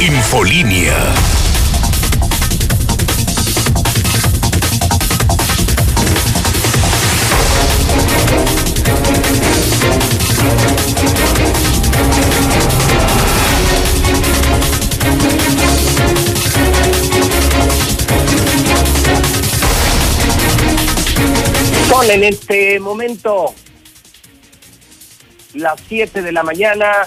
Infolínea. En este momento las 7 de la mañana,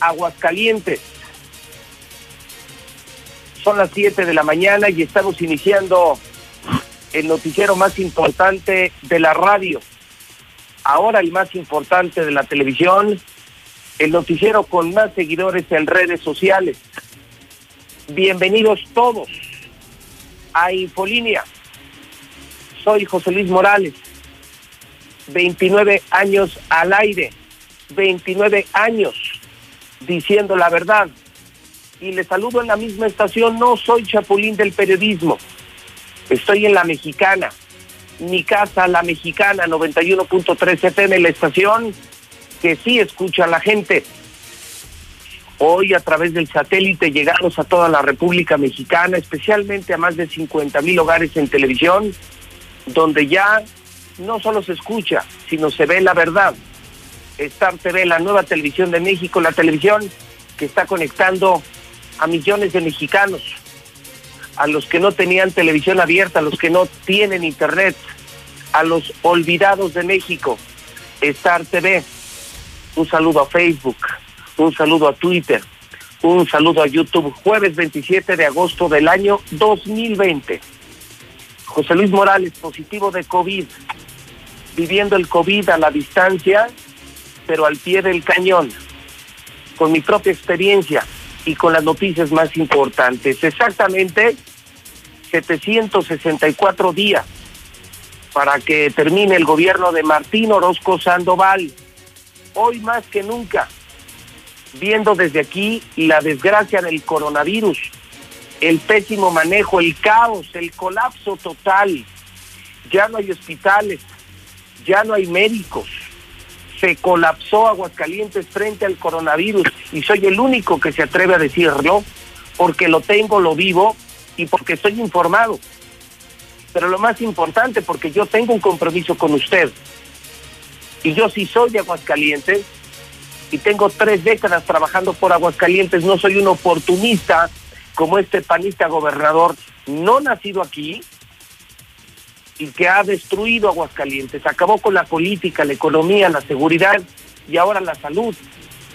Aguascalientes. Son las 7 de la mañana y estamos iniciando el noticiero más importante de la radio. Ahora el más importante de la televisión, el noticiero con más seguidores en redes sociales. Bienvenidos todos a Infolínea. Soy José Luis Morales, 29 años al aire, 29 años diciendo la verdad. Y le saludo en la misma estación, no soy chapulín del periodismo, estoy en la mexicana, mi casa, la mexicana, 91.3 FM, la estación que sí escucha a la gente. Hoy a través del satélite llegamos a toda la República Mexicana, especialmente a más de 50 mil hogares en televisión, donde ya no solo se escucha, sino se ve la verdad. Star TV, la nueva televisión de México, la televisión que está conectando a millones de mexicanos, a los que no tenían televisión abierta, a los que no tienen internet, a los olvidados de México. Star TV, un saludo a Facebook, un saludo a Twitter, un saludo a YouTube, jueves 27 de agosto del año 2020. José Luis Morales, positivo de COVID, viviendo el COVID a la distancia, pero al pie del cañón, con mi propia experiencia y con las noticias más importantes. Exactamente 764 días para que termine el gobierno de Martín Orozco Sandoval. Hoy más que nunca, viendo desde aquí la desgracia del coronavirus, el pésimo manejo, el caos, el colapso total. Ya no hay hospitales, ya no hay médicos. Se colapsó Aguascalientes frente al coronavirus y soy el único que se atreve a decirlo porque lo tengo, lo vivo y porque estoy informado. Pero lo más importante, porque yo tengo un compromiso con usted. Y yo sí soy de Aguascalientes y tengo tres décadas trabajando por Aguascalientes. No soy un oportunista como este panista gobernador, no nacido aquí, y que ha destruido Aguascalientes, acabó con la política, la economía, la seguridad y ahora la salud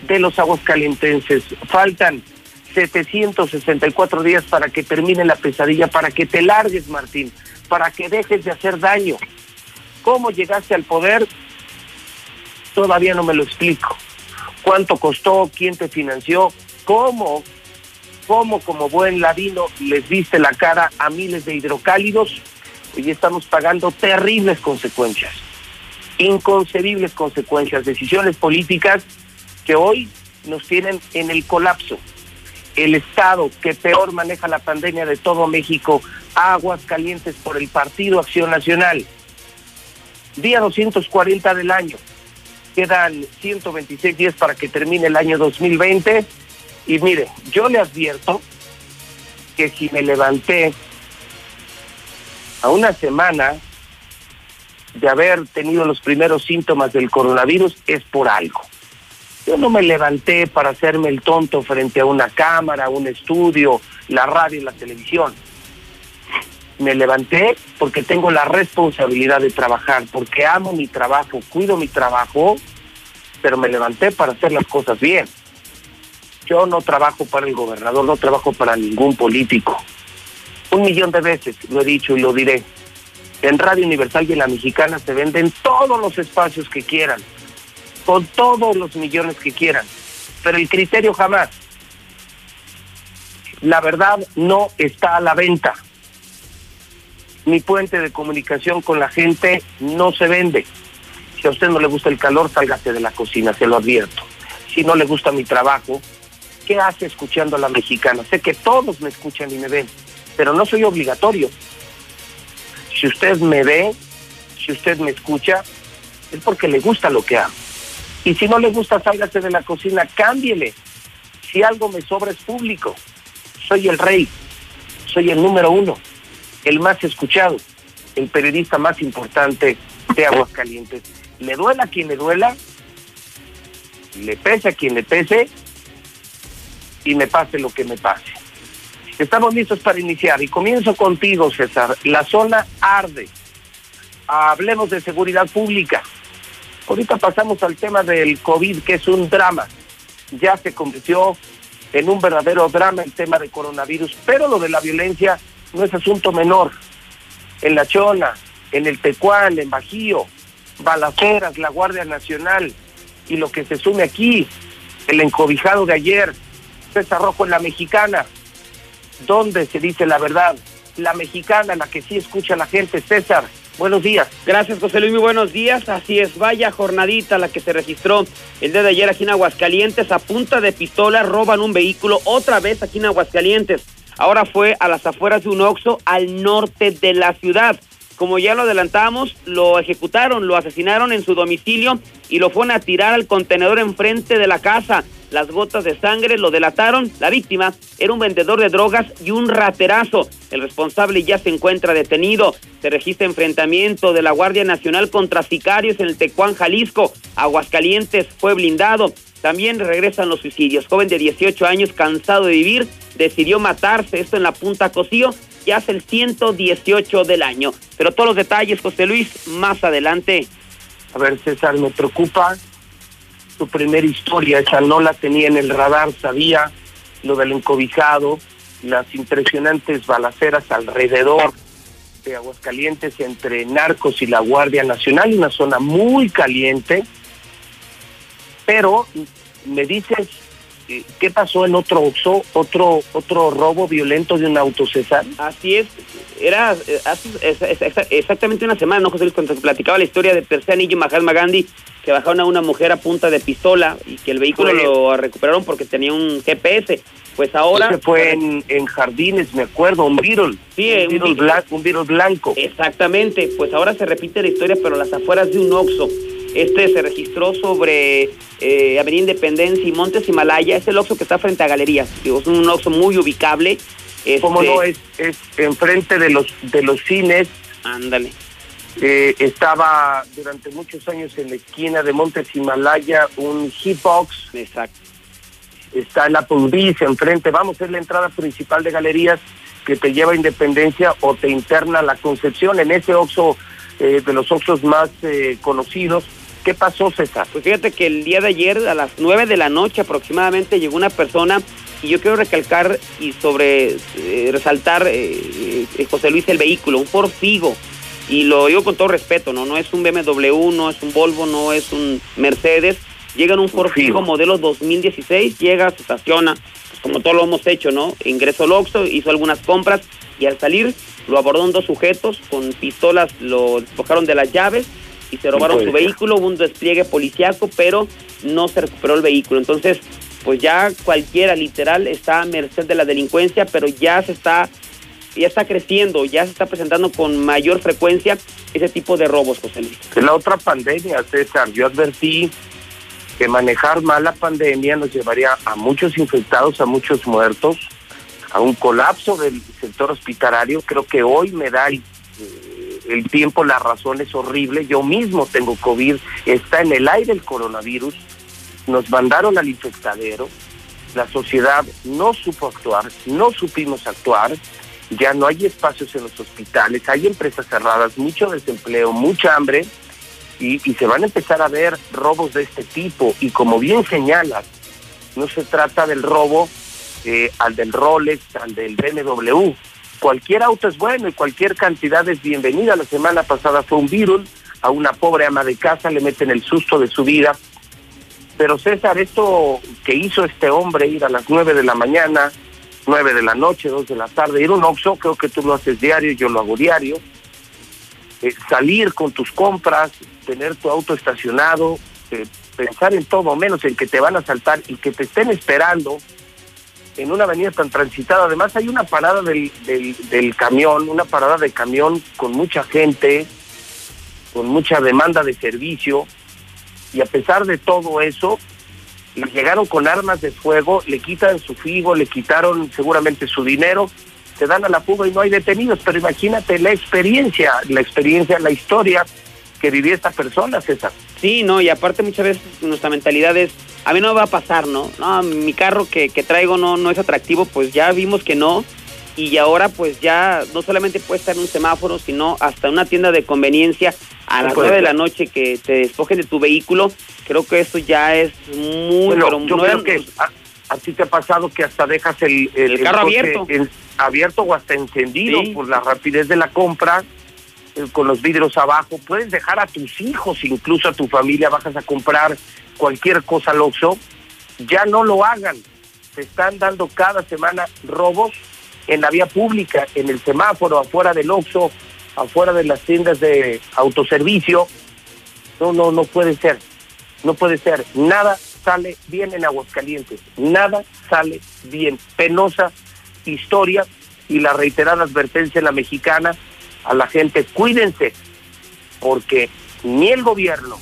de los aguascalientenses. Faltan 764 días para que termine la pesadilla, para que te largues, Martín, para que dejes de hacer daño. ¿Cómo llegaste al poder? Todavía no me lo explico. ¿Cuánto costó? ¿Quién te financió? ¿Cómo? ¿Cómo como buen ladino les viste la cara a miles de hidrocálidos? Hoy estamos pagando terribles consecuencias, inconcebibles consecuencias, decisiones políticas que hoy nos tienen en el colapso. El Estado que peor maneja la pandemia de todo México, aguas calientes por el Partido Acción Nacional. Día 240 del año. Quedan 126 días para que termine el año 2020. Y mire, yo le advierto que si me levanté a una semana de haber tenido los primeros síntomas del coronavirus es por algo. Yo no me levanté para hacerme el tonto frente a una cámara, un estudio, la radio y la televisión. Me levanté porque tengo la responsabilidad de trabajar, porque amo mi trabajo, cuido mi trabajo, pero me levanté para hacer las cosas bien. Yo no trabajo para el gobernador, no trabajo para ningún político. Un millón de veces lo he dicho y lo diré. En Radio Universal y en la Mexicana se venden todos los espacios que quieran, con todos los millones que quieran, pero el criterio jamás. La verdad no está a la venta. Mi puente de comunicación con la gente no se vende. Si a usted no le gusta el calor, sálgase de la cocina, se lo advierto. Si no le gusta mi trabajo, ¿qué hace escuchando a la mexicana? Sé que todos me escuchan y me ven, pero no soy obligatorio. Si usted me ve, si usted me escucha, es porque le gusta lo que hago. Y si no le gusta, sálgase de la cocina, cámbiele. Si algo me sobra es público. Soy el rey, soy el número uno, el más escuchado, el periodista más importante de Aguascalientes. Le duela quien le duela, le pese a quien le pese y me pase lo que me pase. Estamos listos para iniciar y comienzo contigo, César. La zona arde. Hablemos de seguridad pública. Ahorita pasamos al tema del COVID, que es un drama. Ya se convirtió en un verdadero drama el tema de coronavirus, pero lo de la violencia no es asunto menor. En La Chona, en el Tecuán, en Bajío, balaceras, la Guardia Nacional y lo que se sume aquí, el encobijado de ayer, César Rojo en la mexicana, donde se dice la verdad, la mexicana, la que sí escucha a la gente, César. Buenos días. Gracias, José Luis. Muy buenos días. Así es, vaya jornadita la que se registró el día de ayer aquí en Aguascalientes. A punta de pistola roban un vehículo otra vez aquí en Aguascalientes. Ahora fue a las afueras de un Oxxo al norte de la ciudad. Como ya lo adelantamos, lo ejecutaron, lo asesinaron en su domicilio y lo fueron a tirar al contenedor enfrente de la casa. Las gotas de sangre lo delataron. La víctima era un vendedor de drogas y un raterazo. El responsable ya se encuentra detenido. Se registra enfrentamiento de la Guardia Nacional contra sicarios en el Tecuán, Jalisco. Aguascalientes fue blindado. También regresan los suicidios. Joven de 18 años, cansado de vivir, decidió matarse. Esto en la Punta Cosío. Ya es el 118 del año. Pero todos los detalles, José Luis, más adelante. A ver, César, me preocupa tu primera historia. Esa no la tenía en el radar. Sabía lo del encobijado, las impresionantes balaceras alrededor de Aguascalientes entre narcos y la Guardia Nacional, una zona muy caliente. Pero me dices eh, ¿qué pasó en otro otro otro robo violento de un auto, César? Así es, era eh, hace exactamente una semana, ¿no, José Luis? Cuando se platicaba la historia de tercer anillo Mahatma Gandhi, que bajaron a una mujer a punta de pistola y que el vehículo lo recuperaron porque tenía un GPS. Pues ahora... Se fue en, en, Jardines, me acuerdo, un Beetle. Sí, un, Beetle, blanco, un Beetle blanco. Exactamente, pues ahora se repite la historia, pero a las afueras de un Oxxo. Este se registró sobre eh, Avenida Independencia y Montes Himalaya. Es el Oxxo que está frente a Galerías. Es un Oxxo muy ubicable. Este... ¿Cómo no? Es, es enfrente de los, de los cines. Ándale. Eh, estaba durante muchos años en la esquina de Montes Himalaya un hitbox. Exacto. Está el Applebee's enfrente. Vamos, es la entrada principal de Galerías que te lleva a Independencia o te interna a la Concepción. En ese Oxxo, eh, de los Oxxos más eh, conocidos, ¿Qué pasó, César? Pues fíjate que el día de ayer, a las nueve de la noche aproximadamente, llegó una persona, y yo quiero recalcar y sobre eh, resaltar, eh, eh, José Luis, el vehículo, un Ford Figo, y lo digo con todo respeto, ¿no? No es un BMW, no es un Volvo, no es un Mercedes, llega en un Ford Figo modelo 2016, llega, se estaciona, pues como todos lo hemos hecho, ¿no? Ingresó al Oxxo, hizo algunas compras, y al salir lo abordaron dos sujetos, con pistolas lo despojaron de las llaves, y se robaron su vehículo, hubo un despliegue policiaco, pero no se recuperó el vehículo. Entonces, pues ya cualquiera literal está a merced de la delincuencia, pero ya se está ya está creciendo, ya se está presentando con mayor frecuencia ese tipo de robos, José Luis. En la otra pandemia, César, yo advertí que manejar mal la pandemia nos llevaría a muchos infectados, a muchos muertos, a un colapso del sector hospitalario. Creo que hoy me da el el tiempo, la razón es horrible. Yo mismo tengo COVID, está en el aire el coronavirus. Nos mandaron al infectadero. La sociedad no supo actuar, no supimos actuar. Ya no hay espacios en los hospitales, hay empresas cerradas, mucho desempleo, mucha hambre. Y, se van a empezar a ver robos de este tipo. Y como bien señalas, no se trata del robo eh, al del Rolex, al del BMW, cualquier auto es bueno y cualquier cantidad es bienvenida. La semana pasada fue un virus, a una pobre ama de casa le meten el susto de su vida. Pero César, esto que hizo este hombre ir a las nueve de la mañana nueve de la noche, dos de la tarde, ir a un Oxxo, creo que tú lo haces diario, yo lo hago diario, eh, salir con tus compras, tener tu auto estacionado, eh, pensar en todo menos en que te van a saltar y que te estén esperando en una avenida tan transitada. Además hay una parada del, del, del camión, una parada de camión con mucha gente, con mucha demanda de servicio, y a pesar de todo eso, le llegaron con armas de fuego, le quitan su figo, le quitaron seguramente su dinero, se dan a la fuga y no hay detenidos, pero imagínate la experiencia, la experiencia, la historia que vivió esta persona, César. Sí, no, y aparte muchas veces nuestra mentalidad es, a mí no me va a pasar, ¿no? No, mi carro que, que traigo no, no es atractivo, pues ya vimos que no, y ahora pues ya no solamente puede estar en un semáforo, sino hasta una tienda de conveniencia a las nueve de la noche que te despojen de tu vehículo, creo que eso ya es muy... Bueno, pero yo no creo que a, a ti te ha pasado que hasta dejas el, El carro coche abierto. abierto o hasta encendido Sí. por la rapidez de la compra, con los vidrios abajo. Puedes dejar a tus hijos, incluso a tu familia, bajas a comprar cualquier cosa al Oxxo. Ya no lo hagan. Se están dando cada semana robos en la vía pública, en el semáforo, afuera del Oxxo, afuera de las tiendas de autoservicio. No, no, no puede ser. No puede ser. Nada sale bien en Aguascalientes. Nada sale bien. Penosa historia y la reiterada advertencia en la mexicana a la gente, cuídense, porque ni el gobierno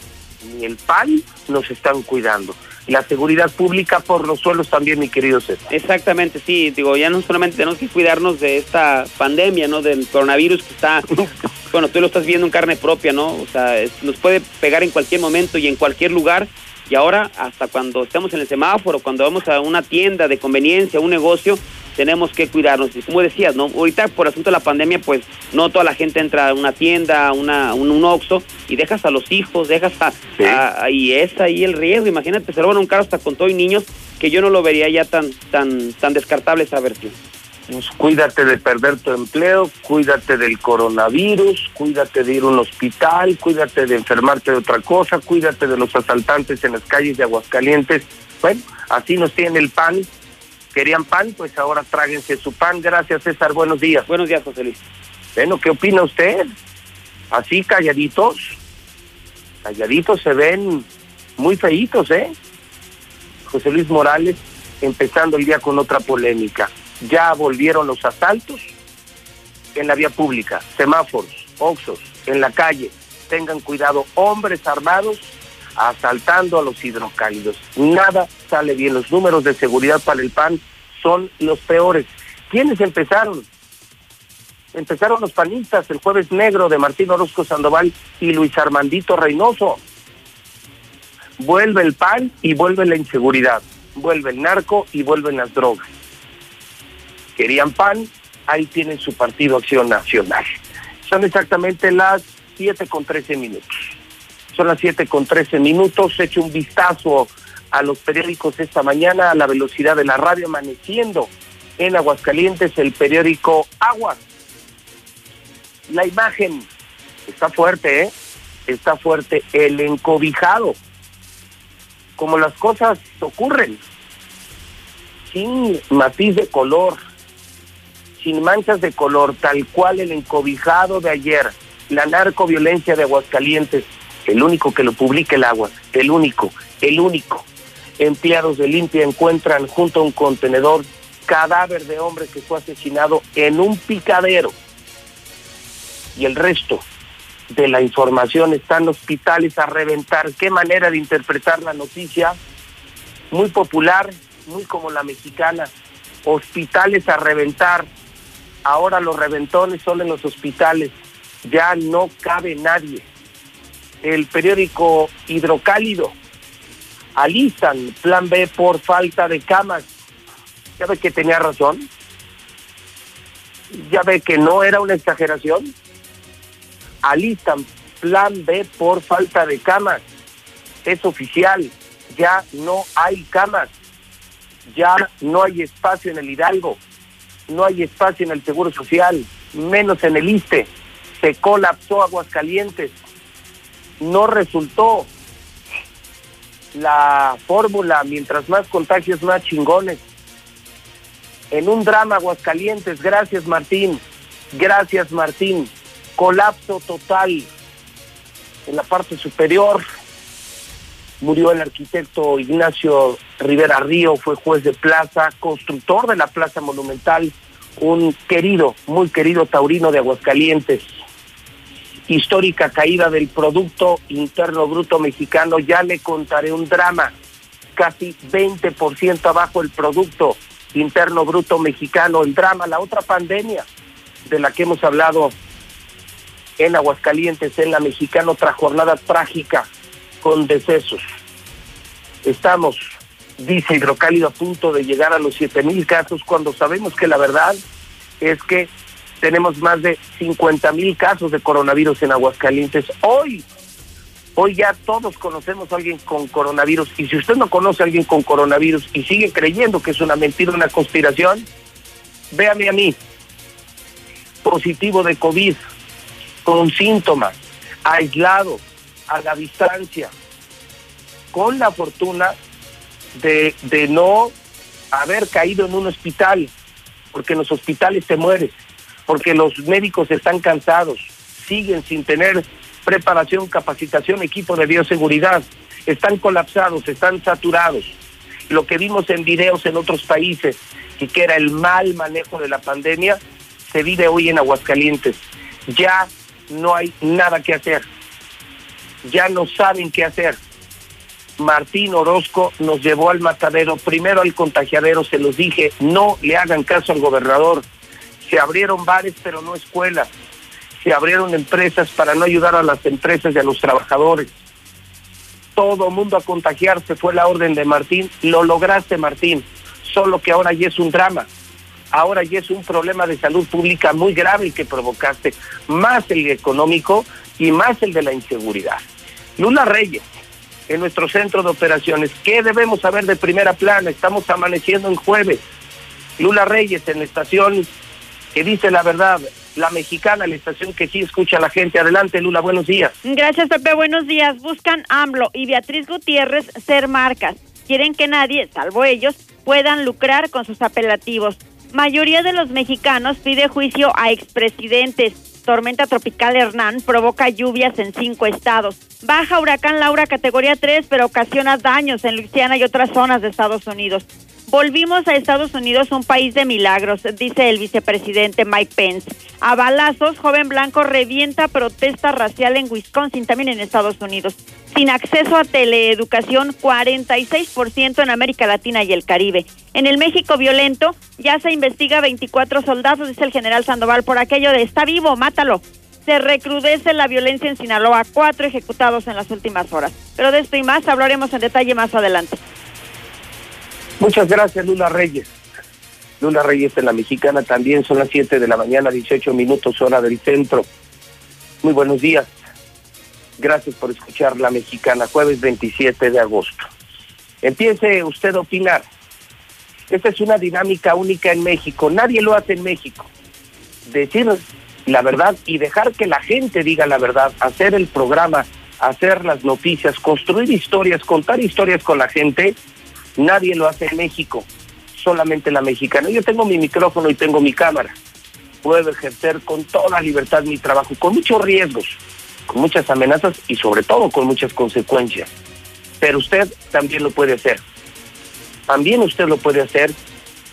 ni el PAN nos están cuidando. La seguridad pública por los suelos también, mi querido César. Exactamente, sí, digo, ya no solamente tenemos que cuidarnos de esta pandemia, ¿no? Del coronavirus que está, bueno, tú lo estás viendo en carne propia, ¿no? O sea, es- nos puede pegar en cualquier momento y en cualquier lugar. Y ahora, hasta cuando estamos en el semáforo, cuando vamos a una tienda de conveniencia, un negocio, tenemos que cuidarnos. Y como decías, ¿no? Ahorita por asunto de la pandemia, pues no toda la gente entra a una tienda, a una, un, un Oxxo, y dejas a los hijos, dejas a, Sí. a- a- y es ahí el riesgo. Imagínate, se roban un carro hasta con todo y niños, que yo no lo vería ya tan, tan, tan descartable esa versión. Pues cuídate de perder tu empleo, cuídate del coronavirus, cuídate de ir a un hospital, cuídate de enfermarte de otra cosa, cuídate de los asaltantes en las calles de Aguascalientes. Bueno, así nos tiene el pan. Querían pan, pues ahora tráguense su pan. Gracias, César. Buenos días. Buenos días, José Luis. Bueno, ¿qué opina usted? Así calladitos, calladitos se ven muy feitos, ¿eh? José Luis Morales empezando el día con otra polémica. Ya volvieron los asaltos en la vía pública, semáforos, oxos, en la calle. Tengan cuidado, hombres armados asaltando a los hidrocálidos. Nada sale bien. Los números de seguridad para el PAN son los peores. ¿Quiénes empezaron? Empezaron los panistas, el jueves negro de Martín Orozco Sandoval y Luis Armandito Reynoso. Vuelve el PAN y vuelve la inseguridad. Vuelve el narco y vuelven las drogas. Querían PAN, ahí tienen su partido Acción Nacional. Son exactamente las 7 con 13 minutos. Son las 7 con 13 minutos. He hecho un vistazo a los periódicos esta mañana a la velocidad de la radio amaneciendo en Aguascalientes el periódico Aguas. La imagen está fuerte, ¿eh? Está fuerte. El encobijado. Como las cosas ocurren. Sin matiz de color. Sin manchas de color. Tal cual el encobijado de ayer. La narcoviolencia de Aguascalientes. El único que lo publica el Aguas. El único. El único. Empleados de limpia encuentran junto a un contenedor cadáver de hombre que fue asesinado en un picadero y el resto de la información están hospitales a reventar. Qué manera de interpretar la noticia, muy popular, muy como la mexicana. Hospitales a reventar. Ahora los reventones son en los hospitales. Ya no cabe nadie. El periódico Hidrocálido alistan plan B por falta de camas. Ya ve que tenía razón. Ya ve que no era una exageración alistan plan B por falta de camas. Es oficial, ya no hay camas, ya no hay espacio en el Hidalgo, no hay espacio en el Seguro Social, menos en el ISTE. Se colapsó Aguascalientes, no resultó la fórmula, mientras más contagios, más chingones. en un drama Aguascalientes. Gracias Martín, gracias Martín. Colapso total en la parte superior. Murió el arquitecto Ignacio Rivera Río, fue juez de plaza, constructor de la Plaza Monumental, un querido, muy querido taurino de Aguascalientes. Histórica caída del Producto Interno Bruto Mexicano, ya le contaré un drama, casi 20% abajo el Producto Interno Bruto Mexicano, el drama, la otra pandemia de la que hemos hablado en Aguascalientes, en la mexicana, otra jornada trágica con decesos. Estamos, dice Hidrocálido, a punto de llegar a los siete mil casos cuando sabemos que la verdad es que tenemos más de 50 mil casos de coronavirus en Aguascalientes. Hoy, hoy ya todos conocemos a alguien con coronavirus y si usted no conoce a alguien con coronavirus y sigue creyendo que es una mentira, una conspiración, véame a mí, positivo de COVID, con síntomas, aislado, a la distancia, con la fortuna de, de no haber caído en un hospital, porque en los hospitales te mueres, porque los médicos están cansados, siguen sin tener preparación, capacitación, equipo de bioseguridad, están colapsados, están saturados. Lo que vimos en videos en otros países, y que era el mal manejo de la pandemia, se vive hoy en Aguascalientes. Ya no hay nada que hacer. Ya no saben qué hacer. Martín Orozco nos llevó al matadero, primero al contagiadero, se los dije, no le hagan caso al gobernador. Se abrieron bares, pero no escuelas. Se abrieron empresas para no ayudar a las empresas y a los trabajadores. Todo mundo a contagiarse fue la orden de Martín. Lo lograste, Martín. Solo que ahora ya es un drama ahora ya es un problema de salud pública muy grave que provocaste, más el económico y más el de la inseguridad. Lula Reyes, en nuestro centro de operaciones, ¿qué debemos saber de primera plana? Estamos amaneciendo en jueves. Lula Reyes en la estación que dice la verdad, la mexicana, la estación que sí escucha a la gente. Adelante, Lula, buenos días. Gracias, Pepe, buenos días. Buscan AMLO y Beatriz Gutiérrez ser marcas. Quieren que nadie, salvo ellos, puedan lucrar con sus apelativos. Mayoría de los mexicanos pide juicio a expresidentes. Tormenta tropical Hernán provoca lluvias en cinco estados. Baja huracán Laura categoría 3, pero ocasiona daños en Luisiana y otras zonas de Estados Unidos. Volvimos a Estados Unidos, un país de milagros, dice el vicepresidente Mike Pence. A balazos, joven blanco revienta protesta racial en Wisconsin, también en Estados Unidos. Sin acceso a teleeducación, 46% en América Latina y el Caribe. En el México violento, ya se investiga 24 soldados, dice el general Sandoval, por aquello de está vivo, mátalo. Se recrudece la violencia en Sinaloa, cuatro ejecutados en las últimas horas. Pero de esto y más hablaremos en detalle más adelante. Muchas gracias, Lula Reyes. Lula Reyes en la mexicana también, son las 7 de la mañana, 18 minutos hora del centro. Muy buenos días. Gracias por escuchar la mexicana, jueves 27 de agosto. Empiece usted a opinar. Esta es una dinámica única en México, nadie lo hace en México. Decir la verdad y dejar que la gente diga la verdad, hacer el programa, hacer las noticias, construir historias, contar historias con la gente Nadie lo hace en México, solamente la mexicana. Yo tengo mi micrófono y tengo mi cámara. Puedo ejercer con toda libertad mi trabajo, con muchos riesgos, con muchas amenazas y sobre todo con muchas consecuencias. Pero usted también lo puede hacer. También usted lo puede hacer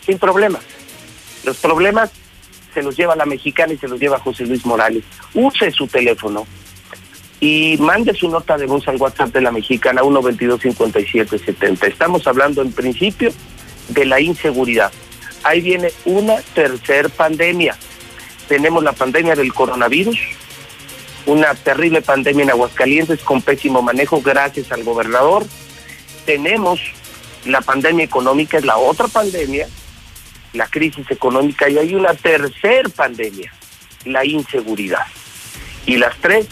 sin problemas. Los problemas se los lleva la mexicana y se los lleva José Luis Morales. Use su teléfono, y mande su nota de voz al WhatsApp de la mexicana 122-5770. Estamos hablando en principio de la inseguridad. Ahí viene una tercer pandemia. Tenemos la pandemia del coronavirus, una terrible pandemia en Aguascalientes con pésimo manejo gracias al gobernador. Tenemos la pandemia económica, es la otra pandemia, la crisis económica, y hay una tercer pandemia, la inseguridad. Y las tres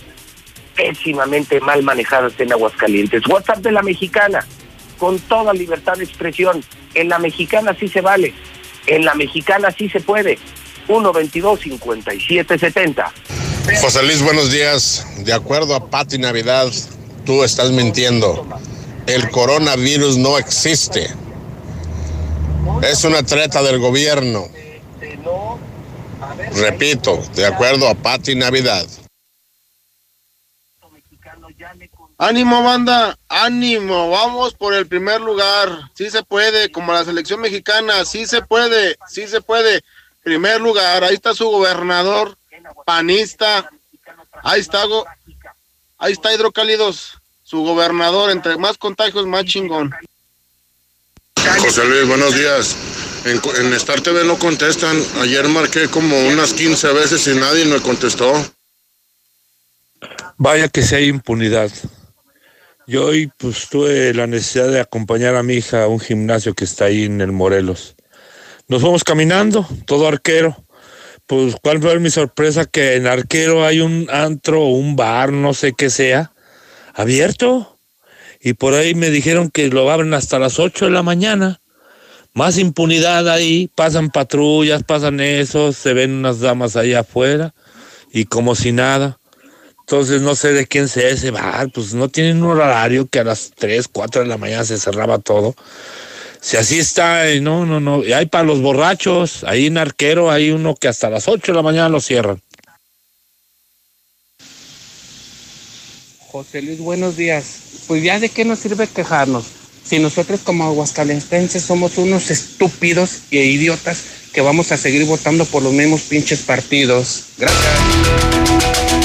pésimamente mal manejadas en Aguascalientes. WhatsApp de la mexicana, con toda libertad de expresión. En la mexicana sí se vale, en la mexicana sí se puede. 122-5770. José Luis, buenos días. De acuerdo a Pati Navidad, tú estás mintiendo. El coronavirus no existe. Es una treta del gobierno. Repito, de acuerdo a Pati Navidad. Ánimo, banda, ánimo, vamos por el primer lugar. Sí se puede, como la selección mexicana, sí se puede, sí se puede. Primer lugar, ahí está su gobernador, panista. Ahí está, ahí está Hidrocálidos, su gobernador, entre más contagios, más chingón. José Luis, buenos días. En, en, Star TV no contestan. Ayer marqué como unas 15 veces y nadie me contestó. Vaya que si hay impunidad. Yo hoy pues tuve la necesidad de acompañar a mi hija a un gimnasio que está ahí en el Morelos. Nos fuimos caminando, todo arquero. Pues cuál fue mi sorpresa que en arquero hay un antro, un bar, no sé qué sea, abierto. Y por ahí me dijeron que lo abren hasta las 8 de la mañana. Más impunidad ahí, pasan patrullas, pasan esos, se ven unas damas ahí afuera y como si nada. Entonces no sé de quién sea ese bar, pues no tienen un horario que a las 3, 4 de la mañana se cerraba todo. Si así está, no, no, no. Y hay para los borrachos, ahí en arquero hay uno que hasta las 8 de la mañana lo cierran. José Luis, buenos días. Pues ya de qué nos sirve quejarnos. Si nosotros como aguascalentenses somos unos estúpidos e idiotas que vamos a seguir votando por los mismos pinches partidos. Gracias.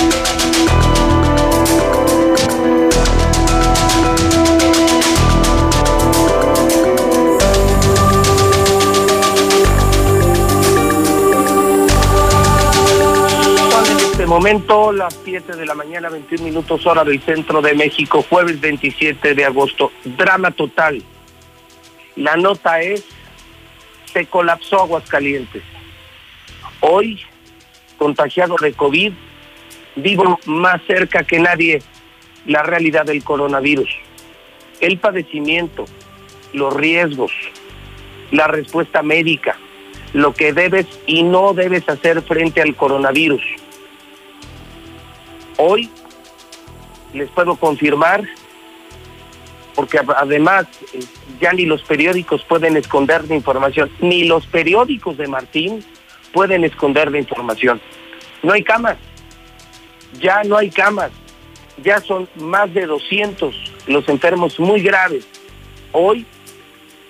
Momento, las 7 de la mañana, 21 minutos hora del centro de México, jueves 27 de agosto. Drama total. La nota es, se colapsó Aguascalientes. Hoy, contagiado de COVID, vivo más cerca que nadie la realidad del coronavirus. El padecimiento, los riesgos, la respuesta médica, lo que debes y no debes hacer frente al coronavirus Hoy les puedo confirmar, porque además eh, ya ni los periódicos pueden esconder de información, ni los periódicos de Martín pueden esconder de información. No hay camas, ya no hay camas, ya son más de 200 los enfermos muy graves, hoy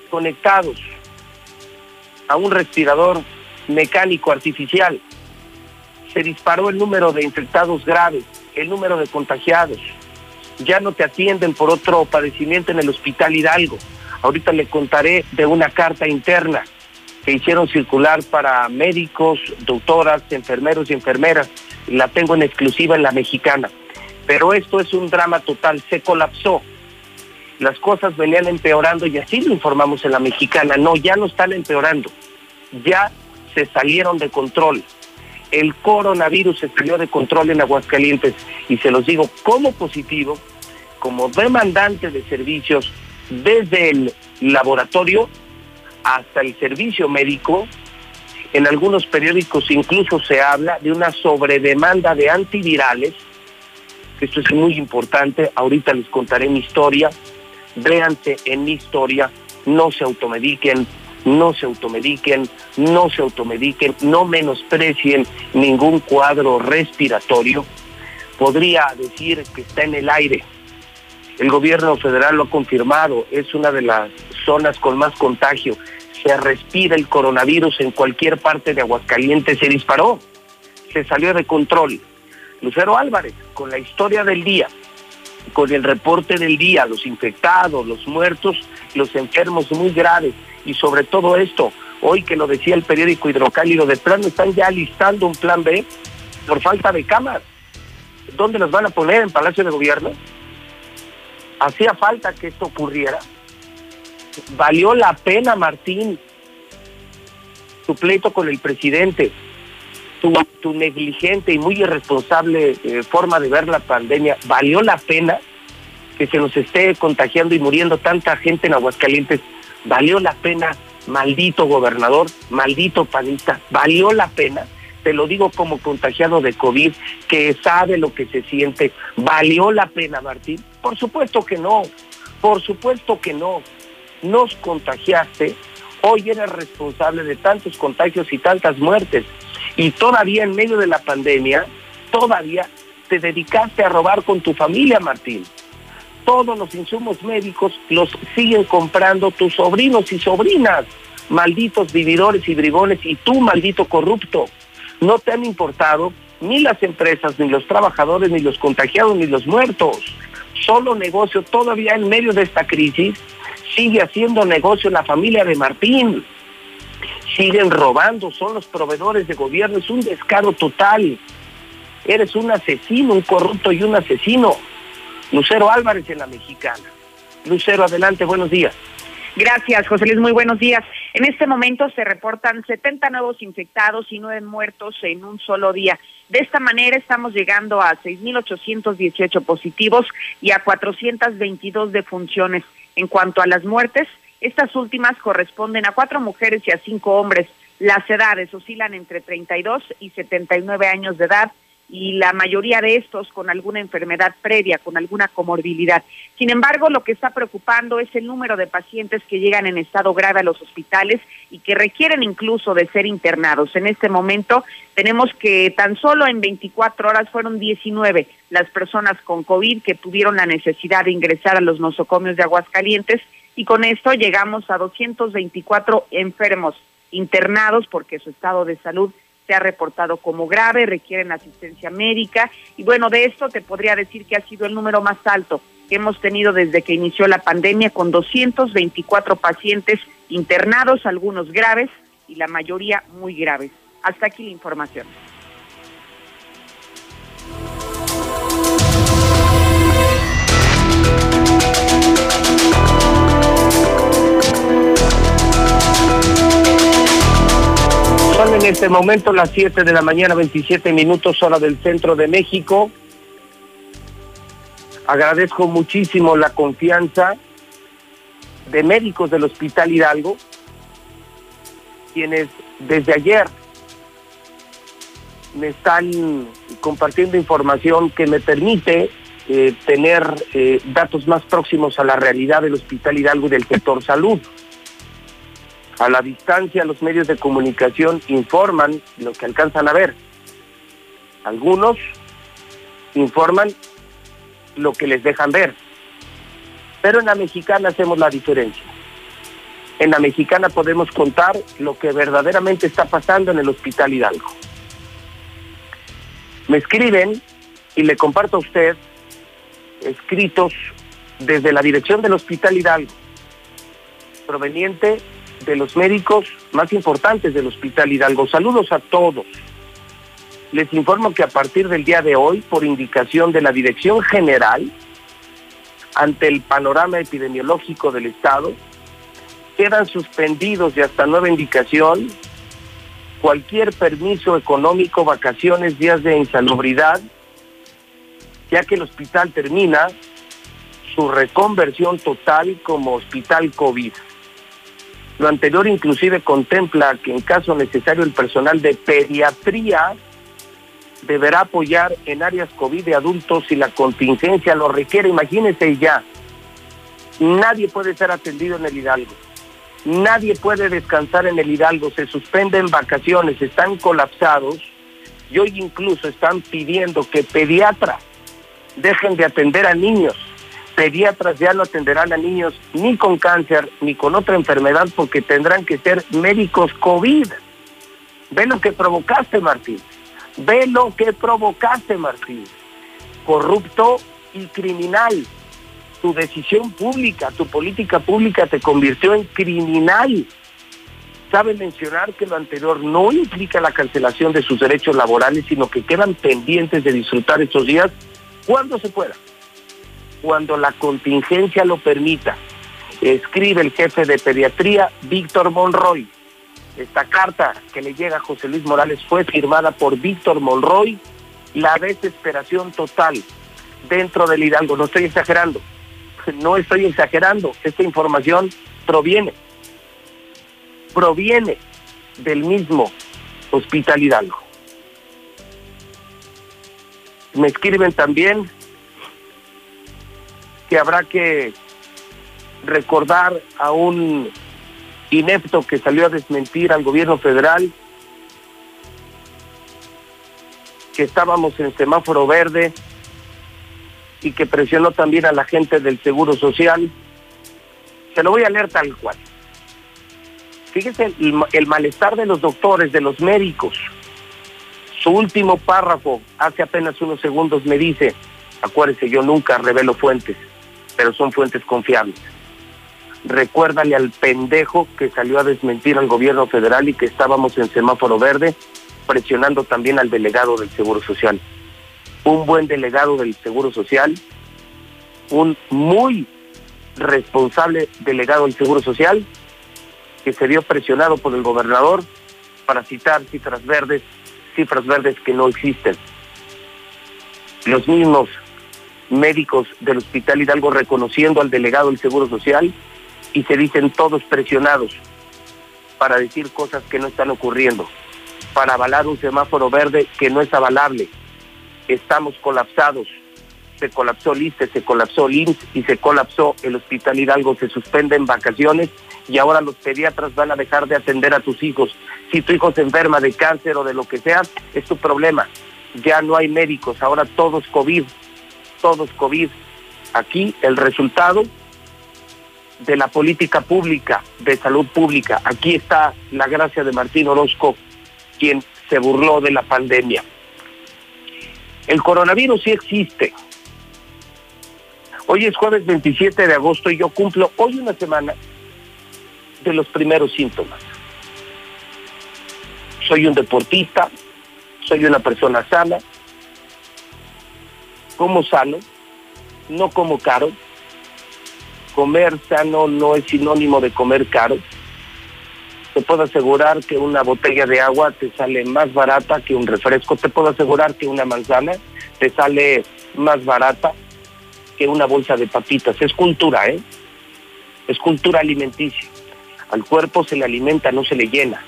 conectados a un respirador mecánico artificial. Se disparó el número de infectados graves el número de contagiados. Ya no te atienden por otro padecimiento en el Hospital Hidalgo. Ahorita le contaré de una carta interna que hicieron circular para médicos, doctoras, enfermeros y enfermeras. La tengo en exclusiva en la mexicana. Pero esto es un drama total, se colapsó. Las cosas venían empeorando y así lo informamos en la mexicana. No, ya no están empeorando. Ya se salieron de control el coronavirus salió de control en Aguascalientes y se los digo como positivo, como demandante de servicios desde el laboratorio hasta el servicio médico. En algunos periódicos incluso se habla de una sobredemanda de antivirales. Esto es muy importante. Ahorita les contaré mi historia. Véanse en mi historia. No se automediquen no se automediquen, no se automediquen, no menosprecien ningún cuadro respiratorio. Podría decir que está en el aire. El gobierno federal lo ha confirmado, es una de las zonas con más contagio. Se respira el coronavirus en cualquier parte de Aguascalientes, se disparó, se salió de control. Lucero Álvarez, con la historia del día, con el reporte del día, los infectados, los muertos, los enfermos muy graves, y sobre todo esto, hoy que lo decía el periódico Hidrocálido, de plano están ya listando un plan B por falta de camas. ¿Dónde los van a poner? ¿En Palacio de Gobierno? Hacía falta que esto ocurriera. Valió la pena, Martín, tu pleito con el presidente, tu, tu negligente y muy irresponsable eh, forma de ver la pandemia, valió la pena que se nos esté contagiando y muriendo tanta gente en Aguascalientes valió la pena, maldito gobernador, maldito panista, valió la pena, te lo digo como contagiado de COVID, que sabe lo que se siente, valió la pena, Martín. Por supuesto que no, por supuesto que no. Nos contagiaste Hoy eres responsable de tantos contagios y tantas muertes. Y todavía en medio de la pandemia, todavía te dedicaste a robar con tu familia, Martín. Todos los insumos médicos los siguen comprando tus sobrinos y sobrinas, malditos vividores y bribones, y tú, maldito corrupto. No te han importado ni las empresas, ni los trabajadores, ni los contagiados, ni los muertos. Solo negocio todavía en medio de esta crisis sigue haciendo negocio la familia de Martín. Siguen robando, son los proveedores de gobierno, es un descaro total. Eres un asesino, un corrupto y un asesino. Lucero Álvarez en la mexicana. Lucero, adelante, buenos días. Gracias, José Luis. Muy buenos días. En este momento se reportan 70 nuevos infectados y 9 muertos en un solo día. De esta manera estamos llegando a 6.818 positivos y a 422 defunciones. En cuanto a las muertes, estas últimas corresponden a cuatro mujeres y a cinco hombres. Las edades oscilan entre 32 y 79 años de edad y la mayoría de estos con alguna enfermedad previa, con alguna comorbilidad. Sin embargo, lo que está preocupando es el número de pacientes que llegan en estado grave a los hospitales y que requieren incluso de ser internados. En este momento tenemos que tan solo en 24 horas fueron 19 las personas con COVID que tuvieron la necesidad de ingresar a los nosocomios de Aguascalientes y con esto llegamos a 224 enfermos internados porque su estado de salud se ha reportado como grave, requieren asistencia médica y bueno, de esto te podría decir que ha sido el número más alto que hemos tenido desde que inició la pandemia con 224 pacientes internados, algunos graves y la mayoría muy graves. Hasta aquí la información. En este momento las 7 de la mañana, 27 minutos hora del centro de México. Agradezco muchísimo la confianza de médicos del Hospital Hidalgo, quienes desde ayer me están compartiendo información que me permite eh, tener eh, datos más próximos a la realidad del Hospital Hidalgo y del sector salud. A la distancia los medios de comunicación informan lo que alcanzan a ver. Algunos informan lo que les dejan ver. Pero en la mexicana hacemos la diferencia. En la mexicana podemos contar lo que verdaderamente está pasando en el Hospital Hidalgo. Me escriben y le comparto a usted escritos desde la dirección del Hospital Hidalgo, proveniente de los médicos más importantes del Hospital Hidalgo. Saludos a todos. Les informo que a partir del día de hoy, por indicación de la Dirección General, ante el panorama epidemiológico del Estado, quedan suspendidos de hasta nueva indicación cualquier permiso económico, vacaciones, días de insalubridad, ya que el hospital termina su reconversión total como hospital COVID. Lo anterior inclusive contempla que en caso necesario el personal de pediatría deberá apoyar en áreas COVID de adultos si la contingencia lo requiere. Imagínense ya, nadie puede ser atendido en el Hidalgo. Nadie puede descansar en el Hidalgo, se suspenden vacaciones, están colapsados y hoy incluso están pidiendo que pediatras dejen de atender a niños pediatras ya no atenderán a niños ni con cáncer ni con otra enfermedad porque tendrán que ser médicos COVID. Ve lo que provocaste, Martín. Ve lo que provocaste, Martín. Corrupto y criminal. Tu decisión pública, tu política pública te convirtió en criminal. Sabe mencionar que lo anterior no implica la cancelación de sus derechos laborales, sino que quedan pendientes de disfrutar estos días cuando se pueda cuando la contingencia lo permita. Escribe el jefe de pediatría, Víctor Monroy. Esta carta que le llega a José Luis Morales fue firmada por Víctor Monroy. La desesperación total dentro del Hidalgo. No estoy exagerando. No estoy exagerando. Esta información proviene, proviene del mismo Hospital Hidalgo. Me escriben también que habrá que recordar a un inepto que salió a desmentir al gobierno federal que estábamos en semáforo verde y que presionó también a la gente del Seguro Social. Se lo voy a leer tal cual. Fíjese el, el malestar de los doctores, de los médicos. Su último párrafo, hace apenas unos segundos, me dice, acuérdese, yo nunca revelo fuentes, pero son fuentes confiables. Recuérdale al pendejo que salió a desmentir al gobierno federal y que estábamos en semáforo verde, presionando también al delegado del Seguro Social. Un buen delegado del Seguro Social, un muy responsable delegado del Seguro Social, que se vio presionado por el gobernador para citar cifras verdes, cifras verdes que no existen. Los mismos médicos del Hospital Hidalgo reconociendo al delegado del Seguro Social y se dicen todos presionados para decir cosas que no están ocurriendo, para avalar un semáforo verde que no es avalable. Estamos colapsados. Se colapsó el se colapsó el y se colapsó el Hospital Hidalgo. Se suspenden vacaciones y ahora los pediatras van a dejar de atender a tus hijos. Si tu hijo se enferma de cáncer o de lo que sea, es tu problema. Ya no hay médicos, ahora todos COVID, todos COVID. Aquí el resultado de la política pública, de salud pública. Aquí está la gracia de Martín Orozco, quien se burló de la pandemia. El coronavirus sí existe. Hoy es jueves 27 de agosto y yo cumplo hoy una semana de los primeros síntomas. Soy un deportista, soy una persona sana, como sano, no como caro. Comer sano no es sinónimo de comer caro. Te puedo asegurar que una botella de agua te sale más barata que un refresco. Te puedo asegurar que una manzana te sale más barata que una bolsa de papitas. Es cultura, ¿eh? Es cultura alimenticia. Al cuerpo se le alimenta, no se le llena.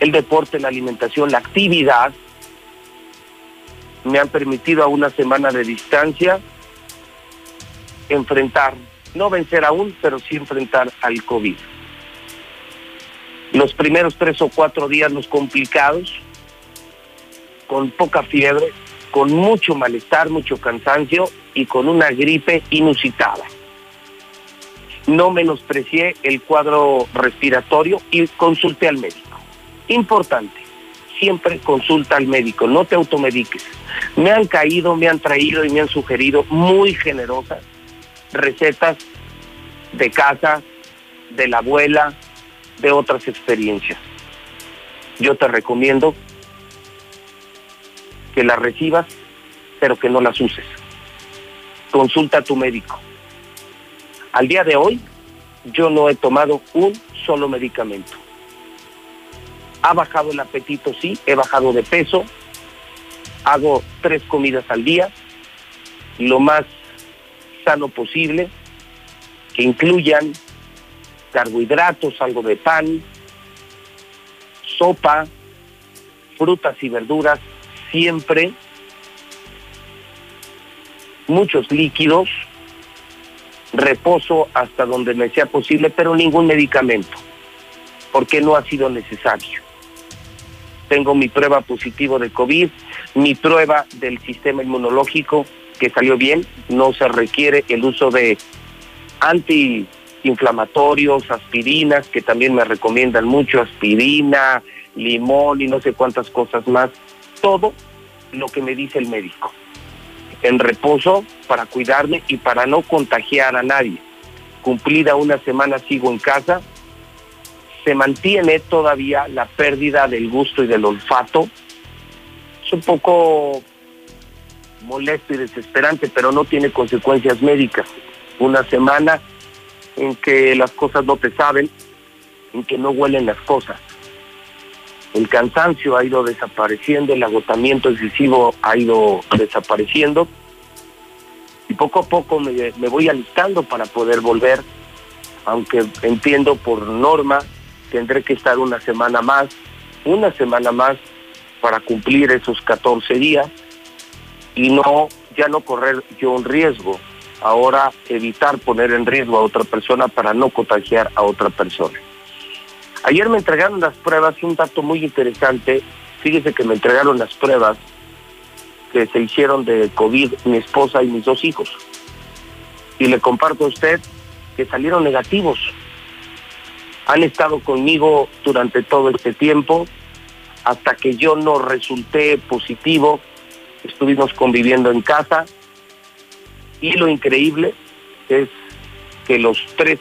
El deporte, la alimentación, la actividad me han permitido a una semana de distancia enfrentar, no vencer aún, pero sí enfrentar al COVID. Los primeros tres o cuatro días los complicados, con poca fiebre, con mucho malestar, mucho cansancio y con una gripe inusitada no menosprecié el cuadro respiratorio y consulté al médico. Importante, siempre consulta al médico, no te automediques. Me han caído, me han traído y me han sugerido muy generosas recetas de casa, de la abuela, de otras experiencias. Yo te recomiendo que las recibas, pero que no las uses. Consulta a tu médico al día de hoy, yo no he tomado un solo medicamento. Ha bajado el apetito, sí, he bajado de peso, hago tres comidas al día, lo más sano posible, que incluyan carbohidratos, algo de pan, sopa, frutas y verduras, siempre, muchos líquidos, reposo hasta donde me sea posible, pero ningún medicamento, porque no ha sido necesario. Tengo mi prueba positivo de COVID, mi prueba del sistema inmunológico que salió bien, no se requiere el uso de antiinflamatorios, aspirinas, que también me recomiendan mucho, aspirina, limón y no sé cuántas cosas más, todo lo que me dice el médico en reposo para cuidarme y para no contagiar a nadie. Cumplida una semana sigo en casa, se mantiene todavía la pérdida del gusto y del olfato. Es un poco molesto y desesperante, pero no tiene consecuencias médicas. Una semana en que las cosas no te saben, en que no huelen las cosas. El cansancio ha ido desapareciendo, el agotamiento excesivo ha ido desapareciendo y poco a poco me, voy alistando para poder volver, aunque entiendo por norma tendré que estar una semana más, una semana más para cumplir esos 14 días y no ya no correr yo un riesgo ahora evitar poner en riesgo a otra persona para no contagiar a otra persona. Ayer me entregaron las pruebas, un dato muy interesante, fíjese que me entregaron las pruebas que se hicieron de COVID mi esposa y mis dos hijos. Y le comparto a usted que salieron negativos. Han estado conmigo durante todo este tiempo, hasta que yo no resulté positivo, estuvimos conviviendo en casa y lo increíble es que los tres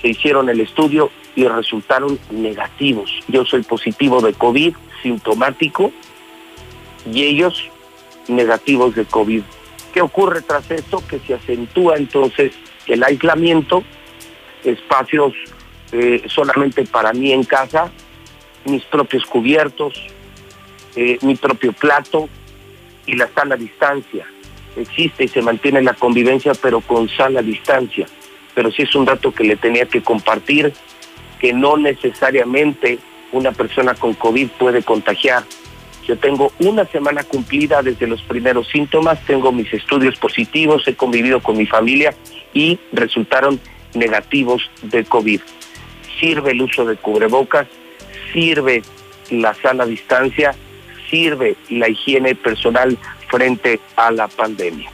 se hicieron el estudio y resultaron negativos. Yo soy positivo de COVID, sintomático, y ellos negativos de COVID. ¿Qué ocurre tras esto? Que se acentúa entonces el aislamiento, espacios eh, solamente para mí en casa, mis propios cubiertos, eh, mi propio plato y la sana distancia. Existe y se mantiene la convivencia, pero con sana distancia. Pero sí es un dato que le tenía que compartir, que no necesariamente una persona con COVID puede contagiar. Yo tengo una semana cumplida desde los primeros síntomas, tengo mis estudios positivos, he convivido con mi familia y resultaron negativos de COVID. Sirve el uso de cubrebocas, sirve la sana distancia, sirve la higiene personal frente a la pandemia.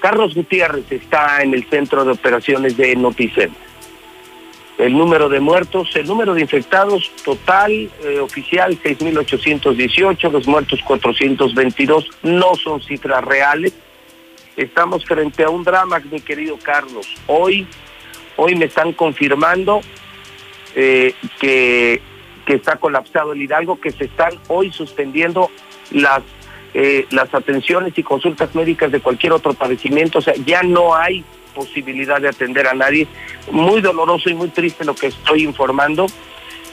Carlos Gutiérrez está en el centro de operaciones de Noticen. El número de muertos, el número de infectados total eh, oficial 6.818, los muertos 422, no son cifras reales. Estamos frente a un drama, mi querido Carlos. Hoy, hoy me están confirmando eh, que, que está colapsado el Hidalgo, que se están hoy suspendiendo las, eh, las atenciones y consultas médicas de cualquier otro padecimiento. O sea, ya no hay posibilidad de atender a nadie. Muy doloroso y muy triste lo que estoy informando,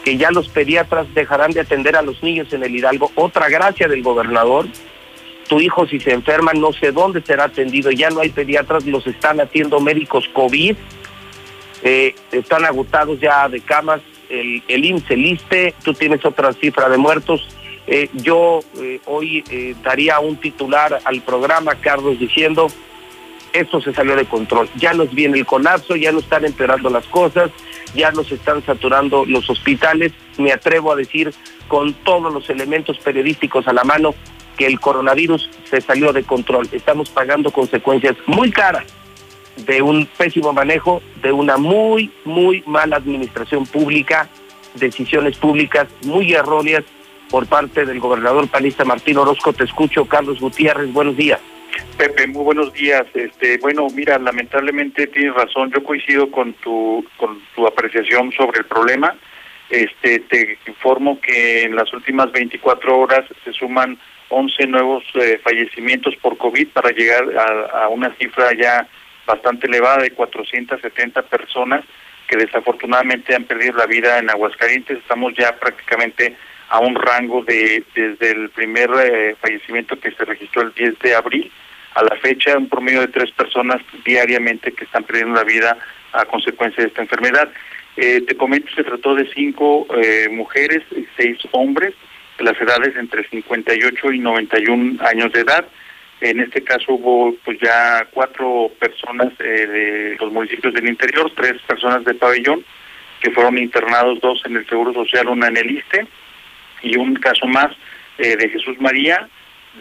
que ya los pediatras dejarán de atender a los niños en el Hidalgo. Otra gracia del gobernador. Tu hijo si se enferma no sé dónde será atendido, ya no hay pediatras, los están haciendo médicos COVID eh, están agotados ya de camas, el, el IMSS, el tú tienes otra cifra de muertos. Eh, yo eh, hoy daría un titular al programa, Carlos, diciendo, esto se salió de control, ya nos viene el colapso, ya nos están empeorando las cosas, ya nos están saturando los hospitales, me atrevo a decir con todos los elementos periodísticos a la mano que el coronavirus se salió de control, estamos pagando consecuencias muy caras de un pésimo manejo, de una muy, muy mala administración pública, decisiones públicas muy erróneas por parte del gobernador panista Martín Orozco. Te escucho, Carlos Gutiérrez, buenos días. Pepe, muy buenos días. Este, bueno, mira, lamentablemente tienes razón. Yo coincido con tu con tu apreciación sobre el problema. Este, te informo que en las últimas 24 horas se suman 11 nuevos eh, fallecimientos por COVID para llegar a, a una cifra ya bastante elevada de 470 personas que desafortunadamente han perdido la vida en Aguascalientes. Estamos ya prácticamente a un rango de desde el primer eh, fallecimiento que se registró el 10 de abril a la fecha, un promedio de tres personas diariamente que están perdiendo la vida a consecuencia de esta enfermedad. Eh, te comento, se trató de cinco eh, mujeres y seis hombres, de las edades entre 58 y 91 años de edad. En este caso hubo pues ya cuatro personas eh, de los municipios del interior, tres personas de pabellón que fueron internados, dos en el Seguro Social, una en el ISTE y un caso más eh, de Jesús María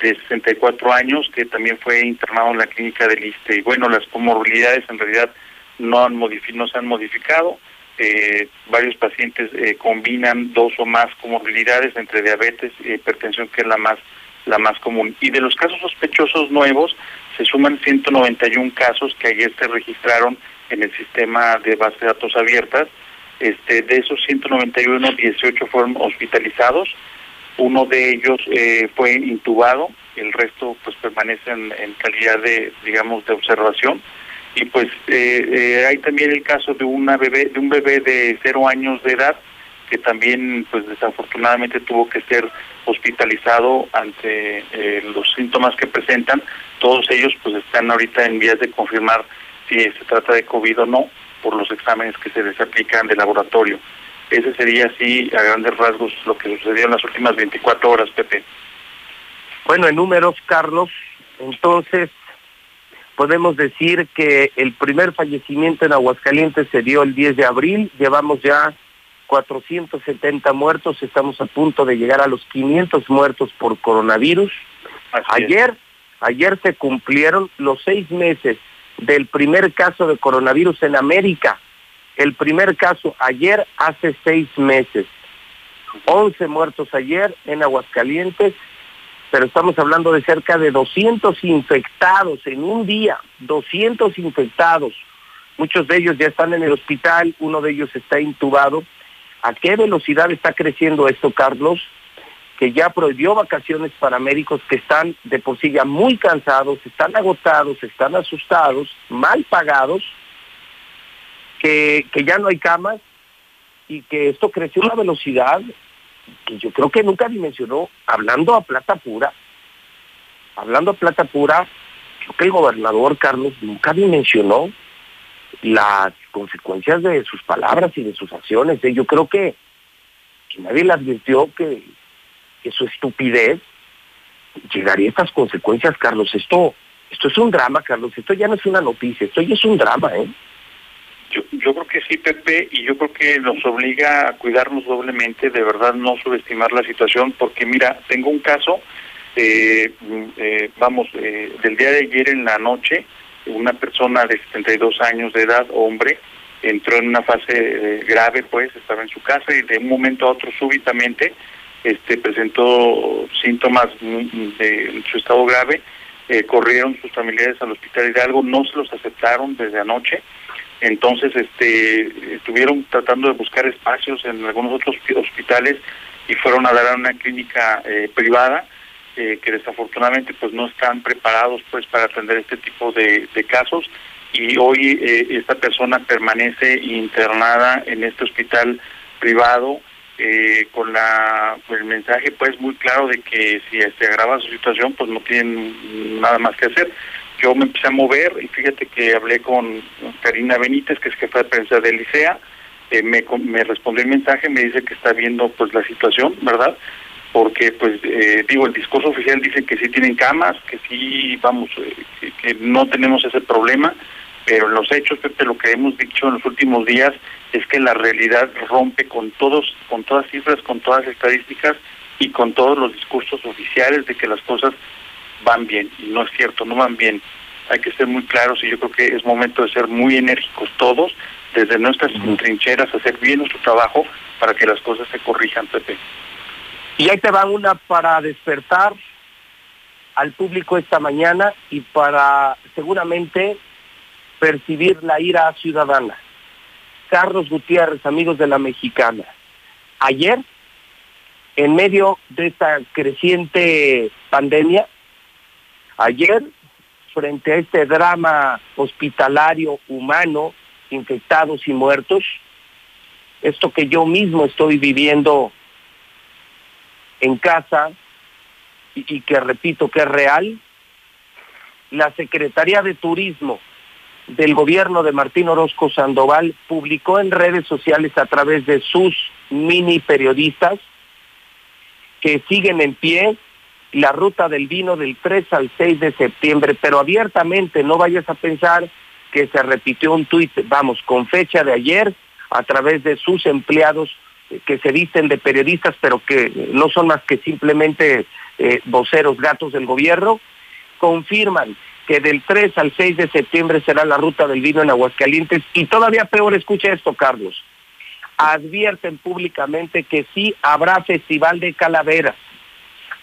de 64 años que también fue internado en la clínica del ISTE. Y bueno, las comorbilidades en realidad no, han no se han modificado. Eh, varios pacientes combinan dos o más comorbilidades entre diabetes y hipertensión, que es la más la más común. Y de los casos sospechosos nuevos, se suman 191 casos que ayer se registraron en el sistema de base de datos abiertas. Este, de esos 191, 18 fueron hospitalizados. Uno de ellos eh, fue intubado, el resto pues permanecen en calidad de, digamos, de observación. Y pues eh, eh, hay también el caso de una bebé, de un bebé de cero años de edad que también pues desafortunadamente tuvo que ser hospitalizado ante eh, los síntomas que presentan. Todos ellos pues están ahorita en vías de confirmar si se trata de COVID o no por los exámenes que se les aplican de laboratorio. Ese sería así a grandes rasgos lo que sucedió en las últimas 24 horas, Pepe. Bueno, en números, Carlos, entonces podemos decir que el primer fallecimiento en Aguascalientes se dio el 10 de abril, llevamos ya 470 muertos, estamos a punto de llegar a los 500 muertos por coronavirus. ayer, ayer se cumplieron los seis meses del primer caso de coronavirus en América. El primer caso ayer hace seis meses. 11 muertos ayer en Aguascalientes, pero estamos hablando de cerca de 200 infectados en un día, 200 infectados. Muchos de ellos ya están en el hospital, uno de ellos está intubado. ¿A qué velocidad está creciendo esto, Carlos? Que ya prohibió vacaciones para médicos que están de por sí ya muy cansados, están agotados, están asustados, mal pagados, que, que ya no hay camas y que esto creció a una velocidad que yo creo que nunca dimensionó, hablando a plata pura, hablando a plata pura, creo que el gobernador Carlos nunca dimensionó las consecuencias de sus palabras y de sus acciones. ¿eh? Yo creo que, nadie le advirtió que, que su estupidez llegaría a estas consecuencias, Carlos. Esto, esto es un drama, Carlos. Esto ya no es una noticia, esto ya es un drama, ¿eh? Yo, yo creo que sí, Pepe, y yo creo que nos obliga a cuidarnos doblemente, de verdad no subestimar la situación, porque mira, tengo un caso, eh, eh, vamos, eh, del día de ayer en la noche, una persona de 72 años de edad, hombre, entró en una fase grave, pues, estaba en su casa y de un momento a otro súbitamente este presentó síntomas de su estado grave, corrieron sus familiares al hospital de algo, no se los aceptaron desde anoche, entonces este estuvieron tratando de buscar espacios en algunos otros hospitales y fueron a dar a una clínica eh, privada eh, que desafortunadamente pues no están preparados pues para atender este tipo de, casos. Y hoy eh, esta persona permanece internada en este hospital privado con la el mensaje pues muy claro de que si se agrava su situación pues no tienen nada más que hacer. Yo me empecé a mover y fíjate que hablé con Karina Benítez, que es jefa de prensa del ICEA, eh, me, me respondió el mensaje, me dice que está viendo pues la situación, ¿verdad? Porque pues eh, digo, el discurso oficial dice que sí tienen camas, que sí, vamos, eh, que, no tenemos ese problema, pero en los hechos, Pepe, lo que hemos dicho en los últimos días es que la realidad rompe con todos, con todas cifras, con todas estadísticas y con todos los discursos oficiales de que las cosas van bien, y no es cierto, no van bien. Hay que ser muy claros y yo creo que es momento de ser muy enérgicos todos, desde nuestras trincheras, hacer bien nuestro trabajo para que las cosas se corrijan, Pepe. Y ahí te va una para despertar al público esta mañana y para seguramente percibir la ira ciudadana. Carlos Gutiérrez, amigos de la mexicana. Ayer, en medio de esta creciente pandemia, Ayer, frente a este drama hospitalario humano, infectados y muertos, esto que yo mismo estoy viviendo en casa y, que repito que es real, la Secretaría de Turismo del gobierno de Martín Orozco Sandoval publicó en redes sociales a través de sus mini periodistas que siguen en pie la ruta del vino del 3 al 6 de septiembre, pero abiertamente no vayas a pensar que se repitió un tuit, vamos, con fecha de ayer, a través de sus empleados que se visten de periodistas, pero que no son más que simplemente eh, voceros gatos del gobierno, confirman que del 3 al 6 de septiembre será la ruta del vino en Aguascalientes. Y todavía peor, escucha esto, Carlos, advierten públicamente que sí habrá festival de calaveras.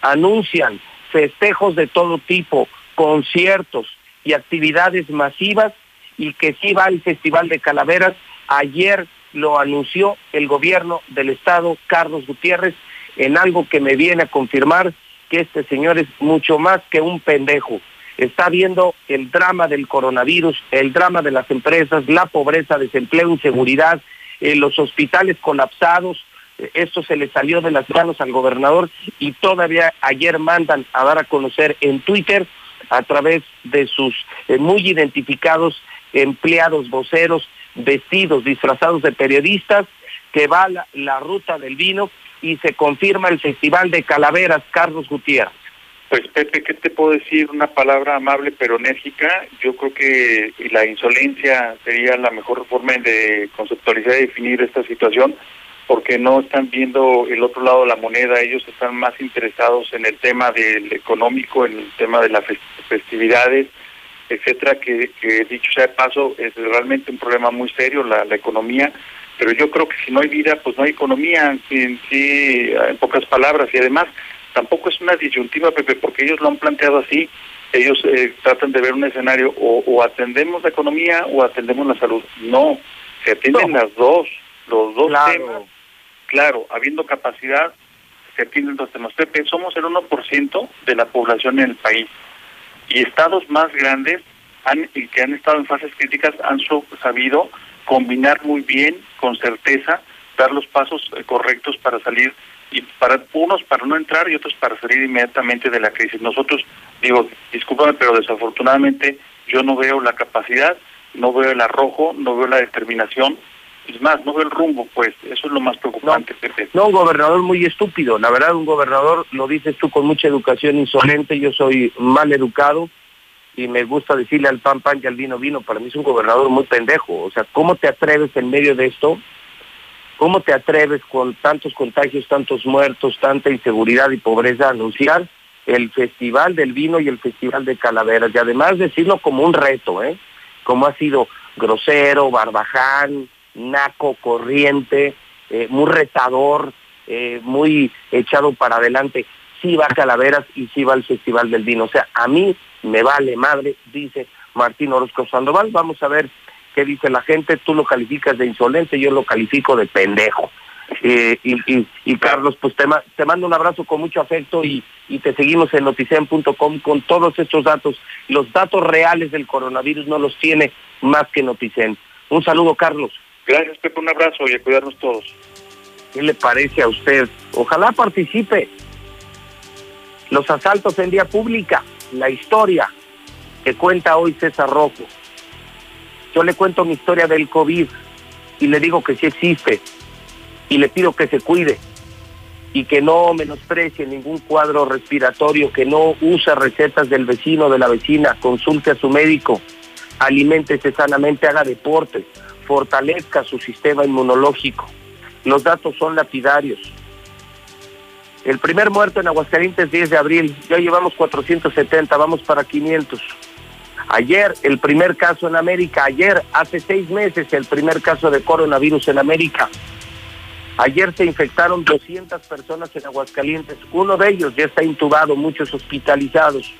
Anuncian festejos de todo tipo, conciertos y actividades masivas y que sí va el Festival de Calaveras. Ayer lo anunció el gobierno del estado, Carlos Gutiérrez, en algo que me viene a confirmar que este señor es mucho más que un pendejo. Está viendo el drama del coronavirus, el drama de las empresas, la pobreza, desempleo, inseguridad, eh, los hospitales colapsados, esto se le salió de las manos al gobernador y todavía ayer mandan a dar a conocer en Twitter a través de sus eh, muy identificados empleados voceros vestidos, disfrazados de periodistas, que va la, ruta del vino y se confirma el Festival de Calaveras Carlos Gutiérrez. Pues Pepe, ¿qué te puedo decir? Una palabra amable pero enérgica. Yo creo que la insolencia sería la mejor forma de conceptualizar y definir esta situación, porque no están viendo el otro lado de la moneda. Ellos están más interesados en el tema del económico, en el tema de las festividades, etcétera, que, que dicho sea de paso, es realmente un problema muy serio la, la economía pero yo creo que si no hay vida, pues no hay economía, en, sí, en pocas palabras, y además tampoco es una disyuntiva, Pepe, porque ellos lo han planteado así, ellos eh, tratan de ver un escenario, o, atendemos la economía o atendemos la salud. No, se atienden las dos, los dos temas. Claro, habiendo capacidad, se atienden los temas. Pepe, somos el 1% de la población en el país. Y estados más grandes han, que han estado en fases críticas han sabido combinar muy bien, con certeza, dar los pasos eh, correctos para salir y para unos para no entrar y otros para salir inmediatamente de la crisis. Nosotros, digo, discúlpame, pero desafortunadamente yo no veo la capacidad, no veo el arrojo, no veo la determinación, es más, no veo el rumbo, pues, eso es lo más preocupante, no, No, un gobernador muy estúpido, la verdad, un gobernador, lo dices tú con mucha educación insolente, yo soy mal educado, y me gusta decirle al pan pan y al vino vino, para mí es un gobernador muy pendejo. O sea, ¿cómo te atreves en medio de esto? ¿Cómo te atreves con tantos contagios, tantos muertos, tanta inseguridad y pobreza a anunciar el Festival del Vino y el Festival de Calaveras? Y además decirlo como un reto, ¿eh? Como ha sido grosero, barbaján, naco, corriente, eh, muy retador, eh, muy echado para adelante. Sí va a Calaveras y sí va al Festival del Vino. O sea, a mí me vale madre, dice Martín Orozco Sandoval. Vamos a ver qué dice la gente. Tú lo calificas de insolente, yo lo califico de pendejo. Eh, y, Carlos, pues te, te, mando un abrazo con mucho afecto y, te seguimos en noticen.com con todos estos datos. Los datos reales del coronavirus no los tiene más que Noticen. Un saludo, Carlos. Gracias, Pepe, un abrazo y a cuidarnos todos. ¿Qué le parece a usted? Ojalá participe. Los asaltos en vía pública la historia que cuenta hoy César Rojo. Yo le cuento mi historia del COVID y le digo que sí existe y le pido que se cuide y que no menosprecie ningún cuadro respiratorio, que no use recetas del vecino o de la vecina, consulte a su médico, aliméntese sanamente, haga deporte, fortalezca su sistema inmunológico. Los datos son lapidarios. El primer muerto en Aguascalientes 10 de abril, ya llevamos 470, vamos para 500. Ayer el primer caso en América, ayer hace seis meses el primer caso de coronavirus en América. Ayer se infectaron 200 personas en Aguascalientes, uno de ellos ya está intubado, muchos hospitalizados.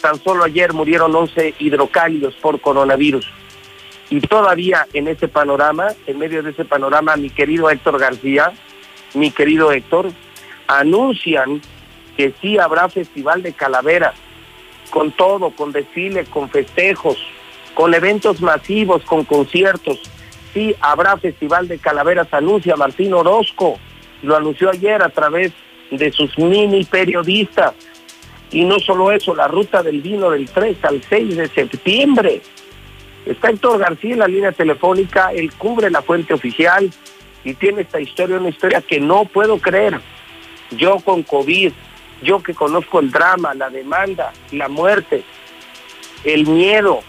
Tan solo ayer murieron 11 hidrocálidos por coronavirus. Y todavía en ese panorama, en medio de ese panorama, mi querido Héctor García, mi querido Héctor, anuncian que sí habrá festival de calaveras, con todo, con desfile, con festejos, con eventos masivos, con conciertos. Sí habrá festival de calaveras, anuncia Martín Orozco, lo anunció ayer a través de sus mini periodistas. Y no solo eso, la ruta del vino del 3 al 6 de septiembre. Está Héctor García en la línea telefónica, él cubre la fuente oficial y tiene esta historia, una historia que no puedo creer yo con COVID, yo que conozco el drama, la demanda, la muerte, el miedo.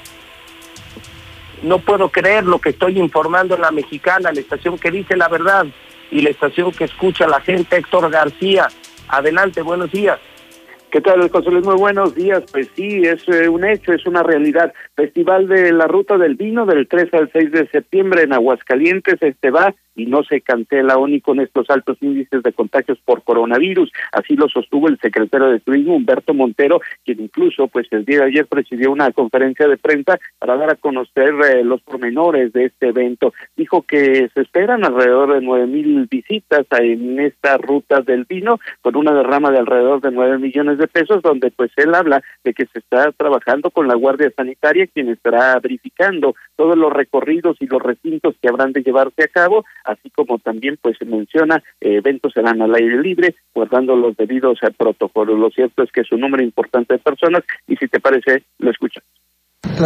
No puedo creer lo que estoy informando en la mexicana, la estación que dice la verdad y la estación que escucha la gente, Héctor García. Adelante, buenos días. ¿Qué tal, José Luis? Muy buenos días. Pues sí, es eh, un hecho, es una realidad. Festival de la Ruta del Vino del 3 al 6 de septiembre en Aguascalientes. Este va y no se cancela y con estos altos índices de contagios por coronavirus. Así lo sostuvo el secretario de Turismo, Humberto Montero, quien incluso pues el día de ayer presidió una conferencia de prensa para dar a conocer eh, los pormenores de este evento. Dijo que se esperan alrededor de nueve mil visitas en esta ruta del vino, con una derrama de alrededor de nueve millones de pesos, donde pues él habla de que se está trabajando con la Guardia Sanitaria, quien estará verificando todos los recorridos y los recintos que habrán de llevarse a cabo así como también pues se menciona eh, eventos serán al aire libre, guardando los debidos eh, protocolos. Lo cierto es que es un número importante de personas y si te parece, lo escuchamos.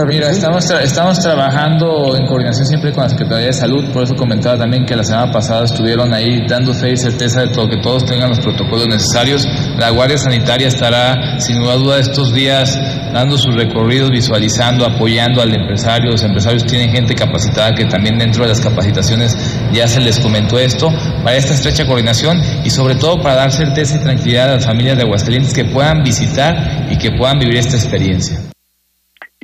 Mira, estamos, estamos trabajando en coordinación siempre con la Secretaría de Salud, por eso comentaba también que la semana pasada estuvieron ahí dando fe y certeza de todo, que todos tengan los protocolos necesarios. La Guardia Sanitaria estará sin duda estos días dando sus recorridos, visualizando, apoyando al empresario. Los empresarios tienen gente capacitada que también dentro de las capacitaciones ya se les comentó esto, para esta estrecha coordinación y sobre todo para dar certeza y tranquilidad a las familias de Aguascalientes que puedan visitar y que puedan vivir esta experiencia.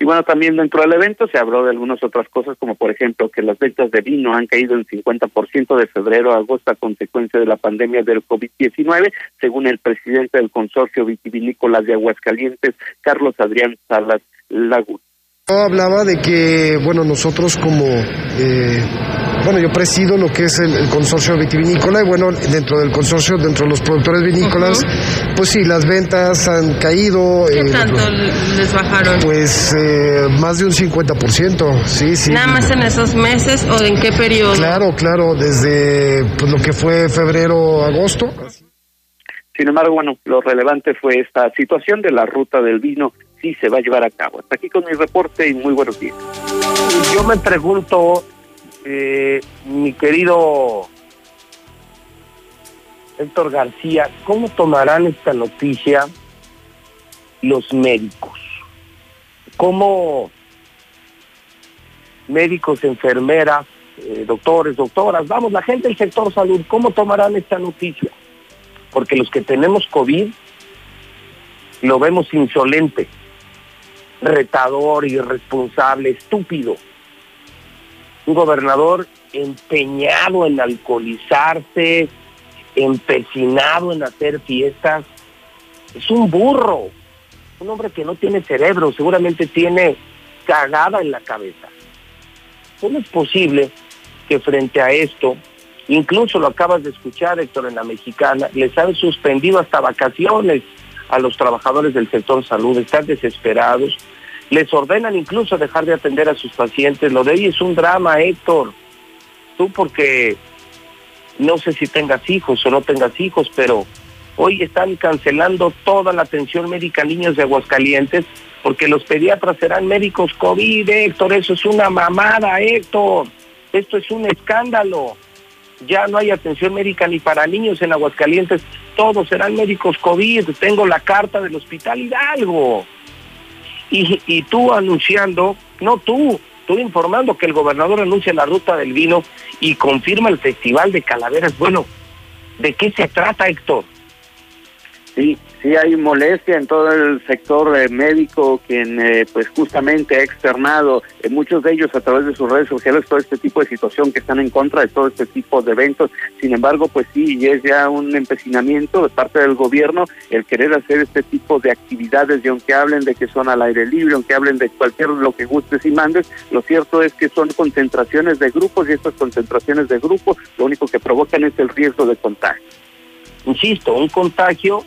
Y bueno, también dentro del evento se habló de algunas otras cosas, como por ejemplo que las ventas de vino han caído en 50% de febrero a agosto a consecuencia de la pandemia del COVID-19, según el presidente del consorcio vitivinícola de Aguascalientes, Carlos Adrián Salas Laguna. Hablaba de que, bueno, nosotros como, eh, bueno, yo presido lo que es el, consorcio vitivinícola y bueno, dentro del consorcio, dentro de los productores vinícolas, pues sí, las ventas han caído. ¿Qué eh, tanto les bajaron? Pues eh, más de un 50%, sí, sí. ¿Nada más en esos meses o en qué periodo? Claro, claro, desde pues, lo que fue febrero, agosto. Sin embargo, bueno, lo relevante fue esta situación de la ruta del vino sí se va a llevar a cabo. Hasta aquí con mi reporte y muy buenos días. Yo me pregunto, eh, mi querido Héctor García, ¿cómo tomarán esta noticia los médicos? ¿Cómo médicos, enfermeras, eh, doctores, doctoras, vamos, la gente del sector salud, ¿cómo tomarán esta noticia? Porque los que tenemos COVID lo vemos insolente retador, irresponsable, estúpido. Un gobernador empeñado en alcoholizarse, empecinado en hacer fiestas. Es un burro, un hombre que no tiene cerebro, seguramente tiene cagada en la cabeza. ¿Cómo es posible que frente a esto, incluso lo acabas de escuchar, Héctor, en la mexicana, les han suspendido hasta vacaciones a los trabajadores del sector salud, están desesperados, les ordenan incluso dejar de atender a sus pacientes. Lo de hoy es un drama, Héctor. Tú porque no sé si tengas hijos o no tengas hijos, pero hoy están cancelando toda la atención médica a niños de Aguascalientes porque los pediatras serán médicos COVID, Héctor. Eso es una mamada, Héctor. Esto es un escándalo. Ya no hay atención médica ni para niños en Aguascalientes. Todos serán médicos COVID. Tengo la carta del Hospital Hidalgo y, tú anunciando, no tú, tú informando que el gobernador anuncia la ruta del vino y confirma el Festival de Calaveras. Bueno, ¿de qué se trata, Héctor? Sí, sí hay molestia en todo el sector eh, médico, quien eh, pues justamente ha externado, eh, muchos de ellos a través de sus redes sociales, todo este tipo de situación que están en contra de todo este tipo de eventos. Sin embargo, pues sí, es ya un empecinamiento de parte del gobierno el querer hacer este tipo de actividades y aunque hablen de que son al aire libre, aunque hablen de cualquier lo que gustes y mandes, lo cierto es que son concentraciones de grupos y estas concentraciones de grupos lo único que provocan es el riesgo de contagio. Insisto, un contagio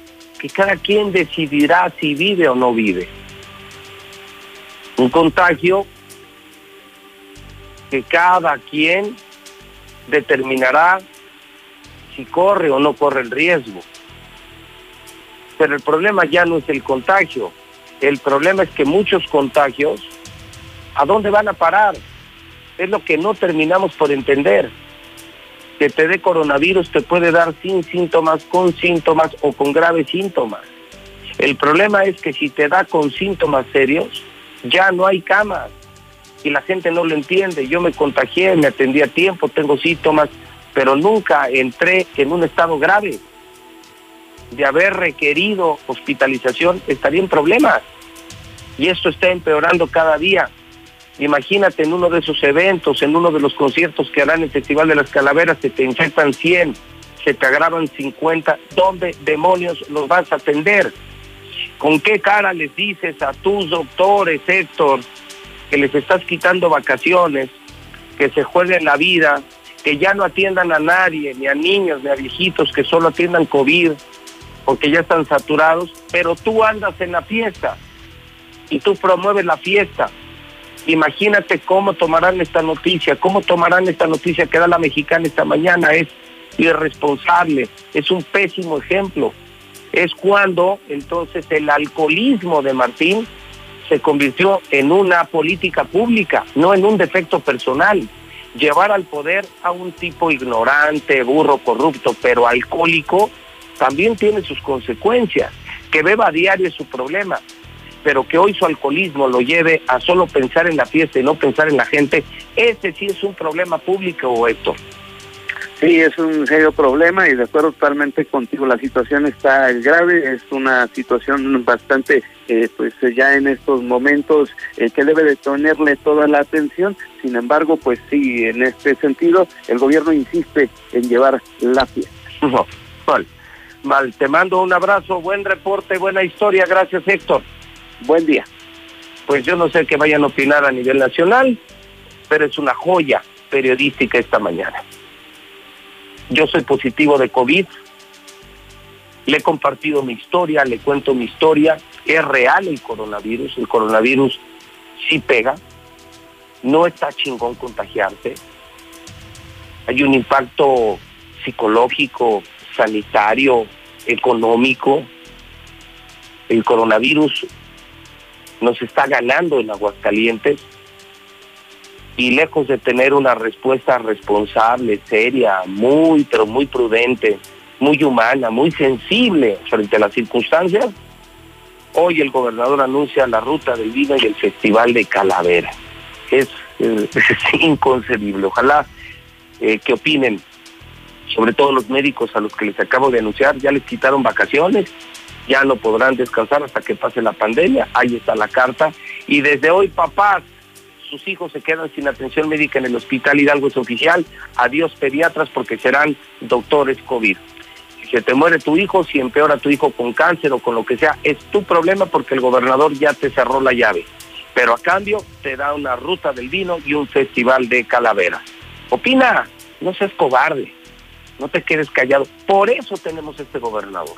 cada quien decidirá si vive o no vive. Un contagio que cada quien determinará si corre o no corre el riesgo. Pero el problema ya no es el contagio, el problema es que muchos contagios, ¿a dónde van a parar? Es lo que no terminamos por entender que te dé coronavirus te puede dar sin síntomas, con síntomas o con graves síntomas. El problema es que si te da con síntomas serios, ya no hay camas y la gente no lo entiende. Yo me contagié, me atendí a tiempo, tengo síntomas, pero nunca entré en un estado grave. De haber requerido hospitalización, estaría en problemas. Y esto está empeorando cada día. Imagínate en uno de esos eventos, en uno de los conciertos que harán el Festival de las Calaveras, se te infectan 100, se te agravan 50. ¿Dónde demonios los vas a atender? ¿Con qué cara les dices a tus doctores, Héctor, que les estás quitando vacaciones, que se jueguen la vida, que ya no atiendan a nadie, ni a niños, ni a viejitos, que solo atiendan COVID, porque ya están saturados, pero tú andas en la fiesta y tú promueves la fiesta Imagínate cómo tomarán esta noticia, cómo tomarán esta noticia que da la mexicana esta mañana. Es irresponsable, es un pésimo ejemplo. Es cuando entonces el alcoholismo de Martín se convirtió en una política pública, no en un defecto personal. Llevar al poder a un tipo ignorante, burro, corrupto, pero alcohólico, también tiene sus consecuencias. Que beba a diario es su problema, pero que hoy su alcoholismo lo lleve a solo pensar en la fiesta y no pensar en la gente, ese sí es un problema público, Héctor. Sí, es un serio problema y de acuerdo totalmente contigo, la situación está grave, es una situación bastante, eh, pues ya en estos momentos eh, que debe de tenerle toda la atención, sin embargo, pues sí, en este sentido, el gobierno insiste en llevar la fiesta. No, mal, te mando un abrazo, buen reporte, buena historia, gracias Héctor. Buen día. Pues yo no sé qué vayan a opinar a nivel nacional, pero es una joya periodística esta mañana. Yo soy positivo de COVID. Le he compartido mi historia, le cuento mi historia. Es real el coronavirus. El coronavirus sí pega. No está chingón contagiarse. Hay un impacto psicológico, sanitario, económico. El coronavirus nos está ganando en Aguascalientes y lejos de tener una respuesta responsable, seria, muy, pero muy prudente, muy humana, muy sensible frente a las circunstancias, hoy el gobernador anuncia la ruta del vino y el festival de Calavera. Es, eh, inconcebible. Ojalá eh, que opinen, sobre todo los médicos a los que les acabo de anunciar, ya les quitaron vacaciones, ya no podrán descansar hasta que pase la pandemia, ahí está la carta, y desde hoy papás, sus hijos se quedan sin atención médica en el hospital Hidalgo es oficial, adiós pediatras porque serán doctores COVID. Si se te muere tu hijo, si empeora tu hijo con cáncer o con lo que sea, es tu problema porque el gobernador ya te cerró la llave. Pero a cambio te da una ruta del vino y un festival de calaveras. Opina, no seas cobarde, no te quedes callado. Por eso tenemos este gobernador.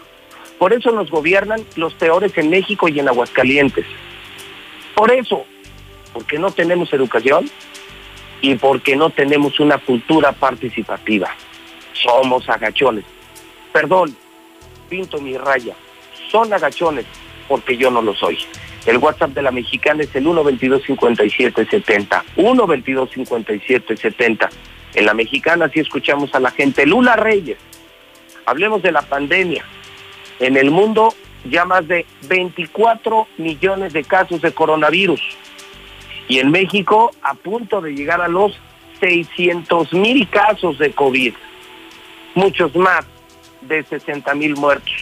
Por eso nos gobiernan los peores en México y en Aguascalientes. Por eso, porque no tenemos educación y porque no tenemos una cultura participativa. Somos agachones. Perdón, pinto mi raya. Son agachones porque yo no lo soy. El WhatsApp de la mexicana es el 122-5770. 122-5770. En la mexicana sí escuchamos a la gente. Lula Reyes, hablemos de la pandemia. En el mundo ya más de 24 millones de casos de coronavirus. Y en México a punto de llegar a los 600 mil casos de COVID. Muchos más de 60 mil muertos.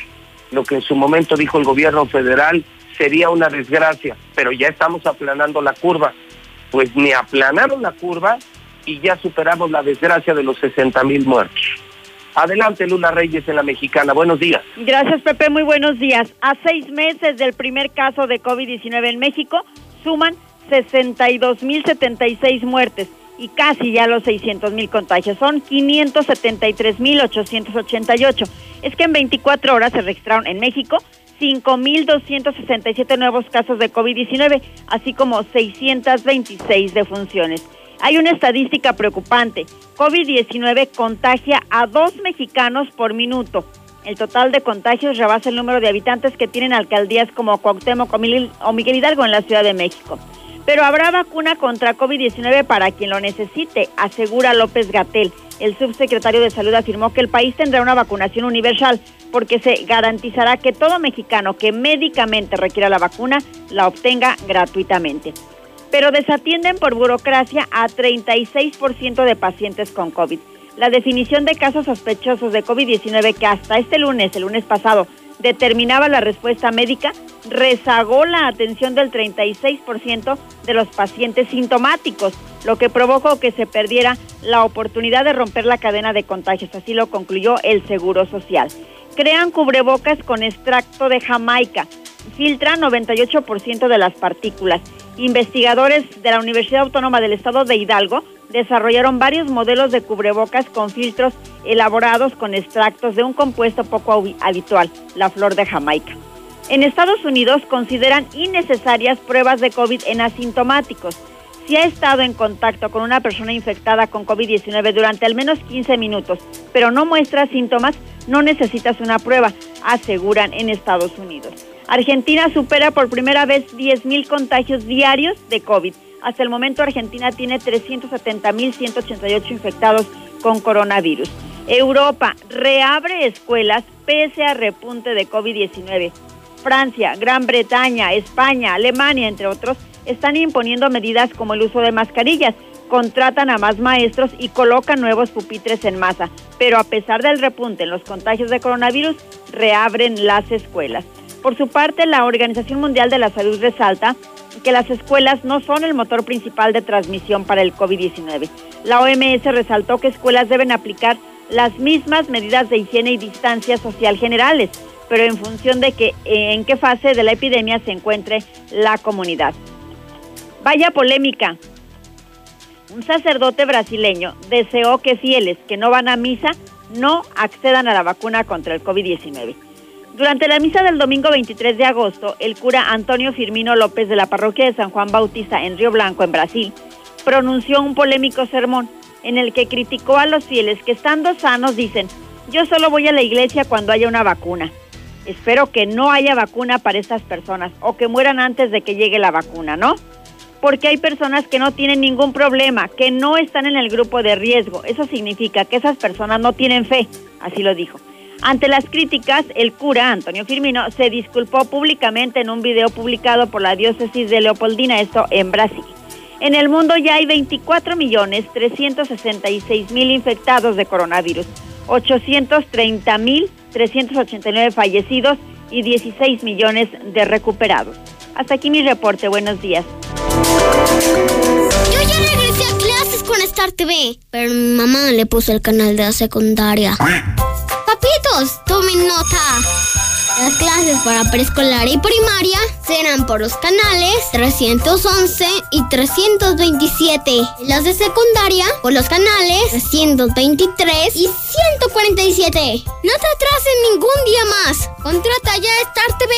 Lo que en su momento dijo el gobierno federal sería una desgracia, pero ya estamos aplanando la curva. Pues ni aplanaron la curva y ya superamos la desgracia de los 60 mil muertos. Adelante, Lula Reyes en la Mexicana. Buenos días. Gracias, Pepe. Muy buenos días. A seis meses del primer caso de COVID-19 en México, suman 62.076 muertes y casi ya los 600.000 contagios. Son 573.888. Es que en 24 horas se registraron en México 5.267 nuevos casos de COVID-19, así como 626 defunciones. Hay una estadística preocupante. COVID-19 contagia a dos mexicanos por minuto. El total de contagios rebasa el número de habitantes que tienen alcaldías como Cuauhtémoc o Miguel Hidalgo en la Ciudad de México. Pero habrá vacuna contra COVID-19 para quien lo necesite, asegura López Gatel. El subsecretario de Salud afirmó que el país tendrá una vacunación universal porque se garantizará que todo mexicano que médicamente requiera la vacuna la obtenga gratuitamente pero desatienden por burocracia a 36% de pacientes con COVID. La definición de casos sospechosos de COVID-19 que hasta este lunes, el lunes pasado, determinaba la respuesta médica, rezagó la atención del 36% de los pacientes sintomáticos, lo que provocó que se perdiera la oportunidad de romper la cadena de contagios. Así lo concluyó el Seguro Social. Crean cubrebocas con extracto de Jamaica, filtran 98% de las partículas Investigadores de la Universidad Autónoma del Estado de Hidalgo desarrollaron varios modelos de cubrebocas con filtros elaborados con extractos de un compuesto poco habitual, la flor de Jamaica. En Estados Unidos consideran innecesarias pruebas de COVID en asintomáticos. Si ha estado en contacto con una persona infectada con COVID-19 durante al menos 15 minutos, pero no muestra síntomas, no necesitas una prueba, aseguran en Estados Unidos. Argentina supera por primera vez 10.000 contagios diarios de COVID. Hasta el momento Argentina tiene 370.188 infectados con coronavirus. Europa reabre escuelas pese a repunte de COVID-19. Francia, Gran Bretaña, España, Alemania, entre otros, están imponiendo medidas como el uso de mascarillas, contratan a más maestros y colocan nuevos pupitres en masa. Pero a pesar del repunte en los contagios de coronavirus, reabren las escuelas. Por su parte, la Organización Mundial de la Salud resalta que las escuelas no son el motor principal de transmisión para el COVID-19. La OMS resaltó que escuelas deben aplicar las mismas medidas de higiene y distancia social generales, pero en función de que en qué fase de la epidemia se encuentre la comunidad. Vaya polémica. Un sacerdote brasileño deseó que fieles que no van a misa no accedan a la vacuna contra el COVID-19. Durante la misa del domingo 23 de agosto, el cura Antonio Firmino López de la parroquia de San Juan Bautista en Río Blanco, en Brasil, pronunció un polémico sermón en el que criticó a los fieles que estando sanos dicen, yo solo voy a la iglesia cuando haya una vacuna. Espero que no haya vacuna para estas personas o que mueran antes de que llegue la vacuna, ¿no? Porque hay personas que no tienen ningún problema, que no están en el grupo de riesgo. Eso significa que esas personas no tienen fe, así lo dijo. Ante las críticas, el cura Antonio Firmino se disculpó públicamente en un video publicado por la diócesis de Leopoldina, esto en Brasil. En el mundo ya hay 24 millones 366 mil infectados de coronavirus, 830 mil 389 fallecidos y 16 millones de recuperados. Hasta aquí mi reporte. Buenos días. Yo ya con Star TV, pero mi mamá le puso el canal de la secundaria. Papitos, tomen nota. Las clases para preescolar y primaria serán por los canales 311 y 327. Las de secundaria por los canales 323 y 147. No te atrases ningún día más. Contrata ya Star TV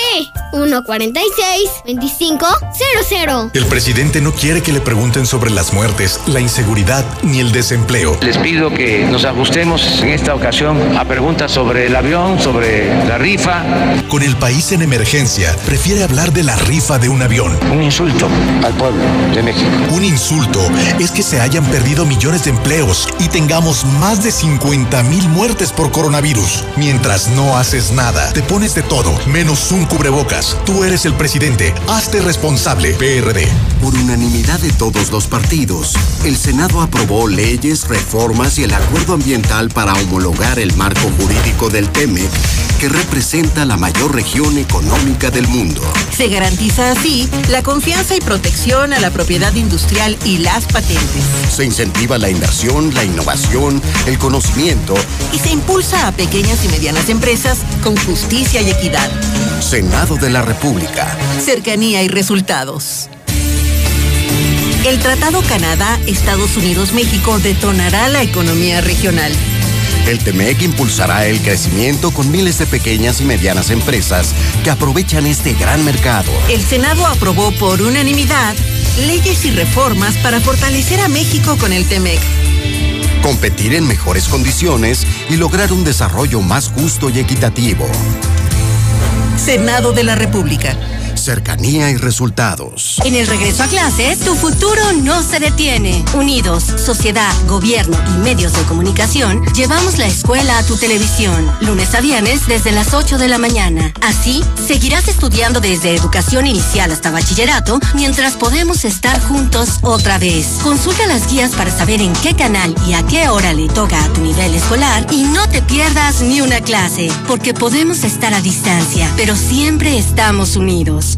146 2500. El presidente no quiere que le pregunten sobre las muertes, la inseguridad ni el desempleo. Les pido que nos ajustemos en esta ocasión a preguntas sobre el avión, sobre la rifa. Con el país en emergencia, prefiere hablar de la rifa de un avión. Un insulto al pueblo de México. Un insulto es que se hayan perdido millones de empleos y tengamos más de 50 mil muertes por coronavirus. Mientras no haces nada, te pones de todo, menos un cubrebocas. Tú eres el presidente. Hazte responsable, PRD. Por unanimidad de todos los partidos, el Senado aprobó leyes, reformas y el acuerdo ambiental para homologar el marco jurídico del TEMEC, que representa la mayor región económica del mundo. Se garantiza así la confianza y protección a la propiedad industrial y las patentes. Se incentiva la inversión, la innovación, el conocimiento. Y se impulsa a pequeñas y medianas empresas con justicia y equidad. Senado de la República. Cercanía y resultados. El Tratado Canadá-Estados Unidos-México detonará la economía regional. El TEMEC impulsará el crecimiento con miles de pequeñas y medianas empresas que aprovechan este gran mercado. El Senado aprobó por unanimidad leyes y reformas para fortalecer a México con el TEMEC. Competir en mejores condiciones y lograr un desarrollo más justo y equitativo. Senado de la República cercanía y resultados. En el regreso a clases, tu futuro no se detiene. Unidos, sociedad, gobierno y medios de comunicación, llevamos la escuela a tu televisión, lunes a viernes desde las 8 de la mañana. Así, seguirás estudiando desde educación inicial hasta bachillerato, mientras podemos estar juntos otra vez. Consulta las guías para saber en qué canal y a qué hora le toca a tu nivel escolar y no te pierdas ni una clase, porque podemos estar a distancia, pero siempre estamos unidos.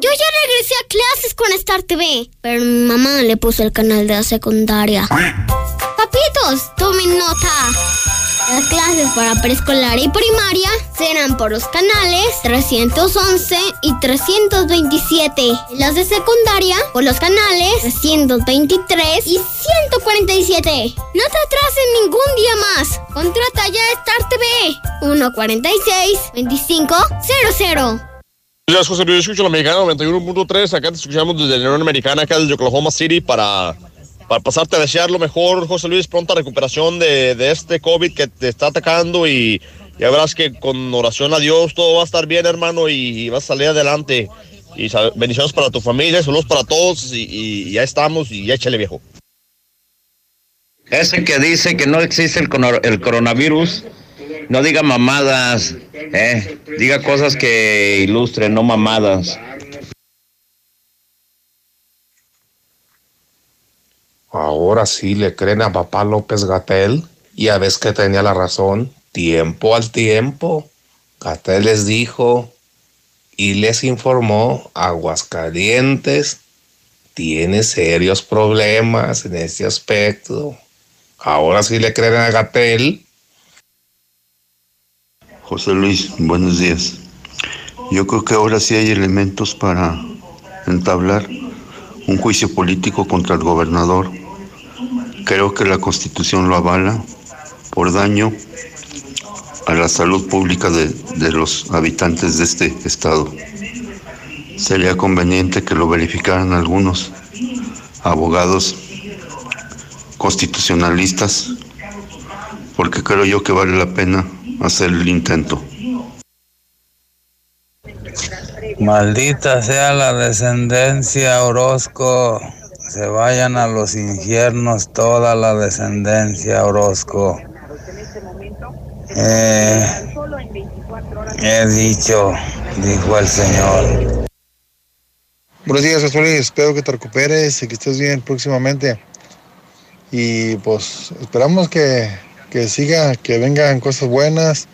Yo ya regresé a clases con Star TV, pero mi mamá le puso el canal de la secundaria. Papitos, tomen nota. Las clases para preescolar y primaria serán por los canales 311 y 327. Las de secundaria por los canales 323 y 147. No te atrases ningún día más. Contrata ya Star TV 146 2500. Gracias, José Luis. Escucho la mexicana 91.3. Acá te escuchamos desde la Unión Americana, acá desde Oklahoma City, para, para pasarte a desear lo mejor, José Luis. Pronta recuperación de, de este COVID que te está atacando y ya verás que con oración a Dios todo va a estar bien, hermano, y, vas a salir adelante. Y bendiciones para tu familia, saludos para todos y, y ya estamos y ya échale viejo. Ese que dice que no existe el, el coronavirus, no diga mamadas, eh, diga cosas que ilustren, no mamadas. Ahora sí le creen a papá López Gatel. Ya ves que tenía la razón. Tiempo al tiempo. Gatel les dijo y les informó Aguascalientes tiene serios problemas en ese aspecto. Ahora sí le creen a Gatel. José Luis, buenos días. Yo creo que ahora sí hay elementos para entablar un juicio político contra el gobernador. Creo que la constitución lo avala por daño a la salud pública de, de los habitantes de este estado. Sería conveniente que lo verificaran algunos abogados constitucionalistas, porque creo yo que vale la pena hacer el intento. Maldita sea la descendencia Orozco. Se vayan a los infiernos toda la descendencia Orozco. Eh, he dicho, dijo el Señor. Buenos días, José. Espero que te recuperes y que estés bien próximamente. Y pues esperamos que, que siga, que vengan cosas buenas.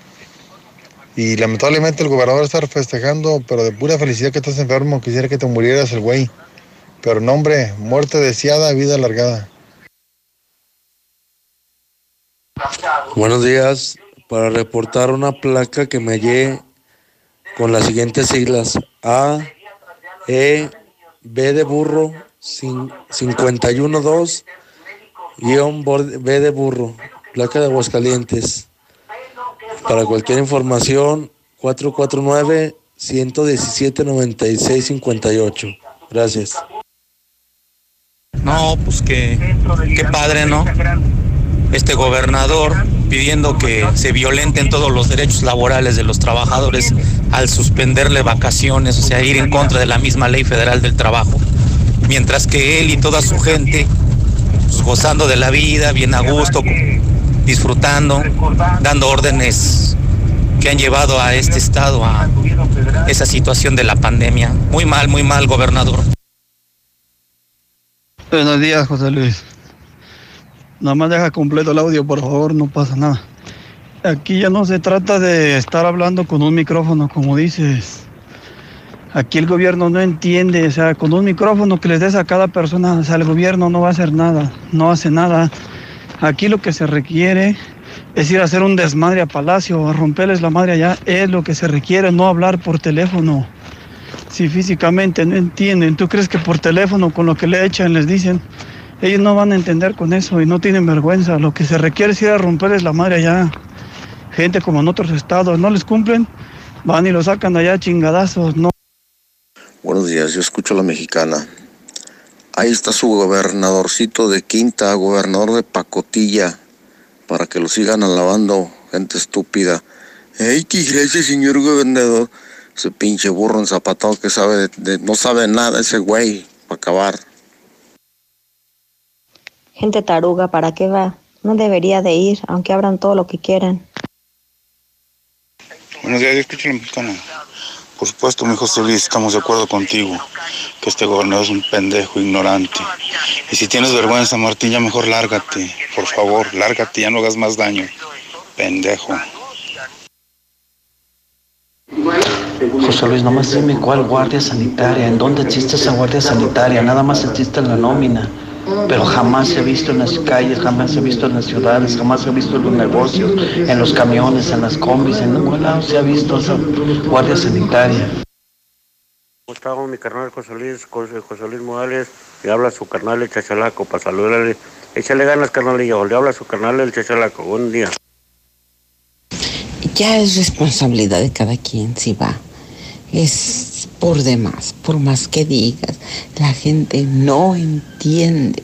Y lamentablemente el gobernador está festejando, pero de pura felicidad que estás enfermo. Quisiera que te murieras el güey. Pero no, hombre, muerte deseada, vida alargada. Buenos días. Para reportar una placa que me hallé con las siguientes siglas A, E, B de burro, cin- 512, guion B de burro, placa de Aguascalientes. Para cualquier información, 449-117-9658. Gracias. No, pues que qué padre, ¿no? Este gobernador pidiendo que se violenten todos los derechos laborales de los trabajadores al suspenderle vacaciones, o sea, ir en contra de la misma ley federal del trabajo. Mientras que él y toda su gente, pues, gozando de la vida, bien a gusto, disfrutando, dando órdenes que han llevado a este estado a esa situación de la pandemia. Muy mal, muy mal, gobernador. Buenos días, José Luis. Nada más deja completo el audio, por favor, no pasa nada. Aquí ya no se trata de estar hablando con un micrófono, como dices. Aquí el gobierno no entiende, o sea, con un micrófono que les des a cada persona, o sea, el gobierno no va a hacer nada, no hace nada. Aquí lo que se requiere es ir a hacer un desmadre a Palacio, a romperles la madre allá, es lo que se requiere, no hablar por teléfono. Si físicamente no entienden, ¿tú crees que por teléfono con lo que le echan les dicen? Ellos no van a entender con eso y no tienen vergüenza. Lo que se requiere es ir a romperles la madre allá. Gente como en otros estados, no les cumplen, van y lo sacan allá chingadazos, no. Buenos días, yo escucho a la mexicana. Ahí está su gobernadorcito de Quinta, gobernador de Pacotilla, para que lo sigan alabando, gente estúpida. ¡Ey, qué gracias, señor gobernador! Ese pinche burro enzapatado que sabe de, de- no sabe nada ese güey, para acabar. Gente taruga, ¿para qué va? No debería de ir, aunque abran todo lo que quieran. Buenos días, yo escucho la mexicana. Por supuesto, mi José Luis, estamos de acuerdo contigo, que este gobernador es un pendejo ignorante. Y si tienes vergüenza, Martín, ya mejor lárgate. Por favor, lárgate, ya no hagas más daño. Pendejo. José Luis, nomás dime cuál guardia sanitaria, en dónde existe esa guardia sanitaria, nada más existe la nómina. Pero jamás se ha visto en las calles, jamás se ha visto en las ciudades, jamás se ha visto en los negocios, en los camiones, en las combis, en ningún lado se ha visto esa guardia sanitaria. Gustavo, mi carnal José Luis, José Luis Morales, le habla su carnal el Chachalaco para saludarle. Échale ganas, carnalillo, le habla su carnal el Chachalaco. Buen día. Ya es responsabilidad de cada quien si va. Es por demás, por más que digas, la gente no entiende.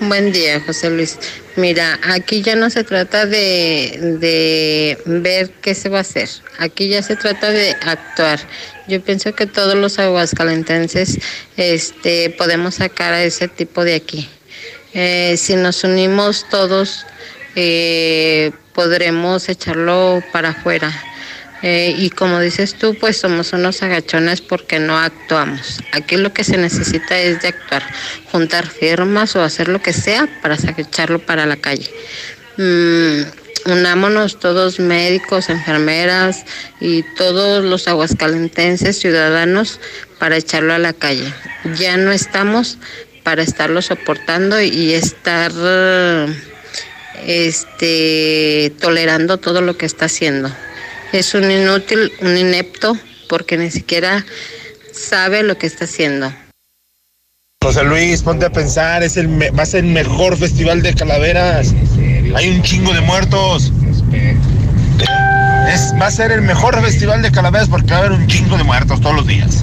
Buen día, José Luis. Mira, aquí ya no se trata de, de, ver qué se va a hacer. Aquí ya se trata de actuar. Yo pienso que todos los aguascalentenses este, podemos sacar a ese tipo de aquí. Eh, si nos unimos todos, eh, podremos echarlo para afuera. Eh, y como dices tú, pues somos unos agachones porque no actuamos. Aquí lo que se necesita es de actuar, juntar firmas o hacer lo que sea para echarlo para la calle. Mm, unámonos todos médicos, enfermeras y todos los aguascalentenses, ciudadanos, para echarlo a la calle. Ya no estamos para estarlo soportando y estar este, tolerando todo lo que está haciendo es un inútil, un inepto, porque ni siquiera sabe lo que está haciendo. José Luis, ponte a pensar, es el va a ser el mejor festival de calaveras. Hay un chingo de muertos. Es, va a ser el mejor festival de calaveras porque va a haber un chingo de muertos todos los días.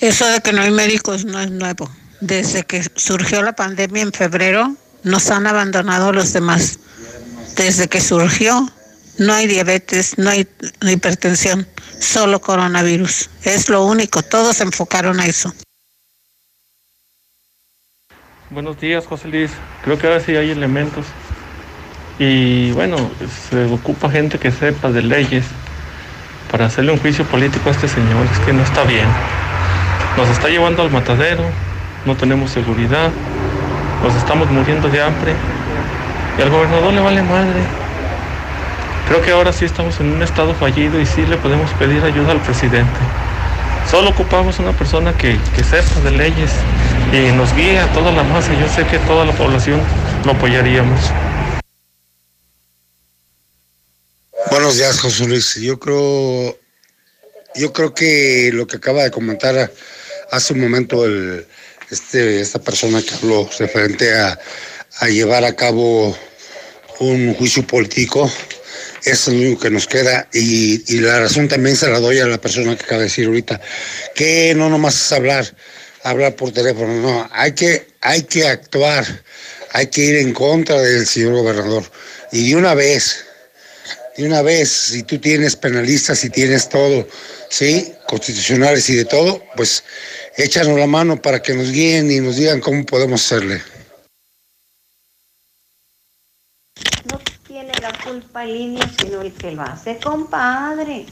Eso de que no hay médicos no es nuevo. Desde que surgió la pandemia en febrero, nos han abandonado los demás. Desde que surgió, no hay diabetes, no hay hipertensión, solo coronavirus. Es lo único, todos se enfocaron a eso. Buenos días, José Luis. Creo que ahora sí hay elementos. Y bueno, se ocupa gente que sepa de leyes para hacerle un juicio político a este señor. Es que no está bien. Nos está llevando al matadero, no tenemos seguridad, nos estamos muriendo de hambre. Y al gobernador le vale madre. Creo que ahora sí estamos en un estado fallido y sí le podemos pedir ayuda al presidente. Solo ocupamos una persona que, sepa de leyes y nos guíe a toda la masa. Yo sé que toda la población lo apoyaríamos. Buenos días, José Luis. Yo creo, yo creo que lo que acaba de comentar hace un momento este, esta persona que habló referente a, llevar a cabo un juicio político es lo único que nos queda y, la razón también se la doy a la persona que acaba de decir ahorita, que no nomás es hablar, hablar por teléfono, no, hay que, hay que actuar, hay que ir en contra del señor gobernador. Y de una vez, de una vez, si tú tienes penalistas, si tienes todo, ¿sí? Constitucionales y de todo, pues échanos la mano para que nos guíen y nos digan cómo podemos hacerle. la culpa en línea, sino el que lo hace, compadre.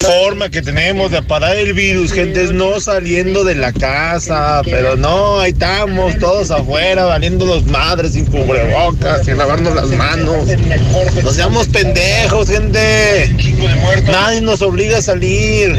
Forma que tenemos de parar el virus, gente, es no saliendo de la casa, pero no, ahí estamos todos afuera, valiendo los madres sin cubrebocas, sin lavarnos las manos. No seamos pendejos, gente. Nadie nos obliga a salir.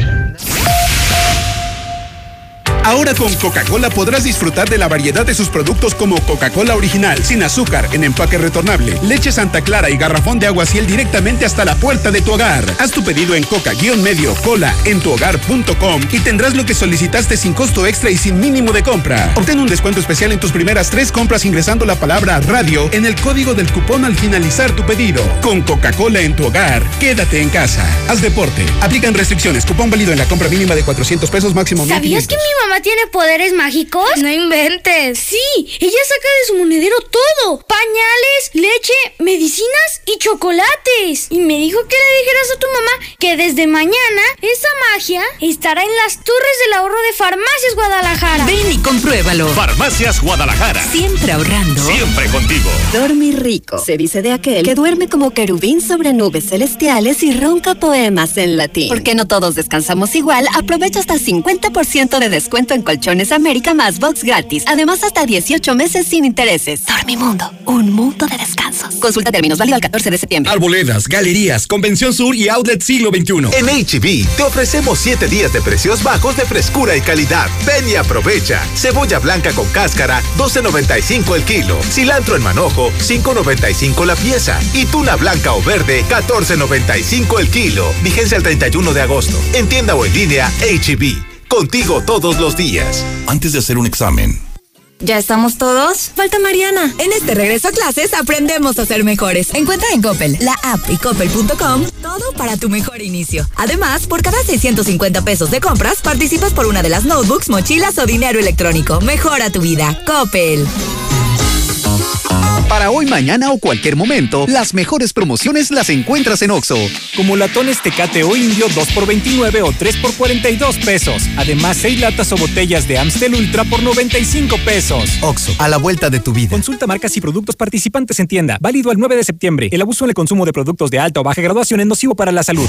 Ahora con Coca-Cola podrás disfrutar de la variedad de sus productos como Coca-Cola original, sin azúcar, en empaque retornable, leche Santa Clara y garrafón de agua ciel directamente hasta la puerta de tu hogar. Haz tu pedido en coca-medio cola en tuhogar.com y tendrás lo que solicitaste sin costo extra y sin mínimo de compra. Obtén un descuento especial en tus primeras tres compras ingresando la palabra radio en el código del cupón al finalizar tu pedido. Con Coca-Cola en tu hogar, quédate en casa. Haz deporte. Aplican restricciones. Cupón válido en la compra mínima de 400 pesos máximo. ¿Sabías que mi mamá tiene poderes mágicos? No inventes. Sí, ella saca de su monedero todo. Pañales, leche, medicinas y chocolates. Y me dijo que le dijeras a tu mamá que desde mañana esa magia estará en las torres del ahorro de Farmacias Guadalajara. Ven y compruébalo. Farmacias Guadalajara. Siempre ahorrando. Siempre contigo. Dormir rico. Se dice de aquel que duerme como querubín sobre nubes celestiales y ronca poemas en latín. Porque no todos descansamos igual, aprovecha hasta 50% de descuento en Colchones América más box gratis. Además, hasta 18 meses sin intereses. Dormimundo, un mundo de descansos. Consulta términos válido al 14 de septiembre. Arboledas, galerías, Convención Sur y Outlet Siglo XXI. En HB te ofrecemos 7 días de precios bajos de frescura y calidad. Ven y aprovecha. Cebolla blanca con cáscara, 12.95 el kilo. Cilantro en manojo, 5.95 la pieza. Y tuna blanca o verde, 14.95 el kilo. Vigencia el 31 de agosto. En tienda o en línea, HB. Contigo todos los días. Antes de hacer un examen. ¿Ya estamos todos? Falta Mariana. En este regreso a clases aprendemos a ser mejores. Encuentra en Coppel, la app y coppel.com todo para tu mejor inicio. Además, por cada 650 pesos de compras, participas por una de las notebooks, mochilas o dinero electrónico. Mejora tu vida. Coppel. Para hoy, mañana o cualquier momento, las mejores promociones las encuentras en Oxo. Como latones Tecate o Indio 2 por 29 o 3 por 42 pesos. Además, 6 latas o botellas de Amstel Ultra por 95 pesos. Oxo, a la vuelta de tu vida. Consulta marcas y productos participantes en tienda. Válido el 9 de septiembre. El abuso en el consumo de productos de alta o baja graduación es nocivo para la salud.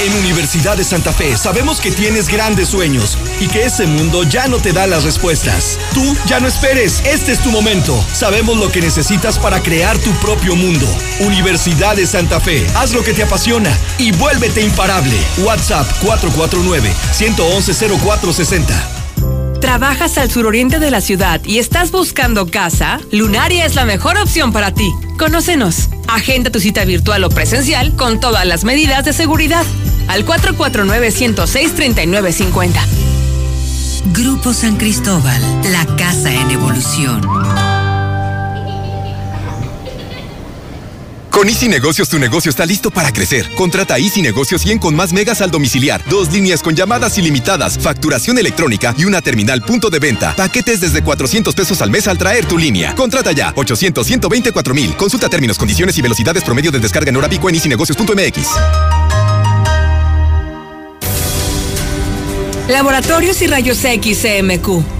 En Universidad de Santa Fe sabemos que tienes grandes sueños y que ese mundo ya no te da las respuestas. Tú ya no esperes, este es tu momento. Sabemos lo que necesitas para crear tu propio mundo. Universidad de Santa Fe, haz lo que te apasiona y vuélvete imparable. WhatsApp 449-111-0460. ¿Trabajas al suroriente de la ciudad y estás buscando casa? Lunaria es la mejor opción para ti. Conócenos. Agenda tu cita virtual o presencial con todas las medidas de seguridad. Al 449-106-3950. Grupo San Cristóbal, la casa en evolución. Con Easy Negocios tu negocio está listo para crecer. Contrata Easy Negocios 100 con más megas al domiciliar, dos líneas con llamadas ilimitadas, facturación electrónica y una terminal punto de venta. Paquetes desde 400 pesos al mes al traer tu línea. Contrata ya 800 124 mil. Consulta términos, condiciones y velocidades promedio de descarga en hora pico en easynegocios.mx. Laboratorios y Rayos X CMQ.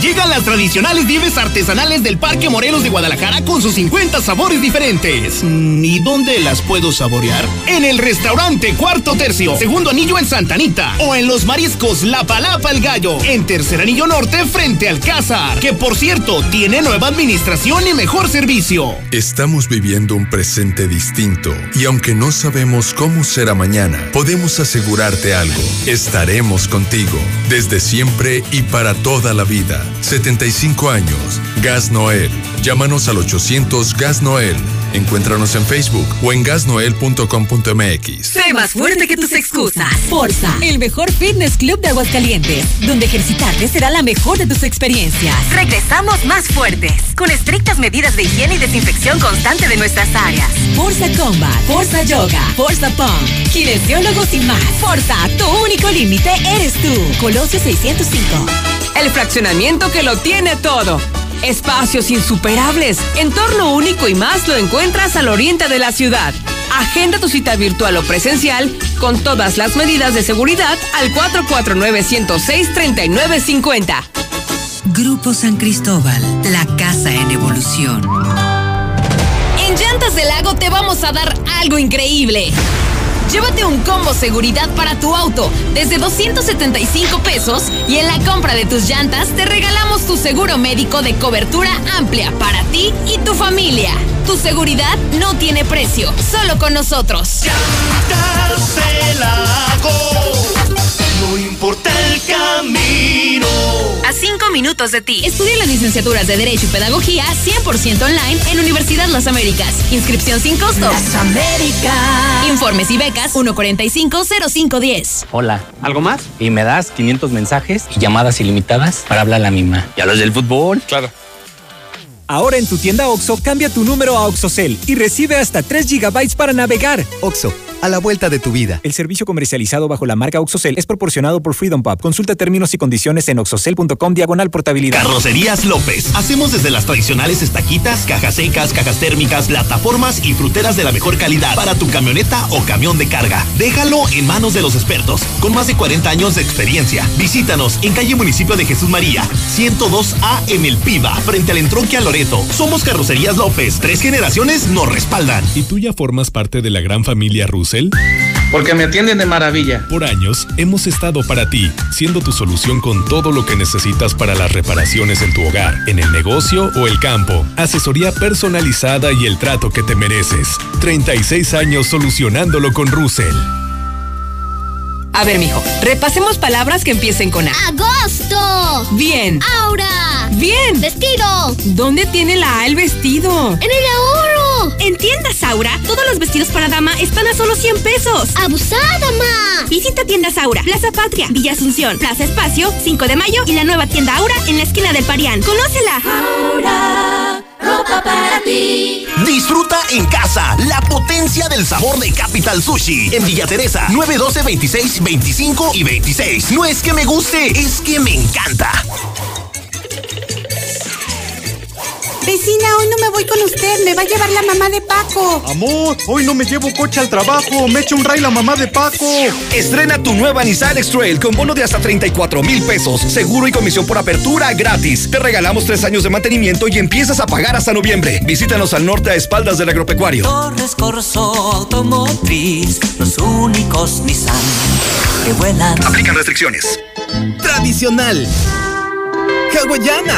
Llegan las tradicionales nieves artesanales del Parque Morelos de Guadalajara con sus 50 sabores diferentes. Mm, ¿Y dónde las puedo saborear? En el restaurante Cuarto Tercio, segundo anillo en Santa Anita. O en los mariscos La Palapa el Gallo, en tercer anillo norte frente al Cázar. Que por cierto, tiene nueva administración y mejor servicio. Estamos viviendo un presente distinto. Y aunque no sabemos cómo será mañana, podemos asegurarte algo. Estaremos contigo. Desde siempre y para toda la vida. 75 años. Gas Noel. Llámanos al 800 Gas Noel. Encuéntranos en Facebook o en gasnoel.com.mx. Sé más fuerte que tus excusas. Forza, el mejor fitness club de Aguascalientes, donde ejercitarte será la mejor de tus experiencias. Regresamos más fuertes, con estrictas medidas de higiene y desinfección constante de nuestras áreas. Forza Combat, Forza Yoga, Forza Pump, kinesiólogos y más. Forza, tu único límite eres tú. Colosio 605. El fraccionamiento que lo tiene todo. Espacios insuperables, entorno único y más lo encuentras al oriente de la ciudad. Agenda tu cita virtual o presencial con todas las medidas de seguridad al 449-106-3950. Grupo San Cristóbal, la casa en evolución. En Llantas del Lago te vamos a dar algo increíble. Llévate un combo seguridad para tu auto desde 275 pesos y en la compra de tus llantas te regalamos tu seguro médico de cobertura amplia para ti y tu familia. Tu seguridad no tiene precio, solo con nosotros. Llantas no importa el camino. A cinco minutos de ti. Estudia las licenciaturas de Derecho y Pedagogía 100% online en Universidad Las Américas. Inscripción sin costo. Las Américas. Informes y becas 145-0510. Hola. ¿Algo más? Y me das 500 mensajes y llamadas ilimitadas para hablar a la misma. ¿Y a los del fútbol? Claro. Ahora en tu tienda OXO, cambia tu número a OXOCEL y recibe hasta 3 GB para navegar. Oxo, a la vuelta de tu vida. El servicio comercializado bajo la marca Oxocel es proporcionado por Freedom Pub. Consulta términos y condiciones en oxocel.com diagonal portabilidad. Carrocerías López. Hacemos desde las tradicionales estaquitas, cajas secas, cajas térmicas, plataformas y fruteras de la mejor calidad para tu camioneta o camión de carga. Déjalo en manos de los expertos, con más de 40 años de experiencia. Visítanos en calle Municipio de Jesús María, 102A en el Piva, frente al entronque a Loreto. Somos Carrocerías López. Tres generaciones nos respaldan. ¿Y tú ya formas parte de la gran familia Russell? Porque me atienden de maravilla. Por años hemos estado para ti, siendo tu solución con todo lo que necesitas para las reparaciones en tu hogar, en el negocio o el campo. Asesoría personalizada y el trato que te mereces. 36 años solucionándolo con Russell. A ver, mijo, repasemos palabras que empiecen con A. ¡Agosto! Bien. ¡Aura! Bien. ¡Vestido! ¿Dónde tiene la A el vestido? ¡En el ahorro! En tiendas Aura, todos los vestidos para dama están a solo 100 pesos. ¡Abusada, ma! Visita tiendas Aura, Plaza Patria, Villa Asunción, Plaza Espacio, 5 de mayo y la nueva tienda Aura en la esquina del Parián. ¡Conócela! Aura, ropa para ti. Disfruta en casa la potencia del sabor de Capital Sushi en Villa Teresa 912 26 25 y 26. No es que me guste, es que me encanta. Vecina, hoy no me voy con usted, me va a llevar la mamá de Paco. Amor, hoy no me llevo coche al trabajo, me echa un ray la mamá de Paco. Estrena tu nueva Nissan X-Trail con bono de hasta 34 mil pesos, seguro y comisión por apertura gratis. Te regalamos tres años de mantenimiento y empiezas a pagar hasta noviembre. Visítanos al norte a espaldas del agropecuario. Torres Corso Automotriz, los únicos Nissan que vuelan. Aplican restricciones. Tradicional. Hawaiana.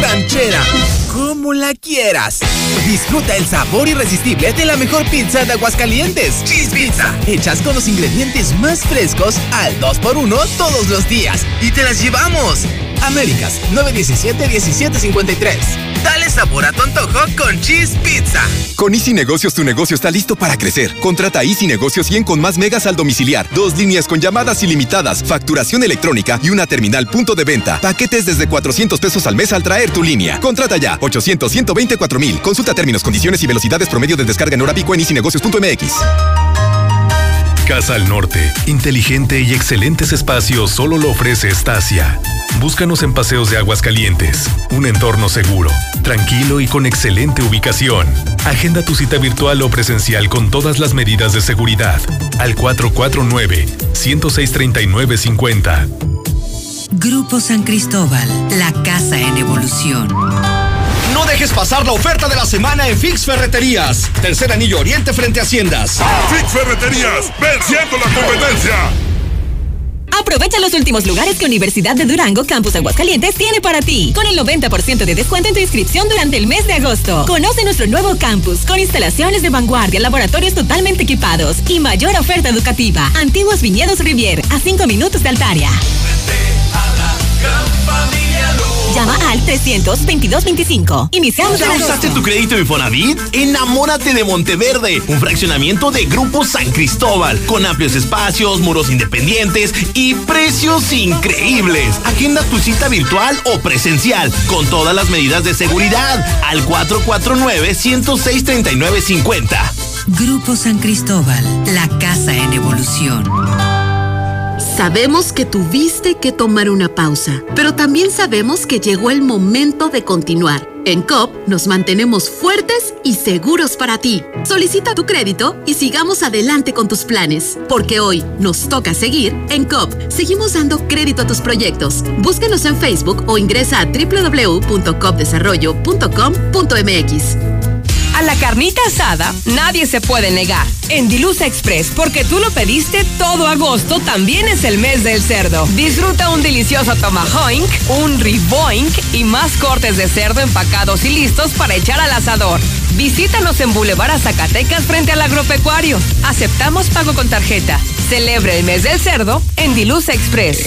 Ranchera. Como la quieras. Disfruta el sabor irresistible de la mejor pizza de Aguascalientes. Cheese Pizza. Hechas con los ingredientes más frescos al 2x1 todos los días. Y te las llevamos. Américas 917-1753. Dale sabor a tu antojo con Cheese Pizza. Con Easy Negocios tu negocio está listo para crecer. Contrata Easy Negocios 100 con más megas al domiciliar, dos líneas con llamadas ilimitadas, facturación electrónica y una terminal punto de venta. Paquetes desde 400 pesos al mes al traer tu línea. Contrata ya 800 124 mil. Consulta términos, condiciones y velocidades promedio de descarga en hora pico en easynegocios.mx. Casa al Norte, inteligente y excelentes espacios solo lo ofrece Estacia. Búscanos en Paseos de Aguas Calientes, un entorno seguro, tranquilo y con excelente ubicación. Agenda tu cita virtual o presencial con todas las medidas de seguridad al 449-106-3950. Grupo San Cristóbal, la casa en evolución. No dejes pasar la oferta de la semana en Fix Ferreterías. Tercer anillo oriente frente a Haciendas. Fix Ferreterías, venciendo la competencia. Aprovecha los últimos lugares que Universidad de Durango Campus Aguascalientes tiene para ti, con el 90% de descuento en tu inscripción durante el mes de agosto. Conoce nuestro nuevo campus con instalaciones de vanguardia, laboratorios totalmente equipados y mayor oferta educativa. Antiguos Viñedos Rivier, a 5 minutos de Altaria. Llama al 322-25. Iniciamos ¿Ya usaste tu crédito Infonavit? Enamórate de Monteverde, un fraccionamiento de Grupo San Cristóbal, con amplios espacios, muros independientes y precios increíbles. Agenda tu cita virtual o presencial, con todas las medidas de seguridad, al 449-106-3950. Grupo San Cristóbal, la casa en evolución. Sabemos que tuviste que tomar una pausa, pero también sabemos que llegó el momento de continuar. En COP nos mantenemos fuertes y seguros para ti. Solicita tu crédito y sigamos adelante con tus planes, porque hoy nos toca seguir en COP. Seguimos dando crédito a tus proyectos. Búscanos en Facebook o ingresa a www.copdesarrollo.com.mx. La carnita asada nadie se puede negar. En Dilusa Express, porque tú lo pediste todo agosto, también es el mes del cerdo. Disfruta un delicioso tomahawk, un riboink y más cortes de cerdo empacados y listos para echar al asador. Visítanos en Boulevard Zacatecas frente al agropecuario. Aceptamos pago con tarjeta. Celebre el mes del cerdo en Dilusa Express.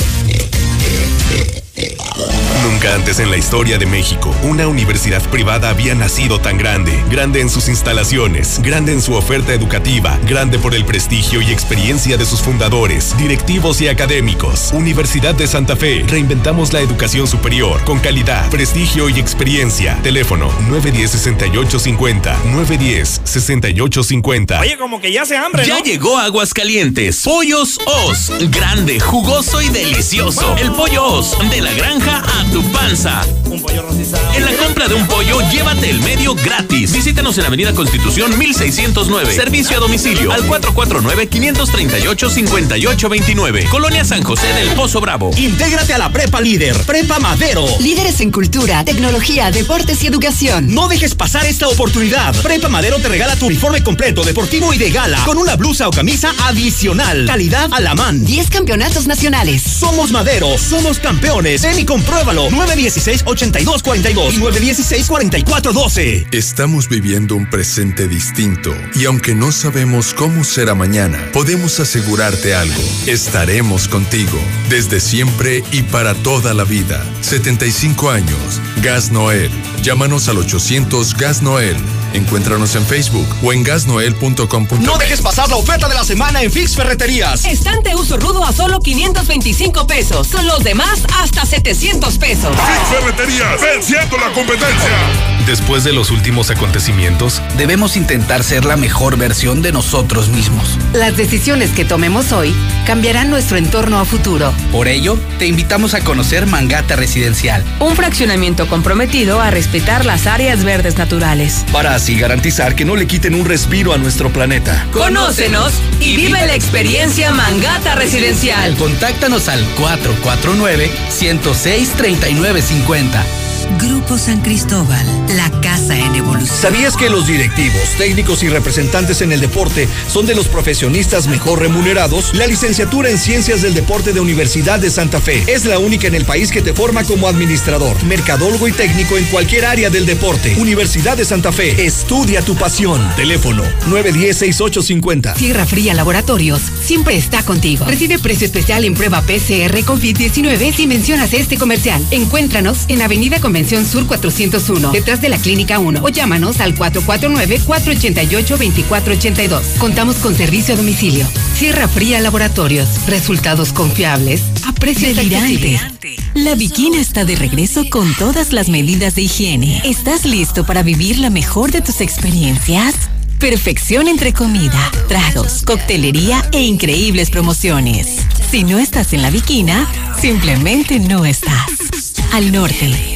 Nunca antes en la historia de México, una universidad privada había nacido tan grande. Grande en sus instalaciones, grande en su oferta educativa, grande por el prestigio y experiencia de sus fundadores, directivos y académicos. Universidad de Santa Fe, reinventamos la educación superior con calidad, prestigio y experiencia. Teléfono 910-6850, 910-6850. Oye, como que ya se hambre, Ya llegó Aguascalientes. Pollos Os. Grande, jugoso y delicioso. El pollo Os. De la granja a tu panza. Un pollo rostizado. En la compra de un pollo, llévate el medio gratis. Visítanos en Avenida Constitución 1609. Servicio a domicilio al 449-538-5829. Colonia San José del Pozo Bravo. Intégrate a la Prepa Líder, Prepa Madero. Líderes en cultura, tecnología, deportes y educación. No dejes pasar esta oportunidad. Prepa Madero te regala tu uniforme completo, deportivo y de gala, con una blusa o camisa adicional. Calidad a la man. 10 campeonatos nacionales. Somos Madero, somos campeones. Ven y compruébalo. 916-8242 y 916-4412. Estamos viviendo un presente distinto y aunque no sabemos cómo será mañana, podemos asegurarte algo. Estaremos contigo desde siempre y para toda la vida. 75 años. Gas Noel. Llámanos al 800 Gas Noel. Encuéntranos en Facebook o en gasnoel.com. No dejes pasar la oferta de la semana en Fix Ferreterías. Estante uso rudo a solo 525 pesos. Con los demás hasta 700 pesos. Fix Ferreterías, venciendo la competencia. Después de los últimos acontecimientos, Debemos intentar ser la mejor versión de nosotros mismos. Las decisiones que tomemos hoy cambiarán nuestro entorno a futuro. Por ello, te invitamos a conocer Mangata Residencial, Un fraccionamiento comprometido a respetar las áreas verdes naturales. Para así garantizar que no le quiten un respiro a nuestro planeta. Conócenos y vive la experiencia Mangata Residencial. Contáctanos al 449-106-3950. Grupo San Cristóbal, la casa en evolución. ¿Sabías que los directivos, técnicos y representantes en el deporte son de los profesionistas mejor remunerados? La licenciatura en Ciencias del Deporte de Universidad de Santa Fe es la única en el país que te forma como administrador, mercadólogo y técnico en cualquier área del deporte. Universidad de Santa Fe, estudia tu pasión. Teléfono 910-6850. Sierra Fría Laboratorios siempre está contigo. Recibe precio especial en prueba PCR COVID-19 si mencionas este comercial. Encuéntranos en Avenida Convención Sur 401, detrás de la Clínica 1 o llámanos al 449-488-2482. Contamos con servicio a domicilio. Sierra Fría Laboratorios. Resultados confiables a precios Delirante. accesibles. La Bikina está de regreso con todas las medidas de higiene. ¿Estás listo para vivir la mejor de tus experiencias? Perfección entre comida, tragos, coctelería e increíbles promociones. Si no estás en la Bikina, simplemente no estás. Al norte,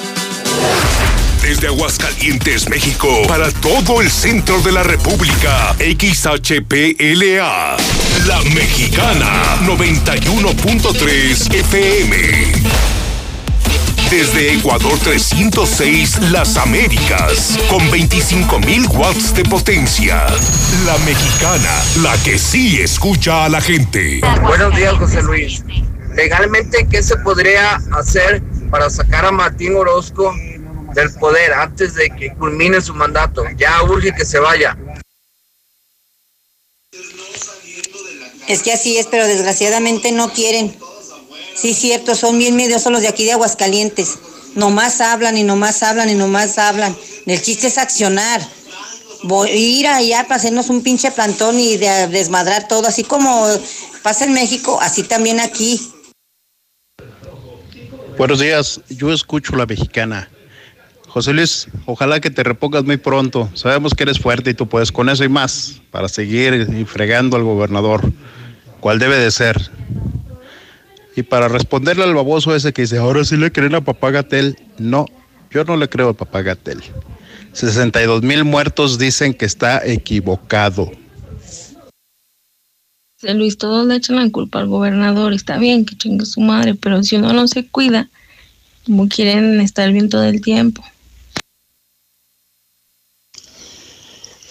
Desde Aguascalientes, México, para todo el centro de la República, XHPLA, La Mexicana, 91.3 FM. Desde Ecuador 306, Las Américas, con 25.000 watts de potencia. La Mexicana, la que sí escucha a la gente. Buenos días, José Luis. Legalmente, ¿qué se podría hacer para sacar a Martín Orozco del poder antes de que culmine su mandato? Ya urge que se vaya. Es que así es, pero desgraciadamente no quieren. Sí, cierto, son bien mediosos los de aquí de Aguascalientes. Nomás hablan y nomás hablan y nomás hablan. El chiste es accionar. Voy a ir allá para hacernos un pinche plantón y de- desmadrar todo, así como pasa en México, así también aquí. Buenos días, yo escucho la mexicana. José Luis, ojalá que te repongas muy pronto. Sabemos que eres fuerte y tú puedes con eso y más para seguir fregando al gobernador. cual debe de ser. Y para responderle al baboso ese que dice, ahora sí le creen a papá Gatel, no, yo no le creo a papá Gatel. 62 mil muertos dicen que está equivocado. José Luis, todos le echan la culpa al gobernador. Está bien que chingue su madre, pero si uno no se cuida, como quieren estar bien todo el tiempo.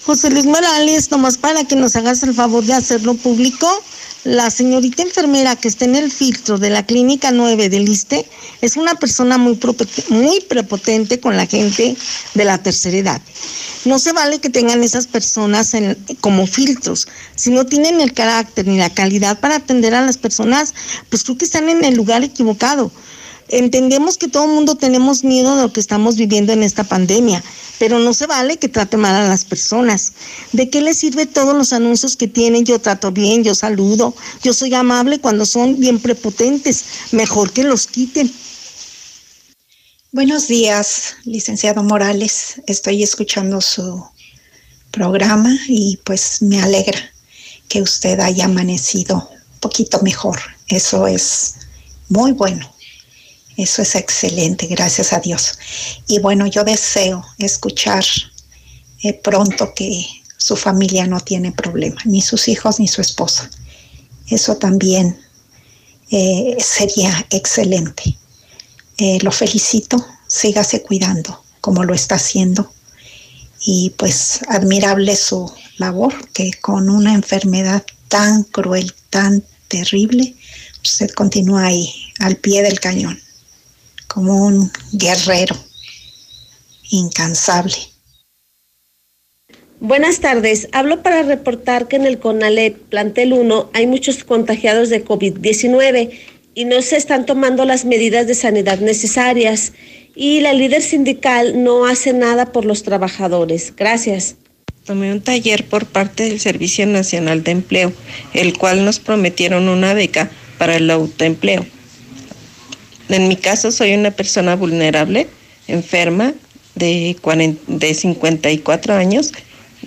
José Luis Morales, nomás para que nos hagas el favor de hacerlo público, la señorita enfermera que está en el filtro de la clínica 9 del ISTE es una persona muy, muy prepotente con la gente de la tercera edad. No se vale que tengan esas personas como filtros. Si no tienen el carácter ni la calidad para atender a las personas, pues creo que están en el lugar equivocado. Entendemos que todo el mundo tenemos miedo de lo que estamos viviendo en esta pandemia, pero no se vale que trate mal a las personas. ¿De qué les sirve todos los anuncios que tienen? Yo trato bien, yo saludo, yo soy amable cuando son bien prepotentes. Mejor que los quiten. Buenos días, licenciado Morales. Estoy escuchando su programa y pues me alegra que usted haya amanecido un poquito mejor. Eso es muy bueno. Eso es excelente, gracias a Dios. Y bueno, yo deseo escuchar eh, pronto que su familia no tiene problema, ni sus hijos ni su esposa. Eso también eh, sería excelente. Eh, lo felicito, sígase cuidando como lo está haciendo. Y pues admirable su labor, que con una enfermedad tan cruel, tan terrible, usted continúa ahí, al pie del cañón como un guerrero incansable. Buenas tardes. Hablo para reportar que en el CONALEP Plantel 1 hay muchos contagiados de COVID-19 y no se están tomando las medidas de sanidad necesarias y la líder sindical no hace nada por los trabajadores. Gracias. Tomé un taller por parte del Servicio Nacional de Empleo, el cual nos prometieron una beca para el autoempleo. En mi caso soy una persona vulnerable, enferma, de, de 54 años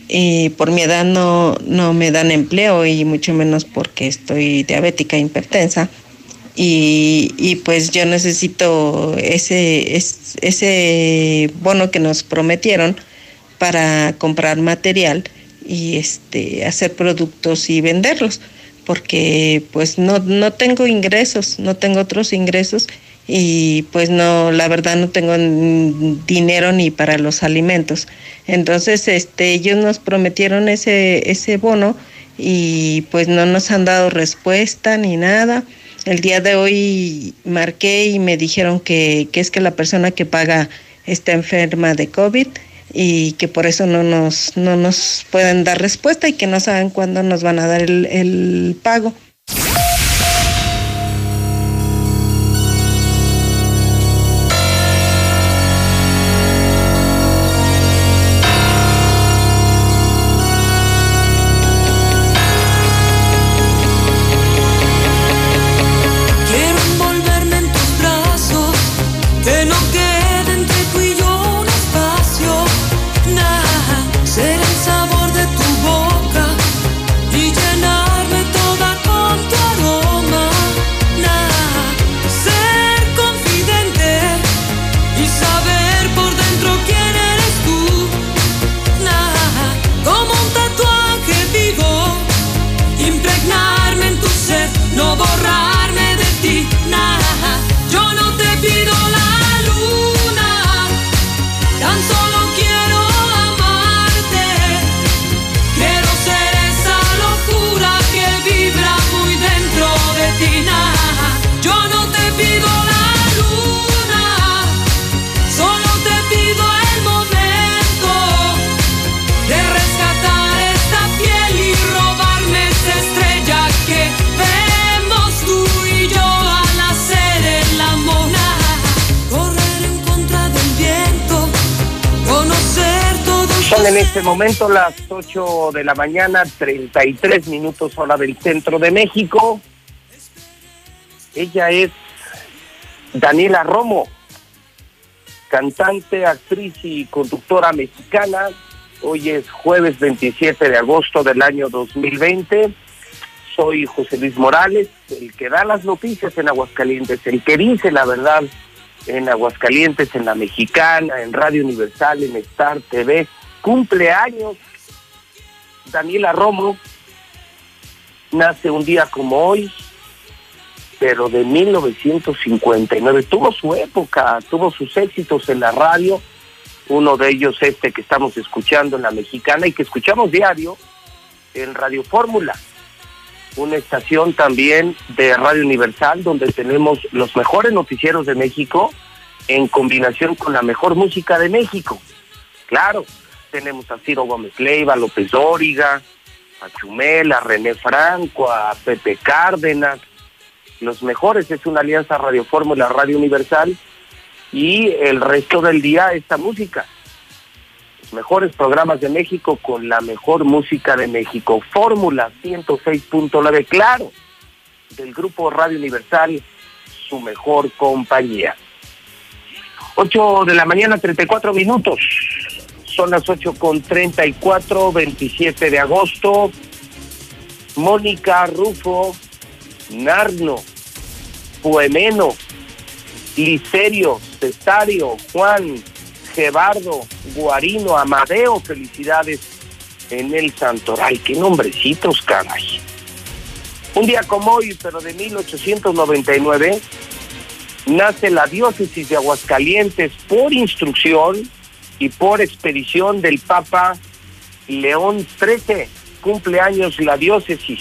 y por mi edad no, no me dan empleo y mucho menos porque estoy diabética hipertensa. Y, y, pues yo necesito ese, ese bono que nos prometieron para comprar material y este hacer productos y venderlos porque pues no, no tengo ingresos, no tengo otros ingresos y pues no, la verdad no tengo dinero ni para los alimentos. Entonces, este, ellos nos prometieron ese, ese bono y pues no nos han dado respuesta ni nada. El día de hoy marqué y me dijeron que, que es que la persona que paga está enferma de COVID y que por eso no nos, no nos pueden dar respuesta y que no saben cuándo nos van a dar el, el pago. Momento las 8 de la mañana, 33 minutos hora del centro de México. Ella es Daniela Romo, cantante, actriz y conductora mexicana. Hoy es jueves 27 de agosto del año 2020. Soy José Luis Morales, el que da las noticias en Aguascalientes, el que dice la verdad en Aguascalientes, en La Mexicana, en Radio Universal, en Star TV. Cumpleaños. Daniela Romo nace un día como hoy, pero de 1959. Tuvo su época, tuvo sus éxitos en la radio, uno de ellos este que estamos escuchando en La Mexicana y que escuchamos diario en Radio Fórmula, una estación también de Radio Universal donde tenemos los mejores noticieros de México en combinación con la mejor música de México. Claro, tenemos a Ciro Gómez Leiva, a López Dóriga, a Chumel, a René Franco, a Pepe Cárdenas. Los mejores es una alianza Radio Fórmula, Radio Universal y el resto del día esta música. Los mejores programas de México con la mejor música de México. Fórmula 106.9, claro, del grupo Radio Universal, su mejor compañía. 8 de la mañana, 34 minutos. Son las 8 con 34, 27 de agosto. Mónica Rufo, Narno, Puemeno, Licerio, Cesario, Juan, Gebardo, Guarino, Amadeo, felicidades en el Santoral. Qué nombrecitos, caray. Un día como hoy, pero de 1899, nace la diócesis de Aguascalientes por instrucción y por expedición del Papa León XIII. Cumpleaños la diócesis.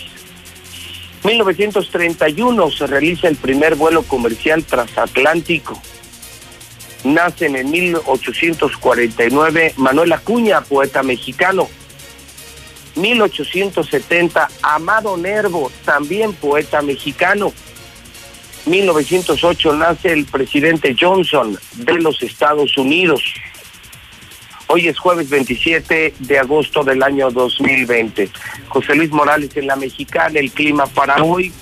1931 se realiza el primer vuelo comercial transatlántico. Nacen en 1849 Manuel Acuña, poeta mexicano. 1870 Amado Nervo, también poeta mexicano. 1908 nace el presidente Johnson de los Estados Unidos. Hoy es jueves 27 de agosto del año 2020. José Luis Morales en la Mexicana, el clima para hoy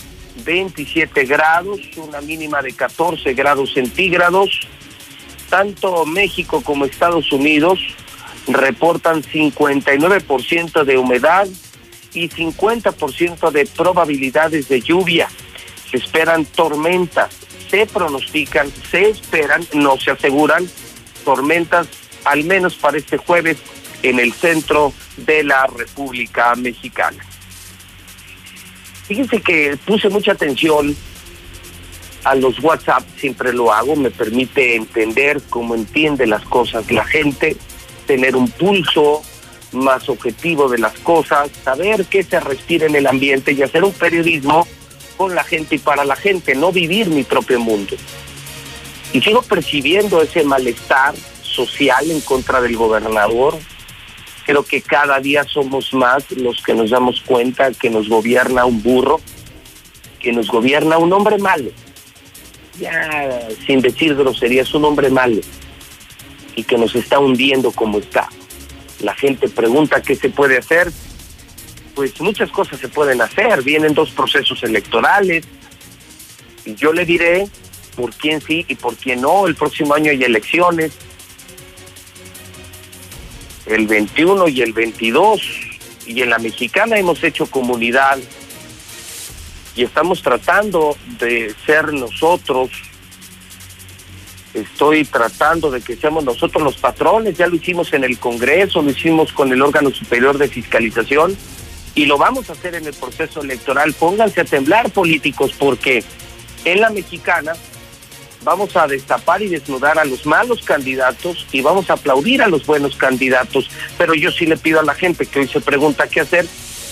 27 grados, una mínima de 14 grados centígrados. Tanto México como Estados Unidos reportan 59% de humedad y 50% de probabilidades de lluvia. Se esperan tormentas, se pronostican, se esperan, no se aseguran, tormentas al menos para este jueves en el centro de la República Mexicana. Fíjense que puse mucha atención a los WhatsApp, siempre lo hago, me permite entender cómo entiende las cosas la gente, tener un pulso más objetivo de las cosas, saber qué se respira en el ambiente y hacer un periodismo con la gente y para la gente, no vivir mi propio mundo. Y sigo percibiendo ese malestar social en contra del gobernador. Creo que cada día somos más los que nos damos cuenta que nos gobierna un burro, que nos gobierna un hombre malo. Ya sin decir grosería, es un hombre malo y que nos está hundiendo como está. La gente pregunta qué se puede hacer. Pues muchas cosas se pueden hacer. Vienen dos procesos electorales. Yo le diré por quién sí y por quién no. El próximo año hay elecciones el 21 y el 22, y en la mexicana hemos hecho comunidad y estamos tratando de ser nosotros, estoy tratando de que seamos nosotros los patrones, ya lo hicimos en el Congreso, lo hicimos con el órgano superior de fiscalización y lo vamos a hacer en el proceso electoral. Pónganse a temblar políticos porque en la mexicana vamos a destapar y desnudar a los malos candidatos y vamos a aplaudir a los buenos candidatos. Pero yo sí le pido a la gente que hoy se pregunta qué hacer,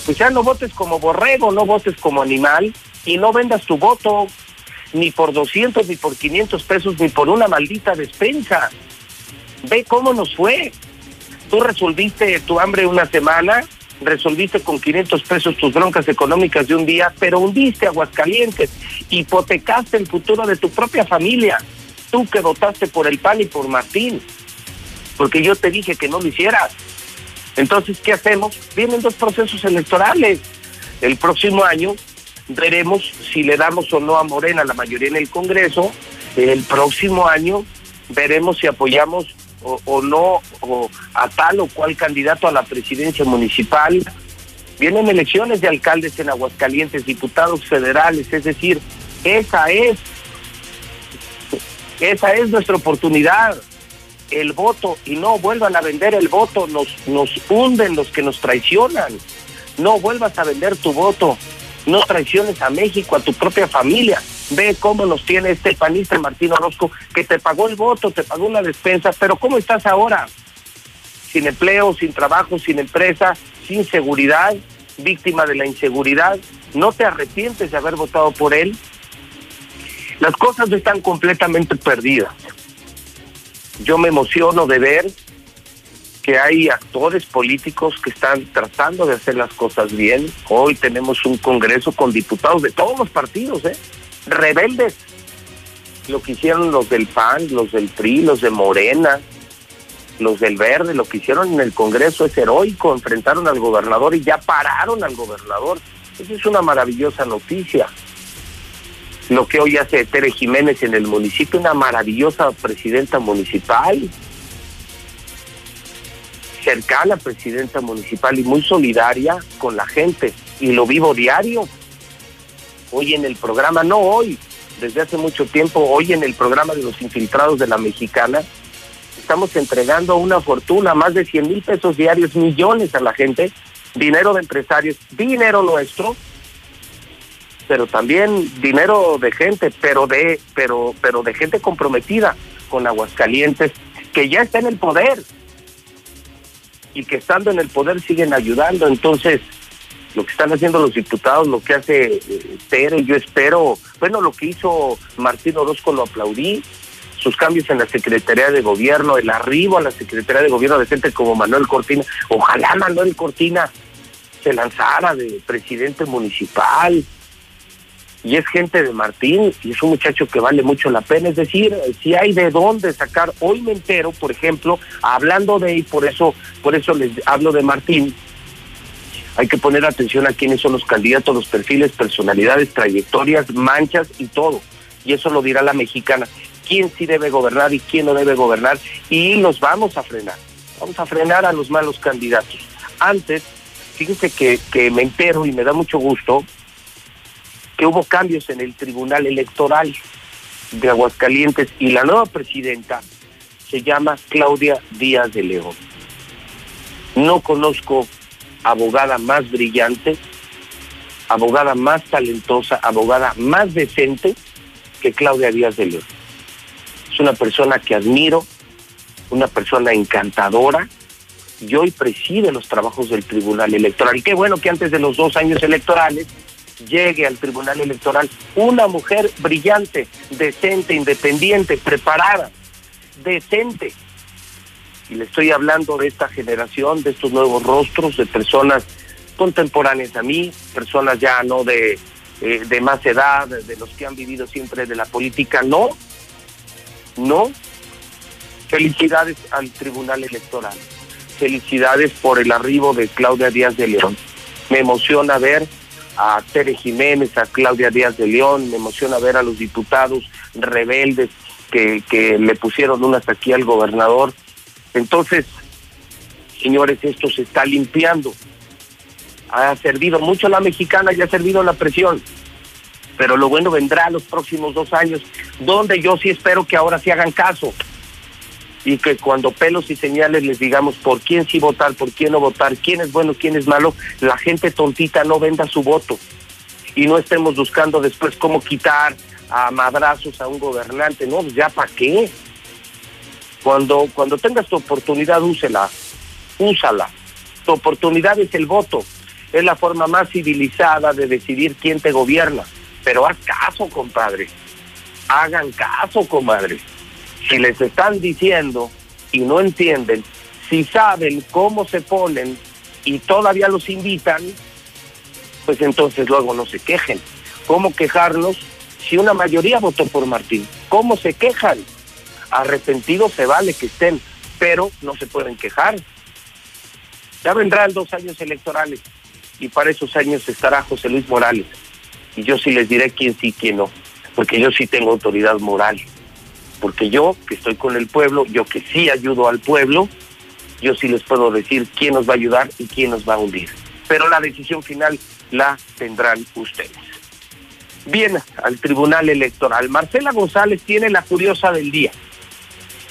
pues ya no votes como borrego, no votes como animal y no vendas tu voto ni por 200, ni por 500 pesos, ni por una maldita despensa. Ve cómo nos fue. Tú resolviste tu hambre una semana, resolviste con 500 pesos tus broncas económicas de un día, pero hundiste Aguascalientes, hipotecaste el futuro de tu propia familia, tú que votaste por el PAN y por Martín, porque yo te dije que no lo hicieras. Entonces, ¿qué hacemos? Vienen dos procesos electorales. El próximo año veremos si le damos o no a Morena la mayoría en el Congreso. El próximo año veremos si apoyamos o, o no o a tal o cual candidato a la presidencia municipal Vienen elecciones de alcaldes en Aguascalientes, diputados federales, es decir, esa es, esa es nuestra oportunidad, el voto, y no vuelvan a vender el voto, nos, nos hunden los que nos traicionan. No vuelvas a vender tu voto, no traiciones a México, a tu propia familia. Ve cómo nos tiene este panista Martín Orozco, que te pagó el voto, te pagó una despensa, pero ¿cómo estás ahora? Sin empleo, sin trabajo, sin empresa, sin seguridad, víctima de la inseguridad. ¿No te arrepientes de haber votado por él? Las cosas están completamente perdidas. Yo me emociono de ver que hay actores políticos que están tratando de hacer las cosas bien. Hoy tenemos un Congreso con diputados de todos los partidos, ¿eh? Rebeldes. Lo que hicieron los del PAN, los del PRI, los de Morena, los del Verde, lo que hicieron en el Congreso es heroico, enfrentaron al gobernador y ya pararon al gobernador. Esa es una maravillosa noticia. Lo que hoy hace Tere Jiménez en el municipio, una maravillosa presidenta municipal, cercana presidenta municipal y muy solidaria con la gente. Y lo vivo diario. Hoy en el programa, no hoy, desde hace mucho tiempo, hoy en el programa de los infiltrados de la mexicana, estamos entregando una fortuna, más de 100 mil pesos diarios, millones a la gente, dinero de empresarios, dinero nuestro, pero también dinero de gente, pero de, pero, pero de gente comprometida con Aguascalientes, que ya está en el poder y que estando en el poder siguen ayudando. Entonces, lo que están haciendo los diputados, lo que hace eh, Tere, yo espero, bueno, lo que hizo Martín Orozco lo aplaudí, sus cambios en la Secretaría de Gobierno, el arribo a la Secretaría de Gobierno de gente como Manuel Cortina, ojalá Manuel Cortina se lanzara de presidente municipal, y es gente de Martín y es un muchacho que vale mucho la pena. Es decir, si hay de dónde sacar, hoy me entero, por ejemplo, hablando de, y por eso, por eso les hablo de Martín, hay que poner atención a quiénes son los candidatos, los perfiles, personalidades, trayectorias, manchas y todo. Y eso lo dirá la mexicana. Quién sí debe gobernar y quién no debe gobernar. Y los vamos a frenar. Vamos a frenar a los malos candidatos. Antes, fíjense que, me entero y me da mucho gusto que hubo cambios en el Tribunal Electoral de Aguascalientes y la nueva presidenta se llama Claudia Díaz de León. No conozco abogada más brillante, abogada más talentosa, abogada más decente que Claudia Díaz de León. Es una persona que admiro, una persona encantadora y hoy preside los trabajos del Tribunal Electoral. Y qué bueno que antes de los dos años electorales llegue al Tribunal Electoral una mujer brillante, decente, independiente, preparada, decente. Y le estoy hablando de esta generación, de estos nuevos rostros, de personas contemporáneas a mí, personas ya no de, eh, de más edad, de los que han vivido siempre de la política, no, no. Felicidades al Tribunal Electoral. Felicidades por el arribo de Claudia Díaz de León. Me emociona ver a Tere Jiménez, a Claudia Díaz de León, me emociona ver a los diputados rebeldes que, que le pusieron unas aquí al gobernador. Entonces, señores, esto se está limpiando. Ha servido mucho la mexicana y ha servido la presión. Pero lo bueno vendrá los próximos dos años, donde yo sí espero que ahora sí hagan caso y que cuando pelos y señales les digamos por quién sí votar, por quién no votar, quién es bueno, quién es malo, la gente tontita no venda su voto y no estemos buscando después cómo quitar a madrazos a un gobernante, no, pues ya para qué. Cuando, cuando tengas tu oportunidad, úsela, úsala. Tu oportunidad es el voto, es la forma más civilizada de decidir quién te gobierna. Pero haz caso, compadre. Hagan caso, comadre si les están diciendo y no entienden, si saben cómo se ponen y todavía los invitan, pues entonces luego no se quejen. ¿Cómo quejarnos si una mayoría votó por Martín? ¿Cómo se quejan? Arrepentidos se vale que estén, pero no se pueden quejar. Ya vendrán dos años electorales y para esos años estará José Luis Morales. Y yo sí les diré quién sí, quién no, porque yo sí tengo autoridad moral porque yo que estoy con el pueblo, yo que sí ayudo al pueblo, yo sí les puedo decir quién nos va a ayudar y quién nos va a hundir. pero la decisión final la tendrán ustedes. Bien, al Tribunal Electoral. Marcela González tiene la curiosa del día.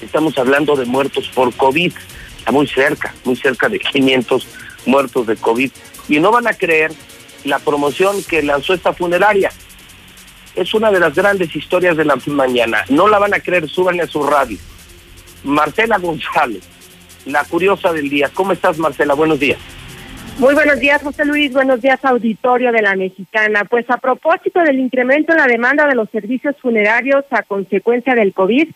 Estamos hablando de muertos por COVID. Está muy cerca, muy cerca de 500 muertos de COVID. Y no van a creer la promoción que lanzó esta funeraria. Es una de las grandes historias de la mañana. No la van a creer, súbanle a su radio. Marcela González, la curiosa del día. ¿Cómo estás, Marcela? Buenos días. Muy buenos días, José Luis. Buenos días, auditorio de la Mexicana. Pues a propósito del incremento en la demanda de los servicios funerarios a consecuencia del COVID,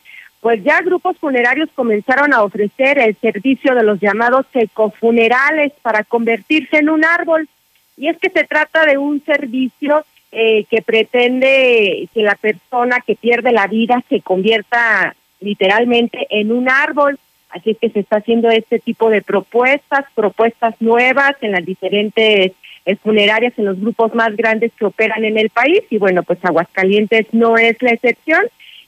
pues ya grupos funerarios comenzaron a ofrecer el servicio de los llamados ecofunerales para convertirse en un árbol. Y es que se trata de un servicio eh, que pretende que la persona que pierde la vida se convierta literalmente en un árbol. Así que se está haciendo este tipo de propuestas, propuestas nuevas en las diferentes eh, funerarias, en los grupos más grandes que operan en el país. Y bueno, pues Aguascalientes no es la excepción.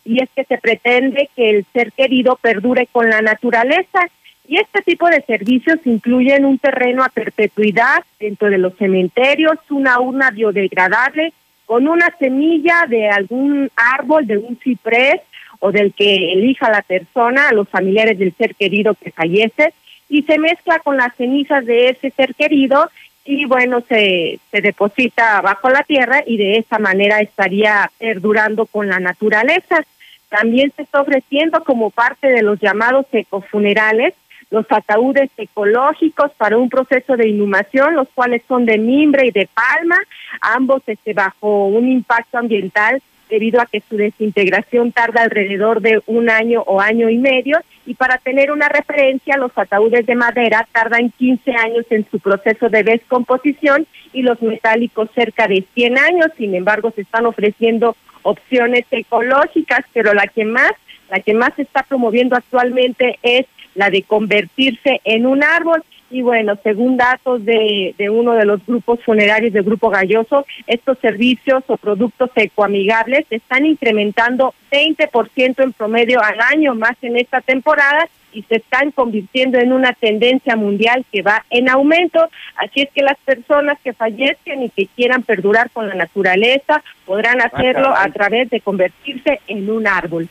Y es que se pretende que el ser querido perdure con la naturaleza. Y este tipo de servicios incluyen un terreno a perpetuidad dentro de los cementerios, una urna biodegradable con una semilla de algún árbol, de un ciprés, o del que elija la persona, a los familiares del ser querido que fallece, y se mezcla con las cenizas de ese ser querido y bueno, se, se deposita bajo la tierra y de esa manera estaría perdurando con la naturaleza. También se está ofreciendo como parte de los llamados ecofunerales los ataúdes ecológicos para un proceso de inhumación, los cuales son de mimbre y de palma, ambos este, bajo un impacto ambiental debido a que su desintegración tarda alrededor de un año o año y medio y para tener una referencia los ataúdes de madera tardan 15 años en su proceso de descomposición y los metálicos cerca de 100 años, sin embargo se están ofreciendo opciones ecológicas, pero la que más la que más se está promoviendo actualmente es la de convertirse en un árbol y bueno, según datos de, de uno de los grupos funerarios del Grupo Galloso, estos servicios o productos ecoamigables están incrementando 20% en promedio al año más en esta temporada y se están convirtiendo en una tendencia mundial que va en aumento. Así es que las personas que fallecen y que quieran perdurar con la naturaleza podrán Ah, hacerlo a través de convertirse en un árbol.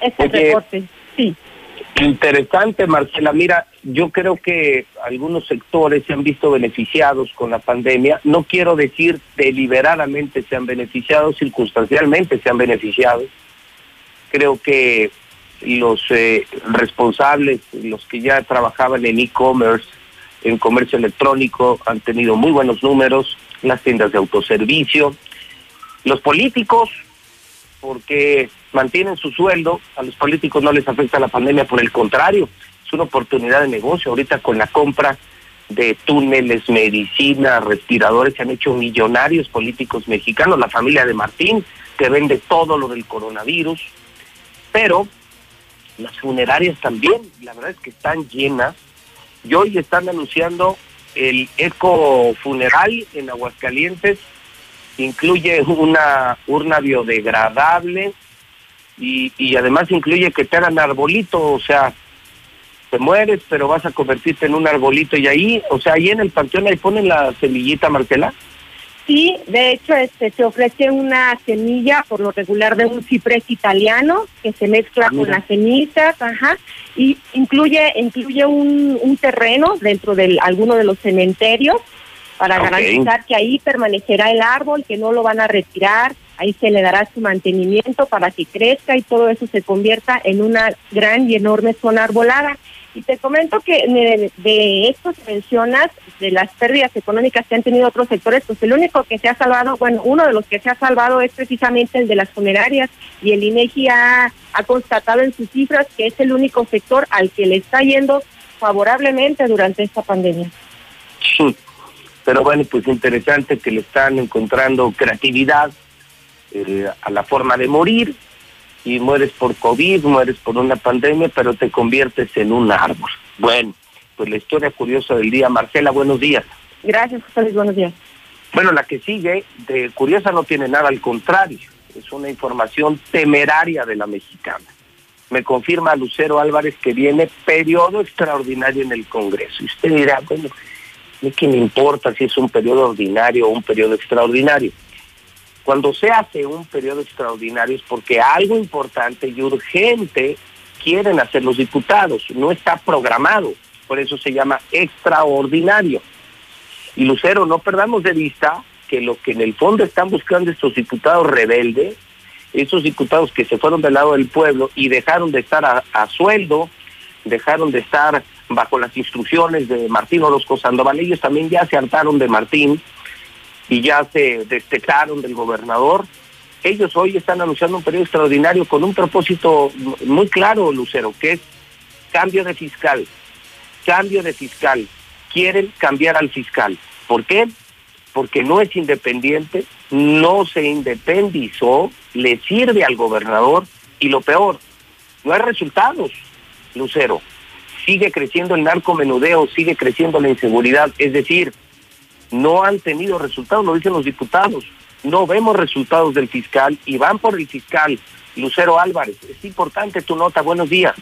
Ese Oye, reporte, sí. Interesante, Marcela. Mira, yo creo que algunos sectores se han visto beneficiados con la pandemia. No quiero decir deliberadamente se han beneficiado, circunstancialmente se han beneficiado. Creo que los eh, responsables, los que ya trabajaban en e-commerce, en comercio electrónico, han tenido muy buenos números, las tiendas de autoservicio, los políticos, porque mantienen su sueldo, a los políticos no les afecta la pandemia, por el contrario, es una oportunidad de negocio. Ahorita con la compra de túneles, medicina, respiradores, se han hecho millonarios políticos mexicanos, la familia de Martín, que vende todo lo del coronavirus, pero las funerarias también, la verdad es que están llenas, y hoy están anunciando el eco funeral en Aguascalientes, incluye una urna biodegradable y, y además incluye que te hagan arbolito, o sea, te mueres, pero vas a convertirte en un arbolito y ahí, o sea, ahí en el panteón ahí ponen la semillita, Marcela. Sí, de hecho, este se ofrece una semilla por lo regular de un ciprés italiano que se mezcla con las cenizas, ajá, y incluye incluye un, un terreno dentro de alguno de los cementerios para garantizar que ahí permanecerá el árbol, que no lo van a retirar, ahí se le dará su mantenimiento para que crezca y todo eso se convierta en una gran y enorme zona arbolada. Y te comento que de, de esto que mencionas, de las pérdidas económicas que han tenido otros sectores, pues el único que se ha salvado, bueno, uno de los que se ha salvado es precisamente el de las funerarias y el INEGI ha, ha constatado en sus cifras que es el único sector al que le está yendo favorablemente durante esta pandemia. Sí. Pero bueno, pues interesante que le están encontrando creatividad eh, a la forma de morir y mueres por COVID, mueres por una pandemia, pero te conviertes en un árbol. Bueno, pues la historia curiosa del día. Marcela, buenos días. Gracias, José Luis, buenos días. Bueno, la que sigue, de curiosa no tiene nada, al contrario, es una información temeraria de la mexicana. Me confirma Lucero Álvarez que viene periodo extraordinario en el Congreso. Y usted dirá, bueno, es que me importa si es un periodo ordinario o un periodo extraordinario. Cuando se hace un periodo extraordinario es porque algo importante y urgente quieren hacer los diputados, no está programado, por eso se llama extraordinario. Y Lucero, no perdamos de vista que lo que en el fondo están buscando estos diputados rebeldes, esos diputados que se fueron del lado del pueblo y dejaron de estar a, sueldo, dejaron de estar bajo las instrucciones de Martín Orozco Sandoval, ellos también ya se hartaron de Martín y ya se destecaron del gobernador. Ellos hoy están anunciando un periodo extraordinario con un propósito muy claro, Lucero, que es cambio de fiscal, cambio de fiscal. Quieren cambiar al fiscal. ¿Por qué? Porque no es independiente, no se independizó, le sirve al gobernador y lo peor, no hay resultados, Lucero. Sigue creciendo el narcomenudeo, sigue creciendo la inseguridad, es decir, no han tenido resultados, lo dicen los diputados. No vemos resultados del fiscal y van por el fiscal Lucero Álvarez. Es importante tu nota. Buenos días.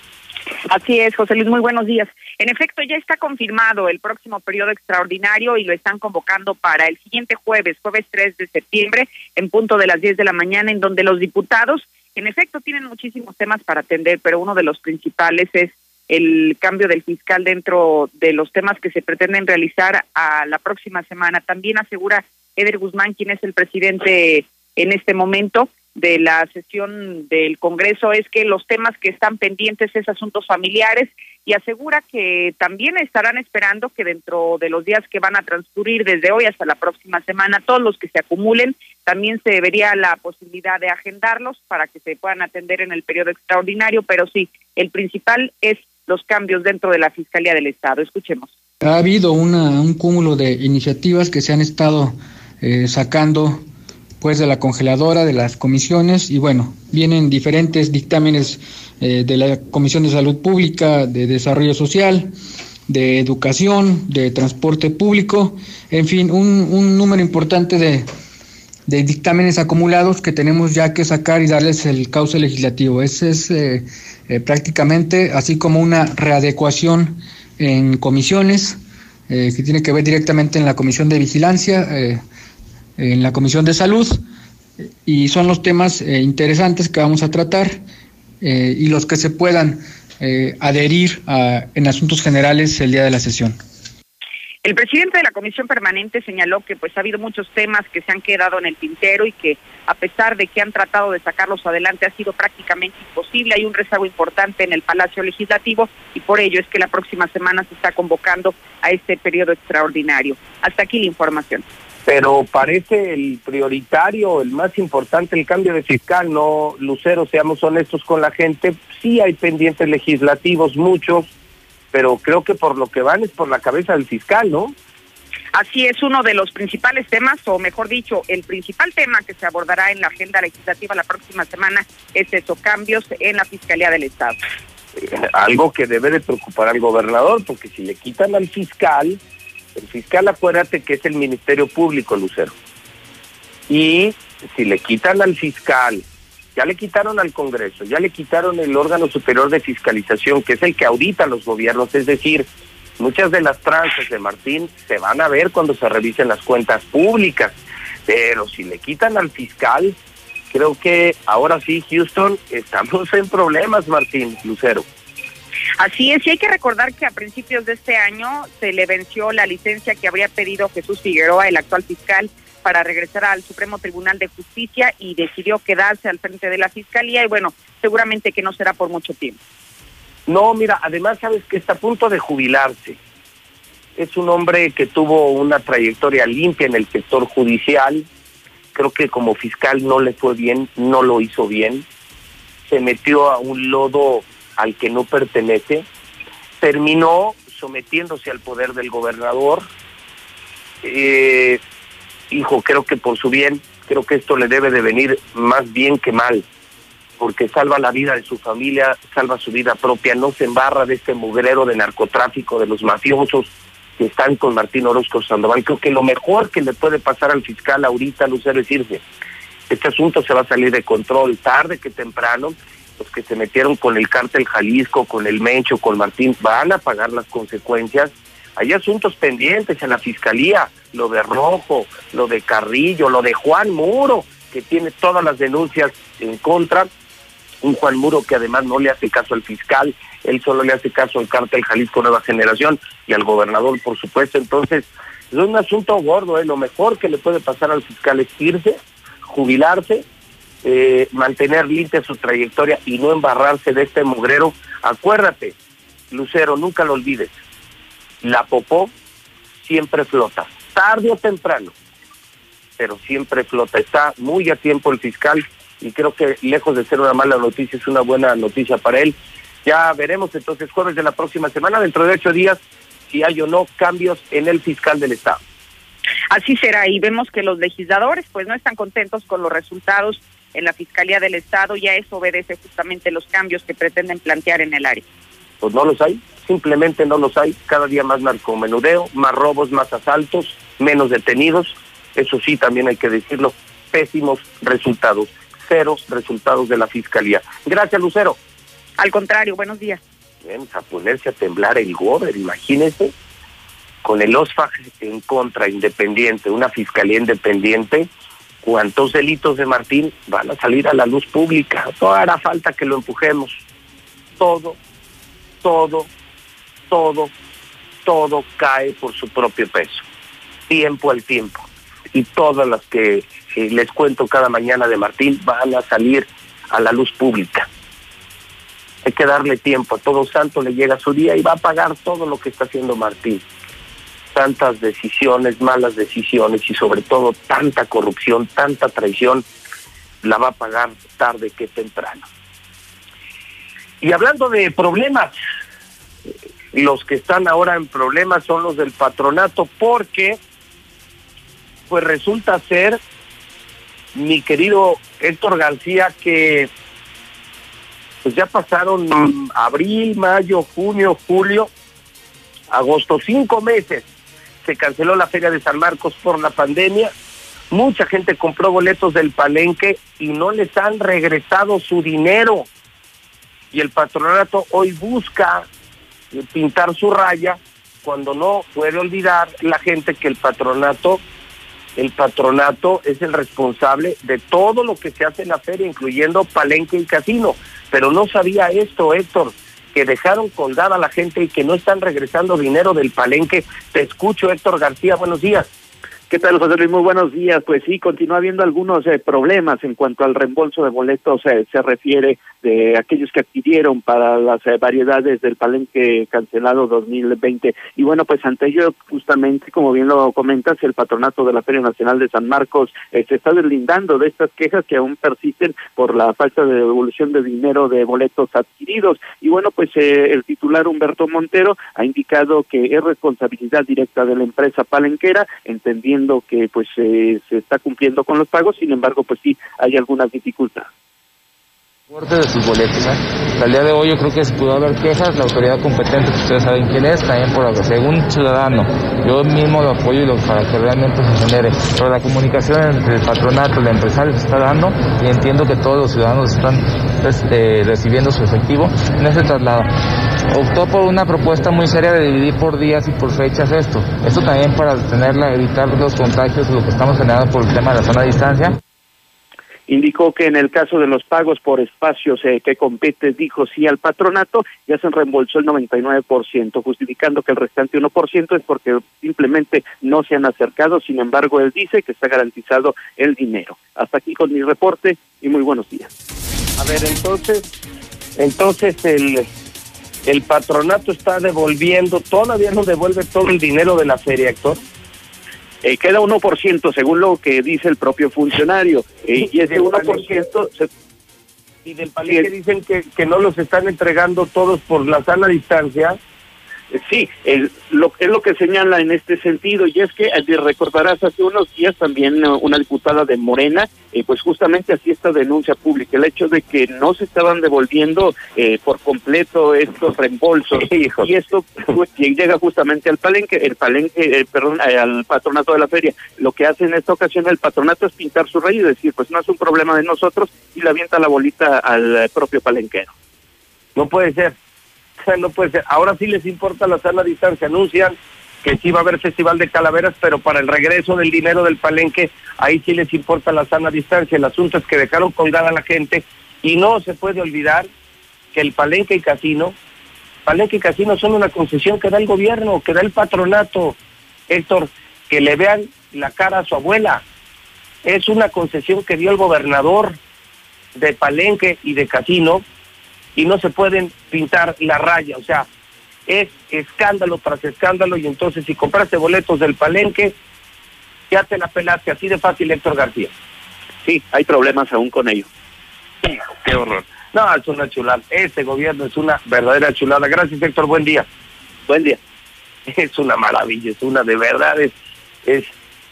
Así es, José Luis, muy buenos días. En efecto, ya está confirmado el próximo periodo extraordinario y lo están convocando para el siguiente jueves, jueves 3 de septiembre, en punto de las 10 de la mañana, en donde los diputados, en efecto, tienen muchísimos temas para atender, pero uno de los principales es el cambio del fiscal dentro de los temas que se pretenden realizar a la próxima semana. También asegura Eder Guzmán, quien es el presidente en este momento de la sesión del Congreso, es que los temas que están pendientes es asuntos familiares y asegura que también estarán esperando que dentro de los días que van a transcurrir desde hoy hasta la próxima semana, todos los que se acumulen, también se vería la posibilidad de agendarlos para que se puedan atender en el periodo extraordinario, pero sí, el principal es los cambios dentro de la Fiscalía del Estado. Escuchemos. Ha habido una, un cúmulo de iniciativas que se han estado eh, sacando pues de la congeladora, de las comisiones y bueno, vienen diferentes dictámenes eh, de la Comisión de Salud Pública, de Desarrollo Social, de Educación, de Transporte Público, en fin, un, un número importante de, de dictámenes acumulados que tenemos ya que sacar y darles el cauce legislativo. Ese es eh, eh, prácticamente así como una readecuación en comisiones eh, que tiene que ver directamente en la Comisión de Vigilancia, en la Comisión de Salud, y son los temas interesantes que vamos a tratar y los que se puedan adherir en asuntos generales el día de la sesión. El presidente de la comisión permanente señaló que pues ha habido muchos temas que se han quedado en el tintero y que a pesar de que han tratado de sacarlos adelante ha sido prácticamente imposible. Hay un rezago importante en el Palacio Legislativo y por ello es que la próxima semana se está convocando a este periodo extraordinario. Hasta aquí la información. Pero parece el prioritario, el más importante, el cambio de fiscal, no, Lucero, seamos honestos con la gente, sí hay pendientes legislativos, muchos, pero creo que por lo que van es por la cabeza del fiscal, ¿no? Así es uno de los principales temas, o mejor dicho, el principal tema que se abordará en la agenda legislativa la próxima semana es eso, cambios en la Fiscalía del Estado. Eh, algo que debe de preocupar al gobernador, porque si le quitan al fiscal, el fiscal acuérdate que es el Ministerio Público, Lucero. Y si le quitan al fiscal ya le quitaron al Congreso, ya le quitaron el órgano superior de fiscalización, que es el que audita los gobiernos, es decir, muchas de las tranzas de Martín se van a ver cuando se revisen las cuentas públicas, pero si le quitan al fiscal, creo que ahora sí, Houston, estamos en problemas, Martín Lucero. Así es, y hay que recordar que a principios de este año se le venció la licencia que habría pedido Jesús Figueroa, el actual fiscal, para regresar al Supremo Tribunal de Justicia y decidió quedarse al frente de la Fiscalía y bueno, seguramente que no será por mucho tiempo. No, mira, además sabes que está a punto de jubilarse. Es un hombre que tuvo una trayectoria limpia en el sector judicial. Creo que como fiscal no le fue bien, no lo hizo bien. Se metió a un lodo al que no pertenece. Terminó sometiéndose al poder del gobernador. Eh, hijo, creo que por su bien, creo que esto le debe de venir más bien que mal, porque salva la vida de su familia, salva su vida propia, no se embarra de este mugrero de narcotráfico, de los mafiosos que están con Martín Orozco Sandoval. Creo que lo mejor que le puede pasar al fiscal ahorita, Lucero, es decirse, este asunto se va a salir de control tarde que temprano. Los que se metieron con el cártel Jalisco, con el Mencho, con Martín, van a pagar las consecuencias Hay asuntos pendientes en la fiscalía, lo de Rojo, lo de Carrillo, lo de Juan Muro, que tiene todas las denuncias en contra. Un Juan Muro que además no le hace caso al fiscal, él solo le hace caso al cártel Jalisco Nueva Generación y al gobernador, por supuesto. Entonces, es un asunto gordo, ¿eh? lo mejor que le puede pasar al fiscal es irse, jubilarse, eh, mantener limpia su trayectoria y no embarrarse de este mugrero. Acuérdate, Lucero, nunca lo olvides, la popó siempre flota, tarde o temprano, pero siempre flota. Está muy a tiempo el fiscal y creo que lejos de ser una mala noticia, es una buena noticia para él. Ya veremos entonces jueves de la próxima semana, dentro de ocho días, si hay o no cambios en el fiscal del Estado. Así será y vemos que los legisladores pues no están contentos con los resultados en la Fiscalía del Estado y a eso obedece justamente los cambios que pretenden plantear en el área. Pues no los hay, simplemente no los hay. Cada día más narcomenudeo, más robos, más asaltos, menos detenidos. Eso sí, también hay que decirlo, pésimos resultados, cero resultados de la Fiscalía. Gracias, Lucero. Al contrario, buenos días. Vamos a ponerse a temblar el Gober, imagínese, con el OSFAG en contra, independiente, una fiscalía independiente, cuántos delitos de Martín van a salir a la luz pública. No hará falta que lo empujemos. Todo, todo, todo, todo cae por su propio peso. Tiempo al tiempo. Y todas las que eh, les cuento cada mañana de Martín van a salir a la luz pública. Hay que darle tiempo. A todo santo le llega su día y va a pagar todo lo que está haciendo Martín. Tantas decisiones, malas decisiones y sobre todo tanta corrupción, tanta traición, la va a pagar tarde que temprano. Y hablando de problemas, los que están ahora en problemas son los del patronato porque pues resulta ser mi querido Héctor García que pues ya pasaron abril, mayo, junio, julio, agosto, cinco meses. Se canceló la Feria de San Marcos por la pandemia. Mucha gente compró boletos del palenque y no les han regresado su dinero. Y el patronato hoy busca pintar su raya cuando no puede olvidar la gente que el patronato el patronato es el responsable de todo lo que se hace en la feria, incluyendo palenque y casino. Pero no sabía esto, Héctor, que dejaron colgada a la gente y que no están regresando dinero del palenque. Te escucho, Héctor García, buenos días. ¿Qué tal, José Luis? Muy buenos días. Pues sí, continúa habiendo algunos eh, problemas en cuanto al reembolso de boletos eh, se refiere de aquellos que adquirieron para las eh, variedades del palenque cancelado 2020. Y bueno, pues ante ello, justamente, como bien lo comentas, el patronato de la Feria Nacional de San Marcos se está deslindando de estas quejas que aún persisten por la falta de devolución de dinero de boletos adquiridos. Y bueno, pues el titular Humberto Montero ha indicado que es responsabilidad directa de la empresa palenquera, entendiendo que pues se está cumpliendo con los pagos, sin embargo, pues sí hay algunas dificultades de sus boletos. Hasta el día de hoy yo creo que se pudo haber quejas, la autoridad competente, que ustedes saben quién es, también por según ciudadano. Yo mismo lo apoyo y lo, para que realmente se genere. Pero la comunicación entre el patronato y el empresario se está dando y entiendo que todos los ciudadanos están este, recibiendo su efectivo en ese traslado. Optó por una propuesta muy seria de dividir por días y por fechas esto. Esto también para tenerla, evitar los contagios, lo que estamos generando por el tema de la zona de distancia. Indicó que en el caso de los pagos por espacios eh, que compete, dijo sí al patronato, ya se reembolsó el 99%, justificando que el restante 1% es porque simplemente no se han acercado. Sin embargo, él dice que está garantizado el dinero. Hasta aquí con mi reporte y muy buenos días. A ver, entonces, entonces el, el patronato está devolviendo, todavía no devuelve todo el dinero de la feria, Héctor. Eh, queda 1% según lo que dice el propio funcionario. Eh, y ese 1% se, y del palenque dicen que, que no los están entregando todos por la sana distancia. Sí, el, lo, es lo que señala en este sentido, y es que eh, recordarás hace unos días también una diputada de Morena, eh, pues justamente así esta denuncia pública, el hecho de que no se estaban devolviendo eh, por completo estos reembolsos, y esto pues, llega justamente al palenque, el palenque, perdón, al patronato de la feria. Lo que hace en esta ocasión el patronato es pintar su rey y decir, pues no es un problema de nosotros, y le avienta la bolita al propio palenquero. No puede ser no puede ser. Ahora sí les importa la sana distancia. Anuncian que sí va a haber festival de calaveras, pero para el regreso del dinero del palenque, ahí sí les importa la sana distancia. El asunto es que dejaron colgada a la gente y no se puede olvidar que el palenque y casino, palenque y casino son una concesión que da el gobierno, que da el patronato. Héctor, que le vean la cara a su abuela. Es una concesión que dio el gobernador de palenque y de casino y no se pueden pintar la raya. O sea, es escándalo tras escándalo y entonces si compraste boletos del palenque, ya te la pelaste así de fácil, Héctor García. Sí, hay problemas aún con ello. qué horror. No, es una chulada. Este gobierno es una verdadera chulada. Gracias, Héctor. Buen día. Buen día. Es una maravilla, es una de verdad, es, es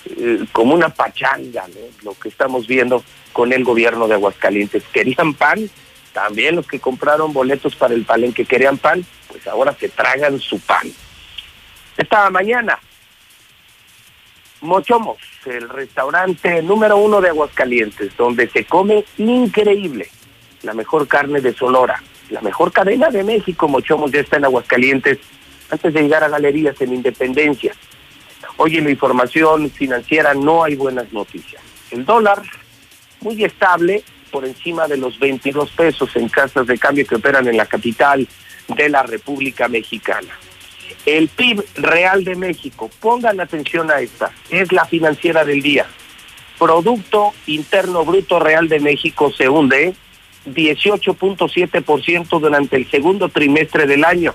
eh, como una pachanga lo que estamos viendo con el gobierno de Aguascalientes. ¿Querían pan? También los que compraron boletos para el palenque querían pan, pues ahora se tragan su pan. Esta mañana, Mochomos, el restaurante número uno de Aguascalientes, donde se come increíble la mejor carne de Sonora, la mejor cadena de México, Mochomos ya está en Aguascalientes, antes de llegar a galerías en Independencia. Hoy en la información financiera no hay buenas noticias. El dólar muy estable, por encima de los 22 pesos en casas de cambio que operan en la capital de la República Mexicana. El PIB real de México, pongan atención a esta, es la financiera del día. Producto Interno Bruto Real de México se hunde 18.7% durante el segundo trimestre del año.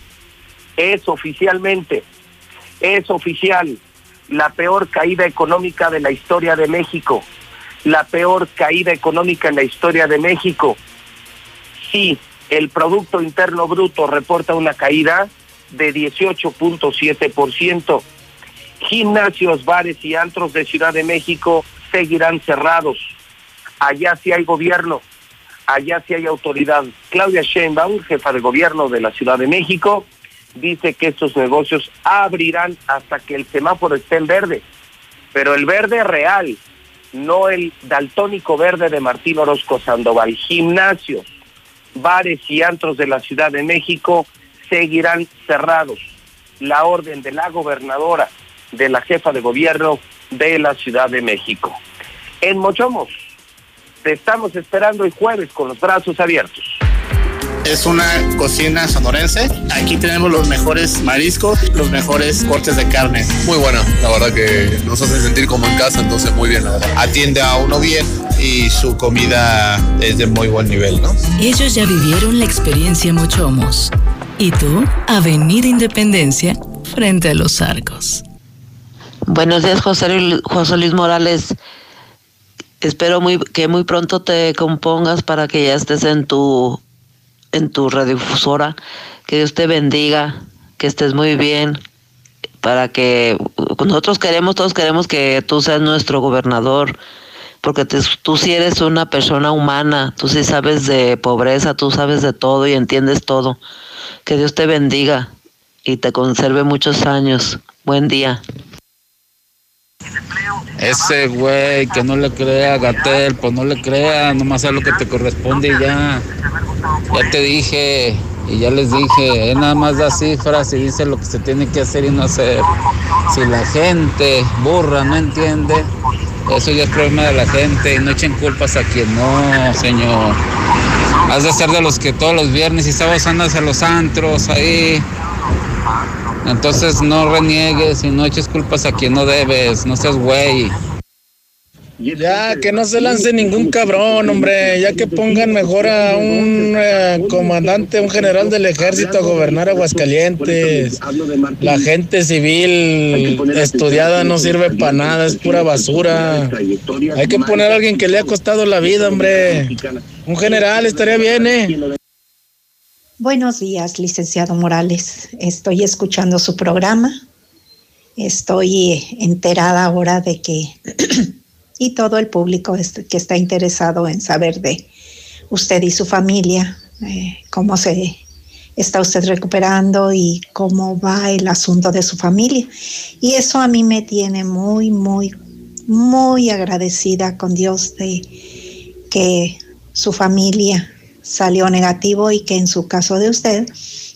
Es oficialmente, es oficial la peor caída económica de la historia de México la peor caída económica en la historia de México. Sí, el Producto Interno Bruto reporta una caída de 18.7%. Gimnasios, bares y antros de Ciudad de México seguirán cerrados. Allá sí hay gobierno, allá sí hay autoridad. Claudia Sheinbaum, jefa de gobierno de la Ciudad de México, dice que estos negocios abrirán hasta que el semáforo esté en verde. Pero el verde real, no el daltónico verde de Martín Orozco Sandoval. Gimnasios, bares y antros de la Ciudad de México seguirán cerrados. La orden de la gobernadora, de la jefa de gobierno de la Ciudad de México. En Mochomos, te estamos esperando el jueves con los brazos abiertos es una cocina sonorense. Aquí tenemos los mejores mariscos, los mejores cortes de carne. Muy buena, la verdad que nos hace sentir como en casa, entonces muy bien, la verdad. Atiende a uno bien y su comida es de muy buen nivel, ¿no? Ellos ya vivieron la experiencia Mochomos. ¿Y tú? Avenida Independencia, frente a los arcos. Buenos días, José, José Luis Morales. Espero muy, que muy pronto te compongas para que ya estés en tu en tu radiodifusora. Que Dios te bendiga, que estés muy bien, para que nosotros queremos, todos queremos que tú seas nuestro gobernador, porque tú sí eres una persona humana, tú sí sabes de pobreza, tú sabes de todo y entiendes todo. Que Dios te bendiga y te conserve muchos años. Buen día. Ese güey que no le crea Gatel, pues no le crea, nomás haz lo que te corresponde y ya. Ya te dije y ya les dije, él nada más da cifras y dice lo que se tiene que hacer y no hacer. Si la gente burra no entiende, eso ya es problema de la gente y no echen culpas a quien no, señor. Has de ser de los que todos los viernes y sábados andas a los antros ahí entonces no reniegues y no eches culpas a quien no debes, no seas güey. Ya, que no se lance ningún cabrón, hombre. Ya que pongan mejor a un eh, comandante, un general del ejército a gobernar Aguascalientes. La gente civil estudiada no sirve para nada, es pura basura. Hay que poner a alguien que le ha costado la vida, hombre. Un general estaría bien, ¿eh? Buenos días, licenciado Morales. Estoy escuchando su programa. Estoy enterada ahora de que, y todo el público que está interesado en saber de usted y su familia, eh, cómo se está usted recuperando y cómo va el asunto de su familia. Y eso a mí me tiene muy, muy, muy agradecida con Dios de que su familia salió negativo y que en su caso de usted,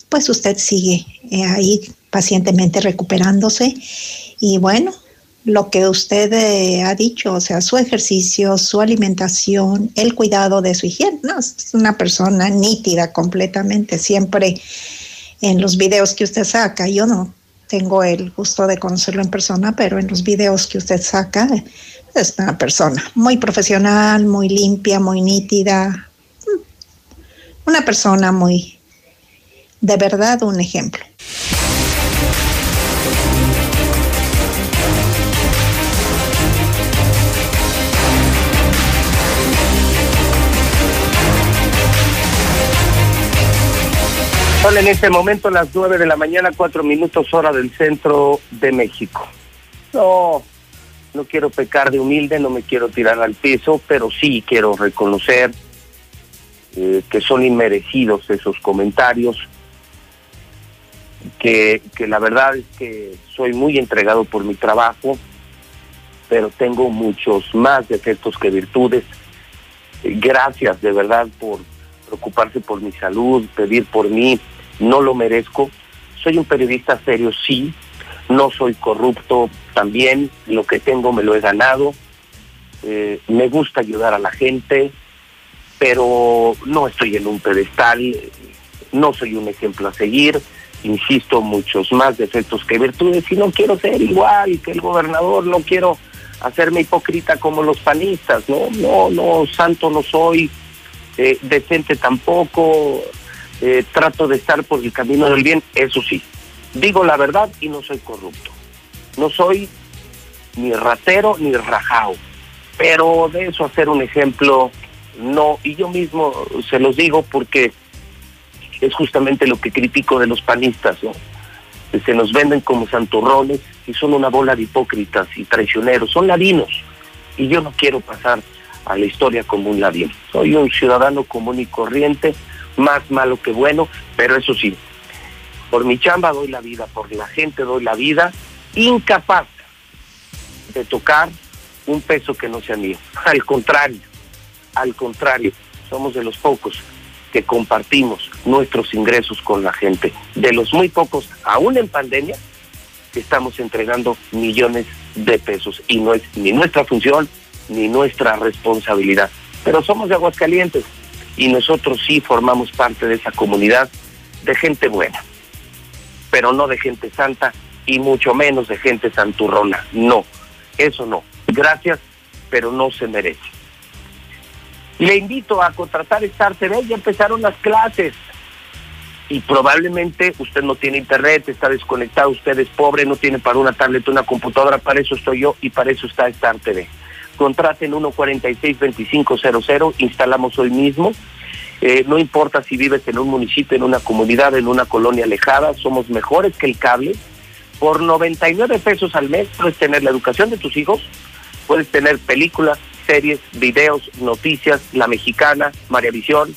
pues usted sigue eh, ahí pacientemente recuperándose. Y bueno, lo que usted eh, ha dicho, o sea, su ejercicio, su alimentación, el cuidado de su higiene. No, es una persona nítida completamente, siempre en los videos que usted saca. Yo no tengo el gusto de conocerlo en persona, pero en los videos que usted saca es una persona muy profesional, muy limpia, muy nítida, una persona muy, de verdad, un ejemplo. Son en este momento las nueve de la mañana, cuatro minutos hora del centro de México. No, no quiero pecar de humilde, no me quiero tirar al piso, pero sí quiero reconocer eh, que son inmerecidos esos comentarios, que, la verdad es que soy muy entregado por mi trabajo, pero tengo muchos más defectos que virtudes. Gracias de verdad por preocuparse por mi salud, pedir por mí, no lo merezco. Soy un periodista serio, sí, no soy corrupto también, lo que tengo me lo he ganado, eh, me gusta ayudar a la gente, pero no estoy en un pedestal, no soy un ejemplo a seguir, insisto, muchos más defectos que virtudes y no quiero ser igual que el gobernador, no quiero hacerme hipócrita como los panistas, no, no, no, santo no soy, eh, decente tampoco, eh, trato de estar por el camino del bien, eso sí, digo la verdad y no soy corrupto, no soy ni ratero ni rajao, pero de eso hacer un ejemplo, no, y yo mismo se los digo porque es justamente lo que critico de los panistas, ¿no? Se nos venden como santurrones y son una bola de hipócritas y traicioneros, son ladinos, y yo no quiero pasar a la historia como un ladino. Soy un ciudadano común y corriente, más malo que bueno, pero eso sí, por mi chamba doy la vida, por la gente doy la vida, incapaz de tocar un peso que no sea mío. Al contrario, al contrario, somos de los pocos que compartimos nuestros ingresos con la gente, de los muy pocos, aún en pandemia, estamos entregando millones de pesos y no es ni nuestra función ni nuestra responsabilidad. Pero somos de Aguascalientes y nosotros sí formamos parte de esa comunidad de gente buena, pero no de gente santa y mucho menos de gente santurrona. No, eso no. Gracias, pero no se merece. Le invito a contratar Star TV, ya empezaron las clases. Y probablemente usted no tiene internet, está desconectado, usted es pobre, no tiene para una tablet, una computadora, para eso estoy yo y para eso está Star TV contraten 146-2500, instalamos hoy mismo. Eh, no importa si vives en un municipio, en una comunidad, en una colonia alejada, somos mejores que el cable. Por 99 pesos al mes puedes tener la educación de tus hijos, puedes tener películas, series, videos, noticias, La Mexicana, María Visión,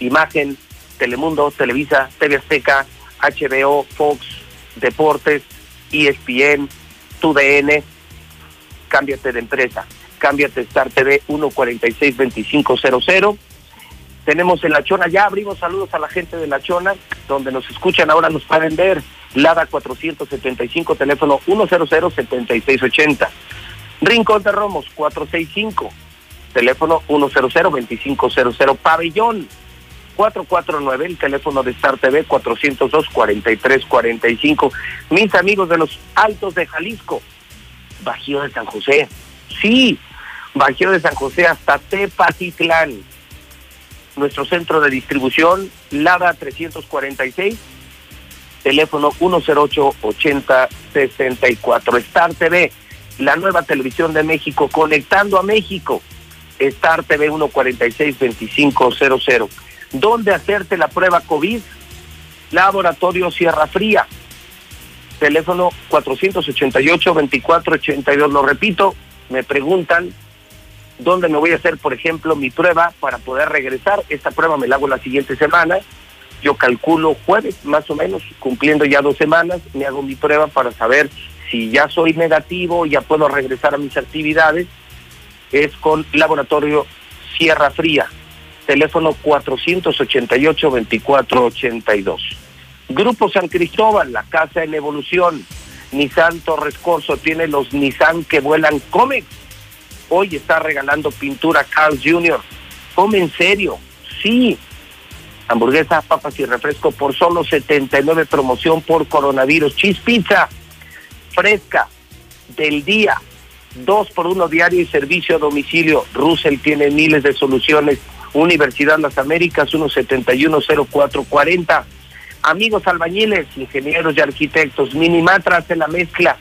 Imagen, Telemundo, Televisa, TV Azteca, HBO, Fox, Deportes, ESPN, TUDN, cámbiate de empresa cámbiate Star TV 146-2500. Tenemos en La Chona, ya abrimos saludos a la gente de La Chona, donde nos escuchan, ahora nos pueden ver. Lada 475, teléfono 100-7680. Rincón de Romos 465, teléfono 100-2500. Pabellón 449, el teléfono de Star TV 402-4345. Mis amigos de los Altos de Jalisco, Bajío de San José. Sí, Bajío de San José hasta Tepatitlán. Nuestro centro de distribución, Lada 346, teléfono 108-8064. Star TV, la nueva televisión de México, conectando a México. Star TV 146-2500. ¿Dónde hacerte la prueba COVID? Laboratorio Sierra Fría. Teléfono 488-2482. Lo repito, me preguntan dónde me voy a hacer, por ejemplo, mi prueba para poder regresar. Esta prueba me la hago la siguiente semana. Yo calculo jueves, más o menos, cumpliendo ya dos semanas, me hago mi prueba para saber si ya soy negativo, ya puedo regresar a mis actividades. Es con Laboratorio Sierra Fría, teléfono 488-2482. Grupo San Cristóbal, la casa en evolución. Nissan Torres Corso tiene los Nissan que vuelan Comex. Hoy está regalando pintura Carl Jr. Come en serio, sí. Hamburguesas, papas y refresco por solo 79 promoción por coronavirus. Cheese pizza fresca del día, dos por uno diario y servicio a domicilio. Russell tiene miles de soluciones. Universidad Las Américas, 1710440. Amigos albañiles, ingenieros y arquitectos, Minimatra hace la mezcla.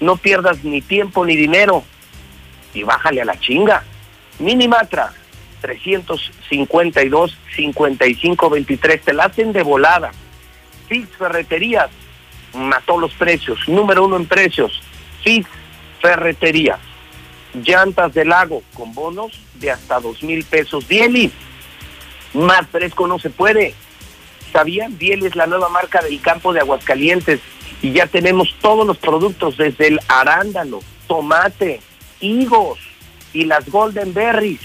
No pierdas ni tiempo ni dinero y bájale a la chinga. Minimatra, 352-5523, te la hacen de volada. Fix Ferreterías, mató los precios, número uno en precios. Fix Ferreterías, llantas de lago con bonos de hasta dos mil pesos. Dieli, más fresco no se puede. ¿Sabían? Dieli es la nueva marca del campo de Aguascalientes y ya tenemos todos los productos desde el arándano, tomate, higos y las golden berries.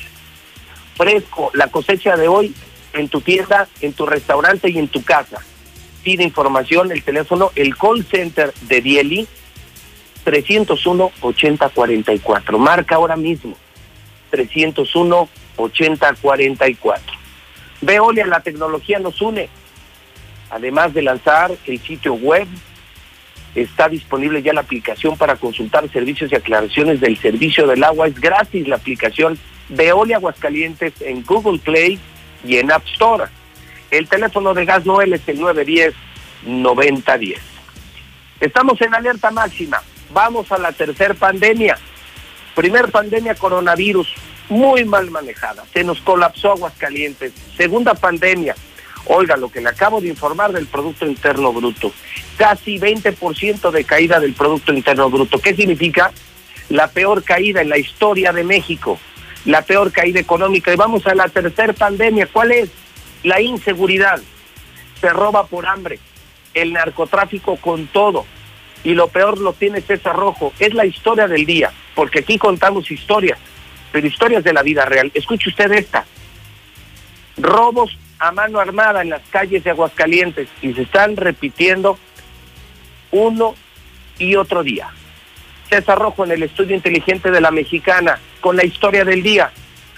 Fresco, la cosecha de hoy en tu tienda, en tu restaurante y en tu casa. Pide información, el teléfono, el call center de Dieli, 301-8044. Marca ahora mismo, 301-8044. Veolia, la tecnología nos une. Además de lanzar el sitio web, está disponible ya la aplicación para consultar servicios y aclaraciones del servicio del agua. Es gratis la aplicación Veolia Aguascalientes en Google Play y en App Store. El teléfono de Gas Noel es el 910-9010. Estamos en alerta máxima. Vamos a la tercera pandemia. Primer pandemia coronavirus, muy mal manejada. Se nos colapsó Aguascalientes. Segunda pandemia. Oiga, lo que le acabo de informar del Producto Interno Bruto. Casi 20% de caída del Producto Interno Bruto. ¿Qué significa? La peor caída en la historia de México. La peor caída económica. Y vamos a la tercera pandemia. ¿Cuál es? La inseguridad. Se roba por hambre. El narcotráfico con todo. Y lo peor lo tiene César Rojo. Es la historia del día. Porque aquí contamos historias. Pero historias de la vida real. Escuche usted esta. Robos a mano armada en las calles de Aguascalientes y se están repitiendo uno y otro día. César Rojo en el estudio inteligente de la mexicana con la historia del día.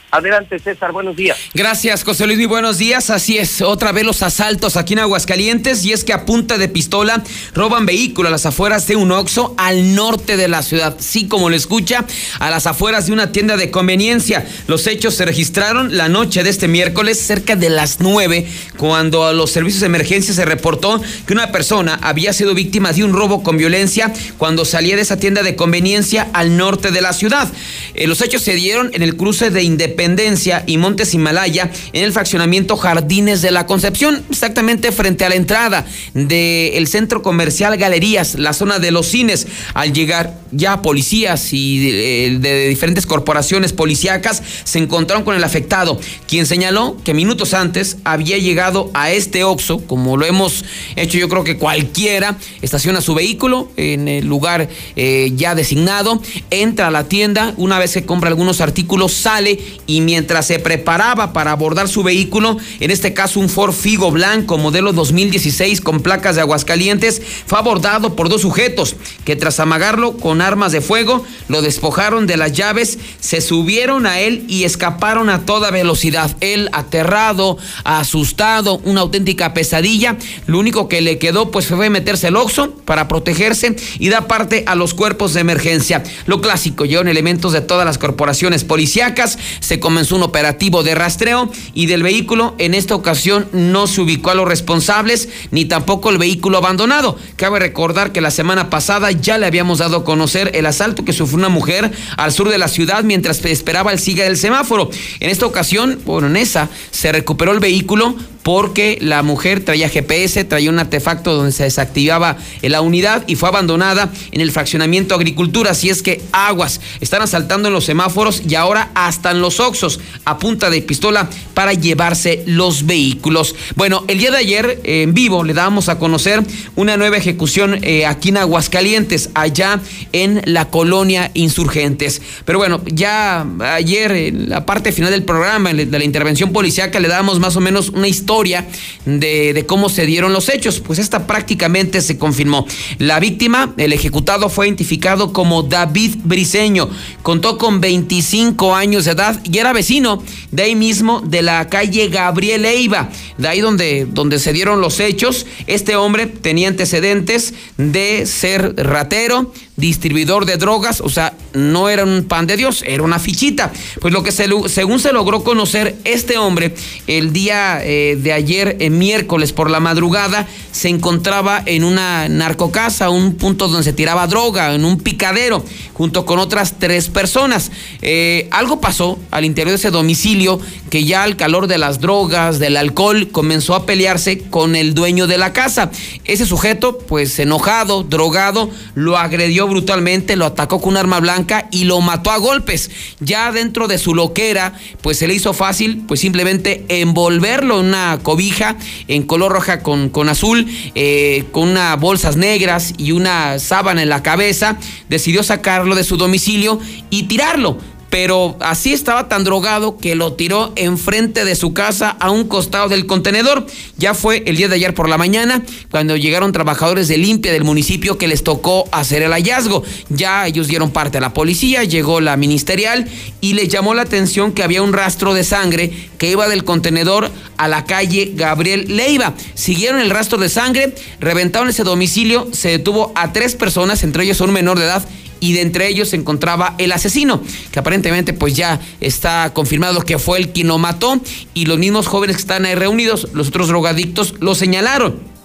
Adelante, César, buenos días. Gracias, José Luis, muy buenos días. Así es, otra vez los asaltos aquí en Aguascalientes y es que a punta de pistola roban vehículos a las afueras de un Oxxo al norte de la ciudad. Sí, como lo escucha, a las afueras de una tienda de conveniencia. Los hechos se registraron la noche de este miércoles cerca de las 9, cuando a los servicios de emergencia se reportó que una persona había sido víctima de un robo con violencia cuando salía de esa tienda de conveniencia al norte de la ciudad. Eh, los hechos se dieron en el cruce de Independencia Independencia y Montes Himalaya en el fraccionamiento Jardines de la Concepción, exactamente frente a la entrada del centro comercial Galerías, la zona de los cines. Al llegar ya policías y de, de diferentes corporaciones policíacas se encontraron con el afectado, quien señaló que minutos antes había llegado a este Oxo, como lo hemos hecho yo creo que cualquiera, estaciona su vehículo en el lugar eh, ya designado, entra a la tienda, una vez que compra algunos artículos, sale y mientras se preparaba para abordar su vehículo, en este caso un Ford Figo blanco modelo 2016 con placas de Aguascalientes, fue abordado por dos sujetos que tras amagarlo con armas de fuego, lo despojaron de las llaves, se subieron a él y escaparon a toda velocidad. Él aterrado, asustado, una auténtica pesadilla. Lo único que le quedó pues fue meterse el oxo para protegerse y dar parte a los cuerpos de emergencia. Lo clásico, llevan elementos de todas las corporaciones policíacas, comenzó un operativo de rastreo y del vehículo en esta ocasión no se ubicó a los responsables ni tampoco el vehículo abandonado. Cabe recordar que la semana pasada ya le habíamos dado a conocer el asalto que sufrió una mujer al sur de la ciudad mientras esperaba el siga del semáforo. En esta ocasión, bueno, en esa se recuperó el vehículo porque la mujer traía GPS, traía un artefacto donde se desactivaba la unidad y fue abandonada en el fraccionamiento agricultura. Así es que aguas, están asaltando en los semáforos y ahora hasta en los Oxos a punta de pistola para llevarse los vehículos. Bueno, el día de ayer en vivo le dábamos a conocer una nueva ejecución eh, aquí en Aguascalientes, allá en la colonia Insurgentes. Pero bueno, ya ayer en la parte final del programa, de la intervención policíaca, le dábamos más o menos una historia de, de cómo se dieron los hechos. Pues esta prácticamente se confirmó. La víctima, el ejecutado, fue identificado como David Briseño. Contó con 25 años de edad y era vecino de ahí mismo de la calle Gabriel Eiva, de ahí donde, donde se dieron los hechos. Este hombre tenía antecedentes de ser ratero, distribuidor de drogas, o sea, no era un pan de Dios, era una fichita. Pues lo que se, según se logró conocer, este hombre el día eh, de ayer, eh, miércoles por la madrugada, se encontraba en una narcocasa, un punto donde se tiraba droga, en un picadero, junto con otras tres personas. Eh, algo pasó al interior de ese domicilio que ya al calor de las drogas, del alcohol, comenzó a pelearse con el dueño de la casa. Ese sujeto, pues enojado, drogado, lo agredió brutalmente, lo atacó con un arma blanca y lo mató a golpes. Ya dentro de su loquera, pues se le hizo fácil, pues simplemente envolverlo en una cobija en color roja con, con azul, eh, con unas bolsas negras y una sábana en la cabeza. Decidió sacarlo de su domicilio y tirarlo pero así estaba tan drogado que lo tiró enfrente de su casa a un costado del contenedor. Ya fue el día de ayer por la mañana cuando llegaron trabajadores de limpia del municipio que les tocó hacer el hallazgo. Ya ellos dieron parte a la policía, llegó la ministerial y les llamó la atención que había un rastro de sangre que iba del contenedor a la calle Gabriel Leiva. Siguieron el rastro de sangre, reventaron ese domicilio, se detuvo a tres personas, entre ellos un menor de edad y de entre ellos se encontraba el asesino, que aparentemente pues ya está confirmado que fue el quien lo mató y los mismos jóvenes que están ahí reunidos, los otros drogadictos, lo señalaron.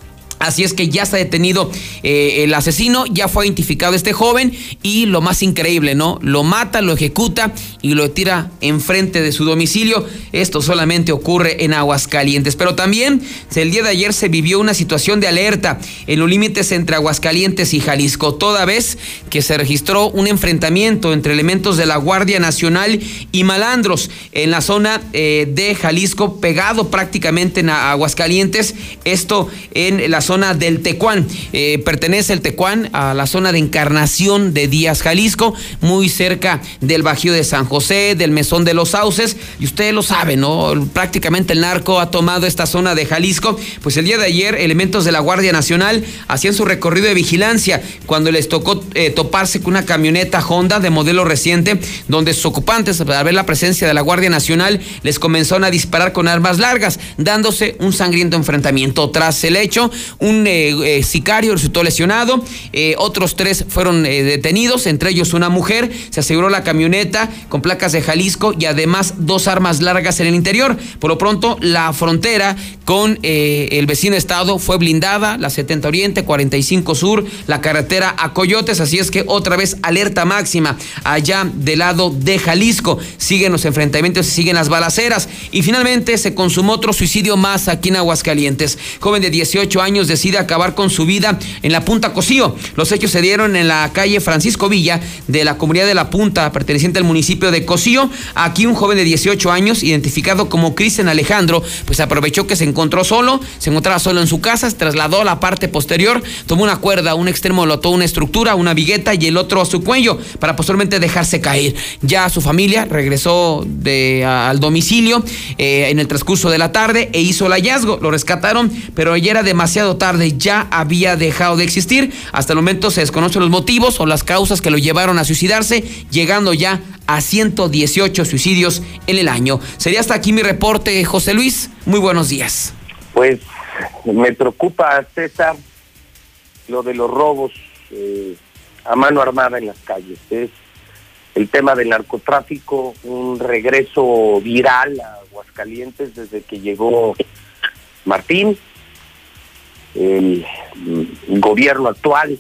Así es que ya está detenido eh, el asesino, ya fue identificado este joven y lo más increíble, ¿no? Lo mata, lo ejecuta y lo tira enfrente de su domicilio. Esto solamente ocurre en Aguascalientes. Pero también el día de ayer se vivió una situación de alerta en los límites entre Aguascalientes y Jalisco, toda vez que se registró un enfrentamiento entre elementos de la Guardia Nacional y malandros en la zona eh, de Jalisco, pegado prácticamente en Aguascalientes. Esto en la zona zona del Tecuán. Eh, pertenece el Tecuán a la zona de encarnación de Díaz, Jalisco, muy cerca del Bajío de San José, del Mesón de los Sauces. Y ustedes lo saben, ¿no? Prácticamente el narco ha tomado esta zona de Jalisco. Pues el día de ayer, elementos de la Guardia Nacional hacían su recorrido de vigilancia cuando les tocó eh, toparse con una camioneta Honda de modelo reciente, donde sus ocupantes, al ver la presencia de la Guardia Nacional, les comenzaron a disparar con armas largas, dándose un sangriento enfrentamiento. Tras el hecho, un eh, eh, sicario resultó lesionado, eh, otros tres fueron detenidos, entre ellos una mujer, se aseguró la camioneta con placas de Jalisco y además dos armas largas en el interior. Por lo pronto, la frontera con el vecino estado fue blindada, la 70 Oriente, 45 Sur, la carretera a Coyotes, así es que otra vez alerta máxima allá del lado de Jalisco. Siguen los enfrentamientos siguen las balaceras. Y finalmente se consumó otro suicidio más aquí en Aguascalientes. Joven de 18 años decide acabar con su vida en la Punta Cocío. Los hechos se dieron en la calle Francisco Villa de la comunidad de la Punta, perteneciente al municipio de Cocío. Aquí un joven de 18 años, identificado como Cristian Alejandro, pues aprovechó que se encontró solo, se encontraba solo en su casa, se trasladó a la parte posterior, tomó una cuerda, un extremo lo ató una estructura, una vigueta y el otro a su cuello para posteriormente dejarse caer. Ya su familia regresó de, al domicilio eh, en el transcurso de la tarde e hizo el hallazgo. Lo rescataron, pero ya era demasiado tarde ya había dejado de existir. Hasta el momento se desconocen los motivos o las causas que lo llevaron a suicidarse, llegando ya a 118 suicidios en el año. Sería hasta aquí mi reporte, José Luis. Muy buenos días. Pues me preocupa, César, lo de los robos eh, a mano armada en las calles. Es el tema del narcotráfico, un regreso viral a Aguascalientes desde que llegó Martín, el, gobierno actual,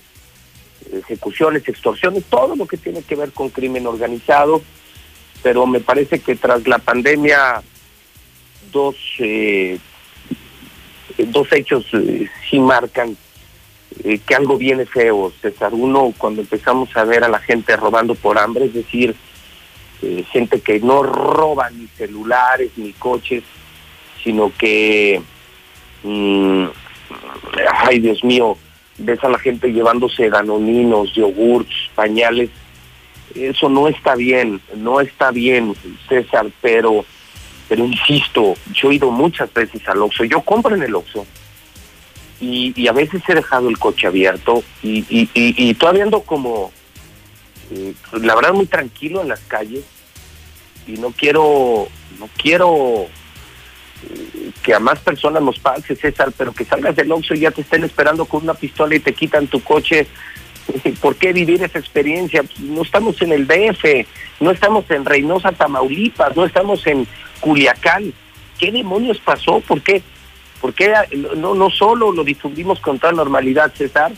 ejecuciones, extorsiones, todo lo que tiene que ver con crimen organizado, pero me parece que tras la pandemia dos, eh, dos hechos eh, sí marcan eh, que algo viene feo, César. Uno, cuando empezamos a ver a la gente robando por hambre, es decir, eh, gente que no roba ni celulares ni coches, sino que, mm, ay Dios mío, ves a la gente llevándose danoninos, yogurts, pañales. Eso no está bien, no está bien, César, pero, pero insisto, yo he ido muchas veces al Oxxo, yo compro en el Oxxo y, a veces he dejado el coche abierto y, todavía ando como, eh, la verdad muy tranquilo en las calles y no quiero, no quiero que a más personas nos pase, César, pero que salgas del Oxxo y ya te estén esperando con una pistola y te quitan tu coche. ¿Por qué vivir esa experiencia? No estamos en el DF, no estamos en Reynosa, Tamaulipas, no estamos en Culiacán. ¿Qué demonios pasó? ¿Por qué? ¿Por qué no, no solo lo difundimos con toda normalidad, César,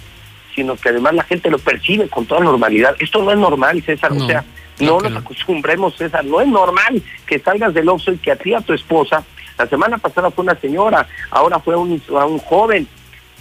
sino que además la gente lo percibe con toda normalidad? Esto no es normal, César. O sea, no nos acostumbremos, César. No es normal que salgas del Oxxo y que a ti a tu esposa, la semana pasada fue una señora, ahora fue a un joven,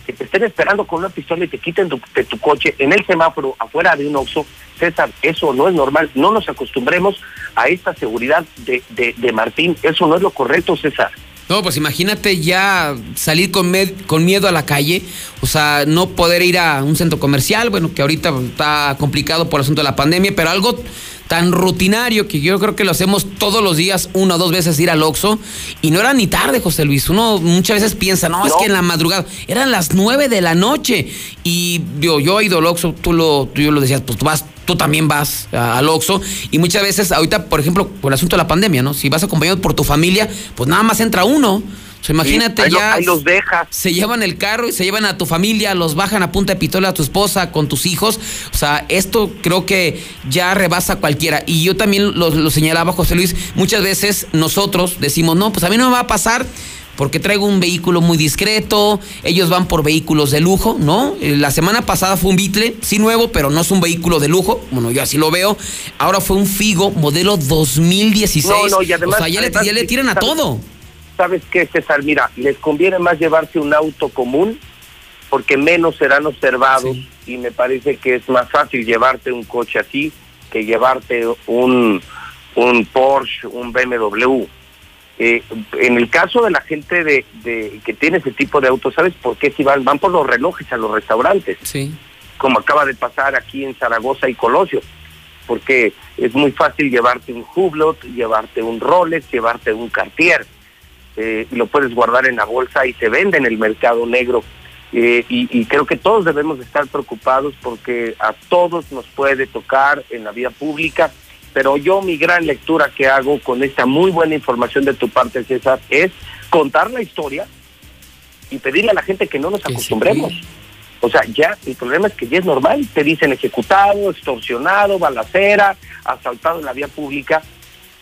que te estén esperando con una pistola y te quiten tu, de tu coche en el semáforo afuera de un Oxxo. César, eso no es normal. No nos acostumbremos a esta seguridad de, de, de Martín. Eso no es lo correcto, César. No, pues imagínate ya salir con, con miedo a la calle, o sea, no poder ir a un centro comercial, bueno, que ahorita está complicado por el asunto de la pandemia, pero algo tan rutinario que yo creo que lo hacemos todos los días, una o dos veces ir al Oxxo, y no era ni tarde, José Luis, uno muchas veces piensa, no, es que en la madrugada, eran las nueve de la noche, y yo, yo he ido al Oxxo, tú lo, tú lo decías, pues tú vas tú también vas al Oxxo y muchas veces ahorita, por ejemplo, por el asunto de la pandemia, ¿no? Si vas acompañado por tu familia, pues nada más entra uno. O sea, imagínate ahí lo- ya. ahí los dejas. Se llevan el carro y se llevan a tu familia, los bajan a punta de pistola a tu esposa, con tus hijos. O sea, esto creo que ya rebasa a cualquiera. Y yo también lo, lo señalaba, José Luis, muchas veces nosotros decimos, no, pues a mí no me va a pasar porque traigo un vehículo muy discreto, ellos van por vehículos de lujo, ¿no? Eh, La semana pasada fue un Beetle, sí nuevo, pero no es un vehículo de lujo, bueno, yo así lo veo. Ahora fue un Figo modelo 2016. No, no, y además- o sea, ya, le, además, ya le tiran a todo. ¿Sabes qué, César? Mira, les conviene más llevarse un auto común porque menos serán observados y me parece que es más fácil llevarte un coche así que llevarte un, un Porsche, un BMW. Eh, en el caso de la gente de, de que tiene ese tipo de autos, ¿sabes por qué? Si van, van por los relojes a los restaurantes, Sí. como acaba de pasar aquí en Zaragoza y Colosio, porque es muy fácil llevarte un Hublot, llevarte un Rolex, llevarte un Cartier, eh, y lo puedes guardar en la bolsa y se vende en el mercado negro. Eh, y, y creo que todos debemos de estar preocupados porque a todos nos puede tocar en la vida pública, pero yo mi gran lectura que hago con esta muy buena información de tu parte, César, es contar la historia y pedirle a la gente que no nos acostumbremos. O sea, ya el problema es que ya es normal, te dicen ejecutado, extorsionado, balacera, asaltado en la vía pública,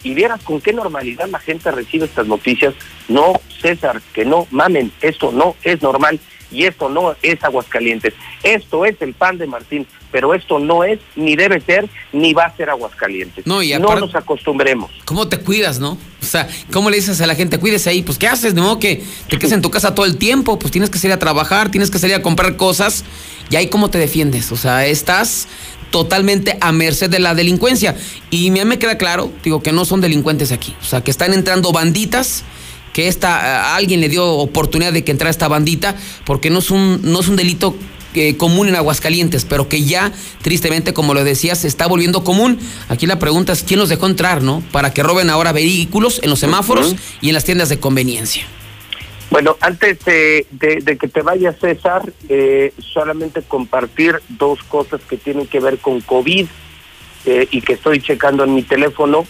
y vieras con qué normalidad la gente recibe estas noticias. No, César, que no mamen, esto no es normal y esto no es Aguascalientes. Esto es el pan de Martín, pero esto no es, ni debe ser, ni va a ser Aguascalientes. No, y no nos acostumbremos. ¿Cómo te cuidas, no? O sea, ¿cómo le dices a la gente, cuídese ahí? Pues, ¿qué haces? De modo que te quedes en tu casa todo el tiempo, pues tienes que salir a trabajar, tienes que salir a comprar cosas, y ahí cómo te defiendes. O sea, estás totalmente a merced de la delincuencia. Y a mí me queda claro, digo, que no son delincuentes aquí. O sea, que están entrando banditas, que esta, a alguien le dio oportunidad de que entrara esta bandita, porque no es un, no es un delito eh, común en Aguascalientes, pero que ya, tristemente, como lo decías, se está volviendo común. Aquí la pregunta es quién los dejó entrar, ¿no? Para que roben ahora vehículos en los semáforos y en las tiendas de conveniencia. Bueno, antes de, de- que te vayas, César, eh, solamente compartir dos cosas que tienen que ver con COVID eh, y que estoy checando en mi teléfono.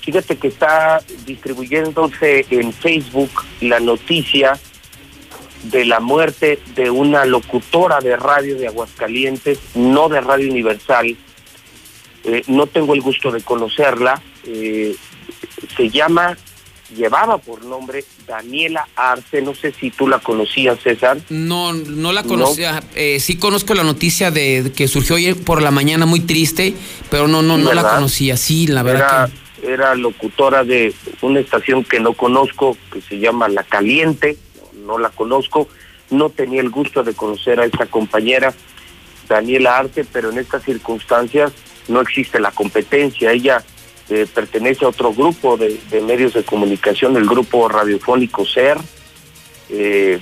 Fíjate que está distribuyéndose en Facebook la noticia de la muerte de una locutora de radio de Aguascalientes, no de Radio Universal. Eh, no tengo el gusto de conocerla. eh, se llama, llevaba por nombre Daniela Arce. No sé si tú la conocías, César. No, no la conocía. Eh, sí conozco la noticia de, que surgió hoy por la mañana muy triste, pero no, no, no la conocía. Sí, la verdad era, que. era locutora de una estación que no conozco, que se llama La Caliente, no, no la conozco, no tenía el gusto de conocer a esta compañera, Daniela Arte, pero en estas circunstancias no existe la competencia. Ella eh, pertenece a otro grupo de, medios de comunicación, el grupo radiofónico SER. Eh,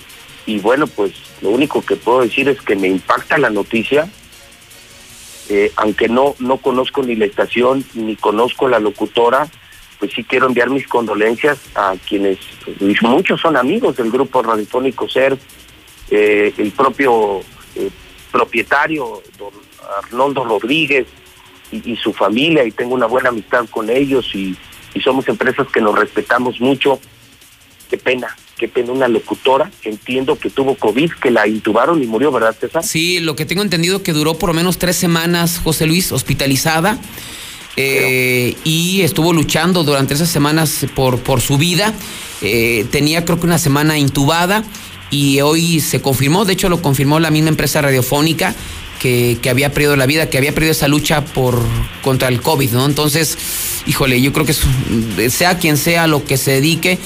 y bueno, pues lo único que puedo decir es que me impacta la noticia, eh, aunque no, no conozco ni la estación ni conozco la locutora, pues sí quiero enviar mis condolencias a quienes, pues, muchos son amigos del grupo radiofónico SER, el propio propietario, don Arnoldo Rodríguez, y, su familia, y tengo una buena amistad con ellos, y, y somos empresas que nos respetamos mucho. Qué pena, qué pena una locutora, entiendo que tuvo COVID, que la intubaron y murió, ¿verdad, César? Sí, lo que tengo entendido que duró por lo menos tres semanas, José Luis, hospitalizada. eh, y estuvo luchando durante esas semanas por, por su vida. Eh, tenía creo que una semana intubada y hoy se confirmó, de hecho lo confirmó la misma empresa radiofónica, que, que había perdido la vida, que había perdido esa lucha por contra el COVID, ¿no? Entonces, híjole, yo creo que es- sea quien sea lo que se dedique,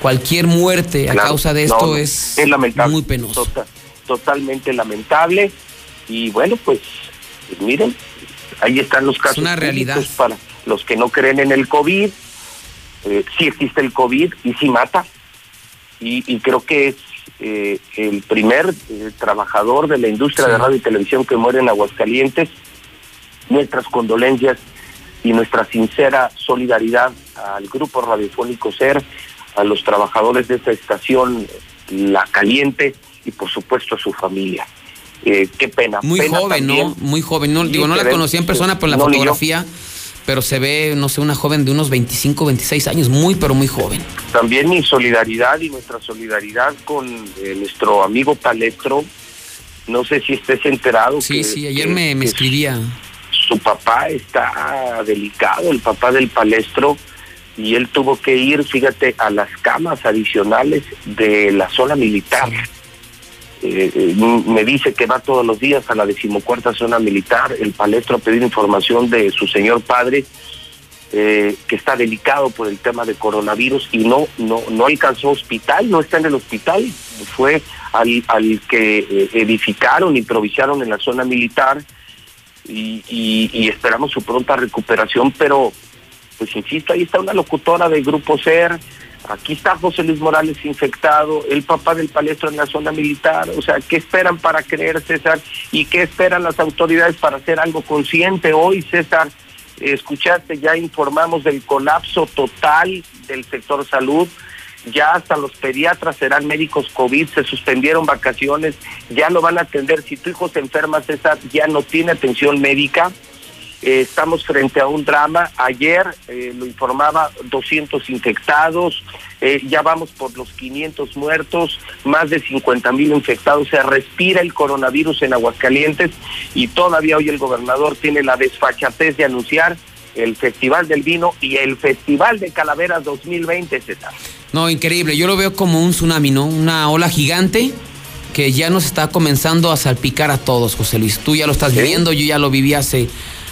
cualquier muerte a Claro, causa de esto no, es, lamentable, muy penoso. tota- totalmente lamentable. Y bueno, pues, pues miren, ahí están los casos. una realidad. Para los que no creen en el COVID, eh, sí existe el COVID y sí mata. Y, y creo que es eh, el primer eh, trabajador de la industria de radio y televisión que muere en Aguascalientes. Nuestras condolencias y nuestra sincera solidaridad al grupo radiofónico SER, a los trabajadores de esta estación, La Caliente, y por supuesto a su familia. Eh, qué pena. Muy pena joven, también. ¿no? Muy joven. No, digo, no la ven- conocía en persona por la no, yo. Pero se ve, no sé, una joven de unos 25, 26 años, muy, pero muy joven. También mi solidaridad y nuestra solidaridad con eh, nuestro amigo Palestro. No sé si estés enterado. Sí, que- sí, ayer que- me, me que escribía. su papá está delicado, el papá del palestro, y él tuvo que ir, fíjate, a las camas adicionales de la zona militar. Eh, m- me dice que va todos los días a la decimocuarta zona militar, el palestro a pedir información de su señor padre, eh, que está delicado por el tema de coronavirus y no no no alcanzó hospital, no está en el hospital, fue al, al que eh, edificaron, improvisaron en la zona militar y esperamos su pronta recuperación, pero pues insisto, ahí está una locutora del Grupo SER, aquí está José Luis Morales infectado, el papá del palestro en la zona militar, o sea, ¿qué esperan para creer, César? ¿Y qué esperan las autoridades para hacer algo consciente hoy, César? Escuchaste, ya informamos del colapso total del sector salud, ya hasta los pediatras serán médicos COVID, se suspendieron vacaciones, ya no van a atender, si tu hijo se enferma, César, ya no tiene atención médica, eh, estamos frente a un drama. Ayer eh, lo informaba 200 infectados, eh, ya vamos por los 500 muertos, más de 50 mil infectados. Se respira el coronavirus en Aguascalientes y todavía hoy el gobernador tiene la desfachatez de anunciar el Festival del Vino y el Festival de Calaveras 2020, César. No, increíble. Yo lo veo como un tsunami, ¿no? Una ola gigante que ya nos está comenzando a salpicar a todos, José Luis. Tú ya lo estás viviendo, yo ya lo viví hace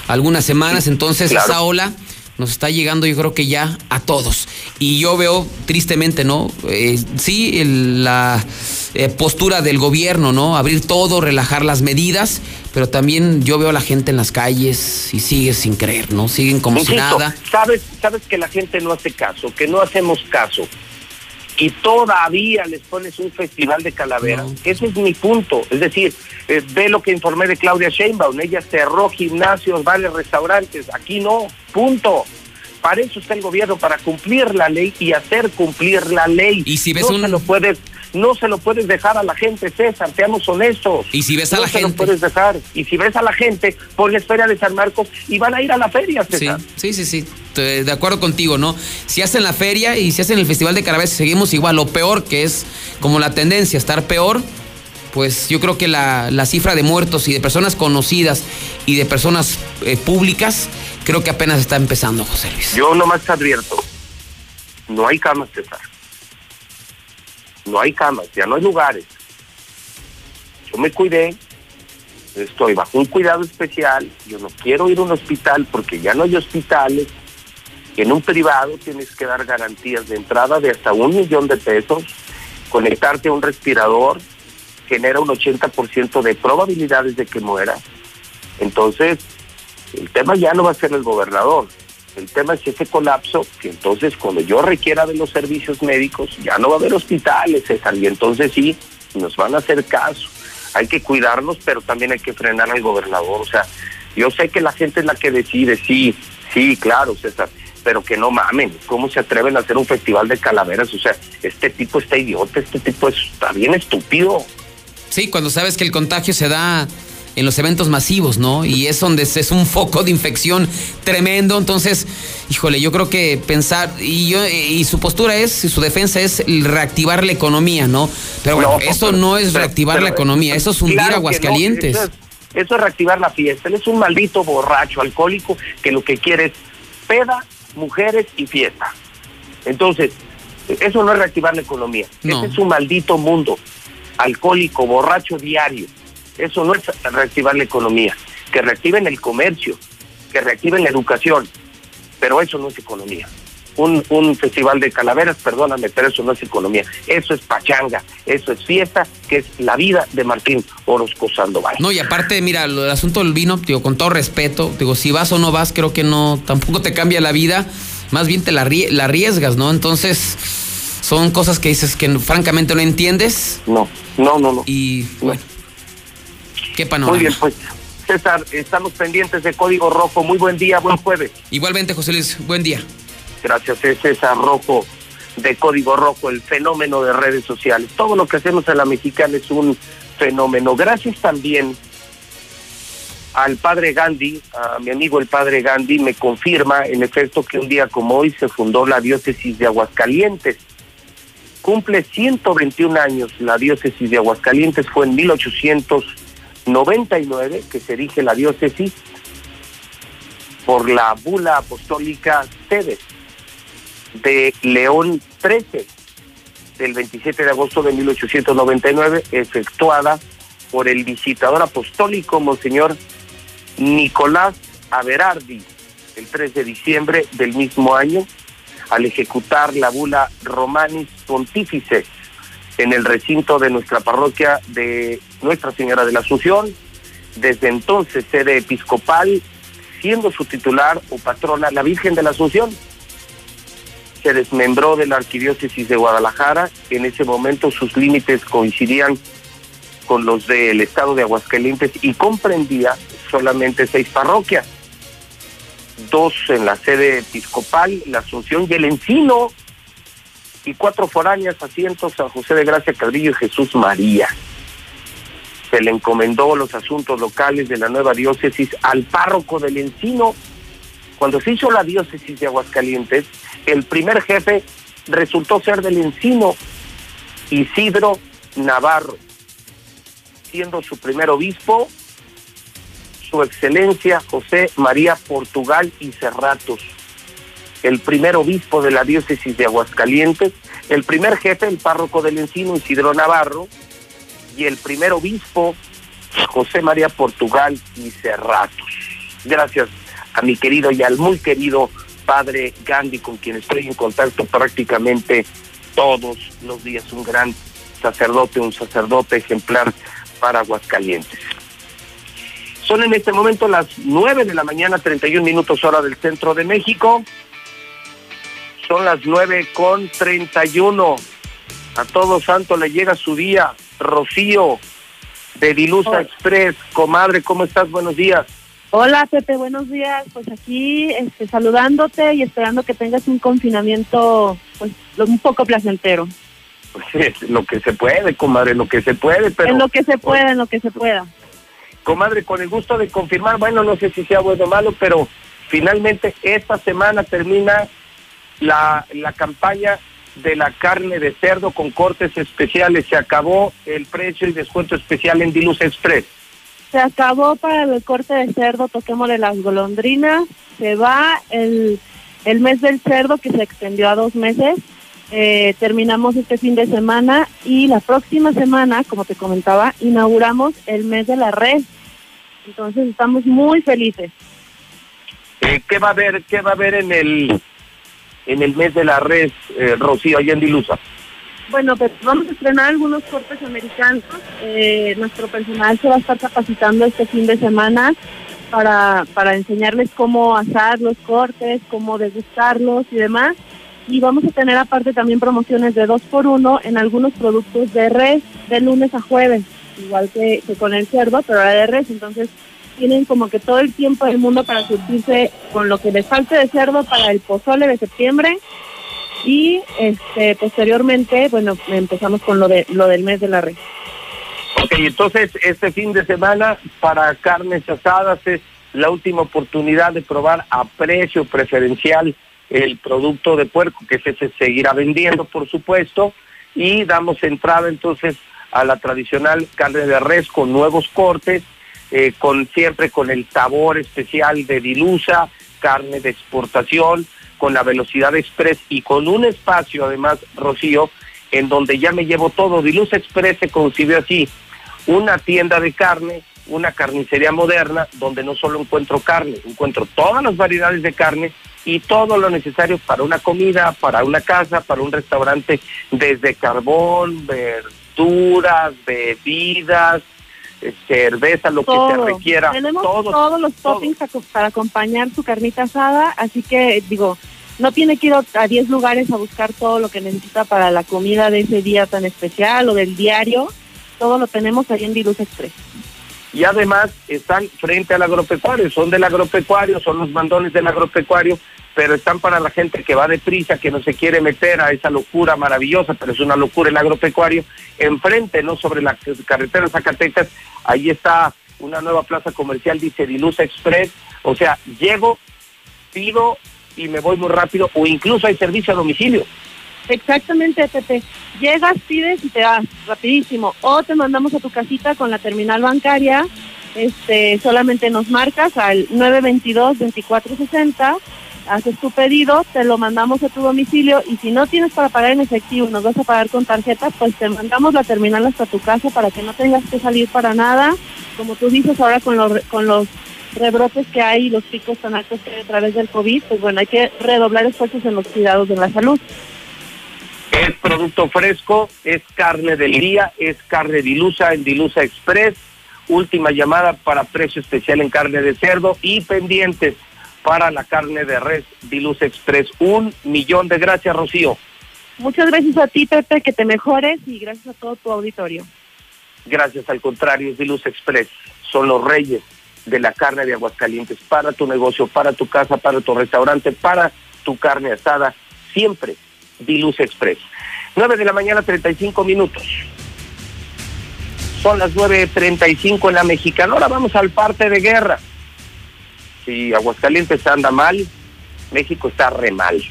algunas semanas, entonces claro. esa ola nos está llegando yo creo que ya a todos. Y yo veo tristemente, ¿no? Eh, sí, el- la eh, postura del gobierno, ¿no? Abrir todo, relajar las medidas, pero también yo veo a la gente en las calles y sigue sin creer, ¿no? Siguen como si nada. Sabes, sabes que la gente no hace caso, que no hacemos caso. Y todavía les pones un festival de calaveras. Ese es mi punto. Es decir, eh, ve lo que informé de Claudia Sheinbaum. Ella cerró gimnasios, bares, restaurantes. Aquí no. Punto. Para eso está el gobierno, para cumplir la ley y hacer cumplir la ley. Y si ves no un- se lo puedes, no se lo puedes dejar a la gente, César. Seamos honestos. Y si ves a no la se lo gente. puedes dejar. Y si ves a la gente, ponles feria de San Marcos y van a ir a la feria, Sí, César. sí, sí, sí. Estoy De acuerdo contigo, ¿no? Si hacen la feria y si hacen el Festival de Calaveras, seguimos igual. Lo peor que es como la tendencia, estar peor, pues yo creo que la, la cifra de muertos y de personas conocidas y de personas eh, públicas, creo que apenas está empezando, José Luis. Yo nomás te advierto, no hay camas, César. No hay camas, ya no hay lugares. Yo me cuidé, estoy bajo un cuidado especial, yo no quiero ir a un hospital porque ya no hay hospitales. En un privado tienes que dar garantías de entrada de hasta un millón de pesos, conectarte a un respirador genera un 80% de probabilidades de que muera. Entonces, el tema ya no va a ser el gobernador, El tema es ese colapso, que entonces cuando yo requiera de los servicios médicos, ya no va a haber hospitales, César, y entonces sí, nos van a hacer caso. Hay que cuidarnos, pero también hay que frenar al gobernador. O sea, yo sé que la gente es la que decide, sí, sí, claro, César, pero que no mamen, ¿cómo se atreven a hacer un festival de calaveras? O sea, este tipo está idiota, este tipo está bien estúpido. Sí, cuando sabes que el contagio se da en los eventos masivos, ¿no? Y es donde es un foco de infección tremendo. Entonces, híjole, yo creo que pensar, y yo, y su postura es, y su defensa es reactivar la economía, ¿no? Pero bueno, eso no es reactivar la economía, eso es hundir Claro Aguascalientes. no, eso, es, eso es reactivar la fiesta. Él es un maldito borracho, alcohólico, que lo que quiere es peda, mujeres y fiesta. Entonces, eso no es reactivar la economía. No. Ese es un maldito mundo alcohólico, borracho diario. Eso no es reactivar la economía. Que reactiven el comercio, que reactiven la educación. Pero eso no es economía. Un, un festival de calaveras, perdóname, pero eso no es economía. Eso es pachanga, eso es fiesta, que es la vida de Martín Orozco Sandoval. No, y aparte, mira, lo del asunto del vino, digo, con todo respeto, digo, si vas o no vas, creo que no, tampoco te cambia la vida, más bien te la, la arriesgas, ¿no? Entonces, son cosas que dices que francamente no entiendes. No, no, no, no. Y bueno, qué panorama. Muy bien, pues, César, estamos pendientes de Código Rojo. Muy buen día, buen jueves. Igualmente, José Luis, buen día. Gracias, es César Rojo de Código Rojo, el fenómeno de redes sociales. Todo lo que hacemos en la mexicana es un fenómeno. Gracias también al padre Gandhi, a mi amigo el padre Gandhi, me confirma en efecto que un día como hoy se fundó la diócesis de Aguascalientes. Cumple 121 años la diócesis de Aguascalientes, fue en 1899 que se erige la diócesis por la bula apostólica Cedes de León XIII del 27 de agosto de 1899, efectuada por el visitador apostólico Monseñor Nicolás Averardi el 3 de diciembre del mismo año, al ejecutar la bula Romanis Pontífice en el recinto de nuestra parroquia de Nuestra Señora de la Asunción, desde entonces sede episcopal, siendo su titular o patrona la Virgen de la Asunción. Se desmembró de la arquidiócesis de Guadalajara. En ese momento sus límites coincidían con los del estado de Aguascalientes y comprendía solamente seis parroquias, dos en la sede episcopal, la Asunción y el Encino, y cuatro foráneas, asientos San José de Gracia, Cabrillo y Jesús María. Se le encomendó los asuntos locales de la nueva diócesis al párroco del Encino. Cuando se hizo la diócesis de Aguascalientes, el primer jefe resultó ser del Encino, Isidro Navarro, siendo su primer obispo su excelencia José María Portugal y Cerratos, el primer obispo de la diócesis de Aguascalientes, el primer jefe, el párroco del Encino, Isidro Navarro, y el primer obispo, José María Portugal y Cerratos. Gracias a mi querido y al muy querido padre Gandhi, con quien estoy en contacto prácticamente todos los días, un gran sacerdote, un sacerdote ejemplar para Aguascalientes. Son en este momento las 9 de la mañana, 31 minutos hora del centro de México. Son las 9 con 31. A todo santo le llega su día. Rocío, de Dilusa Express. Comadre, ¿cómo estás? Buenos días. Hola Pepe, buenos días. Pues aquí este, saludándote y esperando que tengas un confinamiento pues un poco placentero. Pues lo que se puede, comadre, lo que se puede, pero... en lo que se pueda, en lo que se pueda. Comadre, con el gusto de confirmar, bueno, no sé si sea bueno o malo, pero finalmente esta semana termina la, la campaña de la carne de cerdo con cortes especiales. Se acabó el precio y descuento especial en Diluz Express. Se acabó para el corte de cerdo, toquémosle las golondrinas. Se va el, el mes del cerdo que se extendió a dos meses. Eh, terminamos este fin de semana y la próxima semana, como te comentaba, inauguramos el mes de la red. Entonces estamos muy felices. Eh, ¿Qué va a haber, qué va a haber en el en el mes de la red, eh, Rocío, en Dilusa? Bueno, pues vamos a estrenar algunos cortes americanos. Eh, nuestro personal se va a estar capacitando este fin de semana para, para enseñarles cómo asar los cortes, cómo degustarlos y demás. Y vamos a tener aparte también promociones de dos por uno en algunos productos de res de lunes a jueves, igual que, que con el cerdo, pero ahora de res. Entonces tienen como que todo el tiempo del mundo para surtirse con lo que les falte de cerdo para el pozole de septiembre y este posteriormente, bueno, empezamos con lo de lo del mes de la red. Ok, entonces este fin de semana para carnes asadas es la última oportunidad de probar a precio preferencial el producto de puerco que se, se seguirá vendiendo, por supuesto, y damos entrada entonces a la tradicional carne de res con nuevos cortes, eh, con siempre con el sabor especial de dilusa, carne de exportación, con la velocidad express y con un espacio además, Rocío, en donde ya me llevo todo. Dilusa Express se concibió así, una tienda de carne, una carnicería moderna, donde no solo encuentro carne, encuentro todas las variedades de carne y todo lo necesario para una comida, para una casa, para un restaurante, desde carbón, verduras, bebidas, cerveza, lo que se requiera. Tenemos todos los toppings para acompañar su carnita asada, así que digo, no tiene que ir a 10 lugares a buscar todo lo que necesita para la comida de ese día tan especial o del diario. Todo lo tenemos ahí en Diluz Express. Y además están frente al agropecuario, son del agropecuario, son los mandones del agropecuario, pero están para la gente que va deprisa, que no se quiere meter a esa locura maravillosa, pero es una locura el agropecuario. Enfrente, no sobre la carretera Zacatecas, ahí está una nueva plaza comercial, dice Diluz Express. O sea, llego, pido y me voy muy rápido, o incluso hay servicio a domicilio. Exactamente, Pepe. Llegas, pides y te vas rapidísimo. O te mandamos a tu casita con la terminal bancaria. Este, solamente nos marcas al 922-2460, haces tu pedido, te lo mandamos a tu domicilio y si no tienes para pagar en efectivo, nos vas a pagar con tarjeta, pues te mandamos la terminal hasta tu casa para que no tengas que salir para nada. Como tú dices ahora con los, con los rebrotes que hay y los picos tan altos que hay a través del COVID, pues bueno, hay que redoblar esfuerzos en los cuidados de la salud. Es producto fresco, es carne del día, es carne dilusa en Dilusa Express. Última llamada para precio especial en carne de cerdo y pendientes para la carne de res Dilusa Express. Un millón de gracias, Rocío. Muchas gracias a ti, Pepe, que te mejores y gracias a todo tu auditorio. Gracias, al contrario, es Dilusa Express. Son los reyes de la carne de Aguascalientes para tu negocio, para tu casa, para tu restaurante, para tu carne asada. Siempre Diluz Express. 9 de la mañana, 35 minutos. Son las 9.35 en la mexicana. Ahora vamos al parte de guerra. Si Aguascalientes anda mal, México está re mal.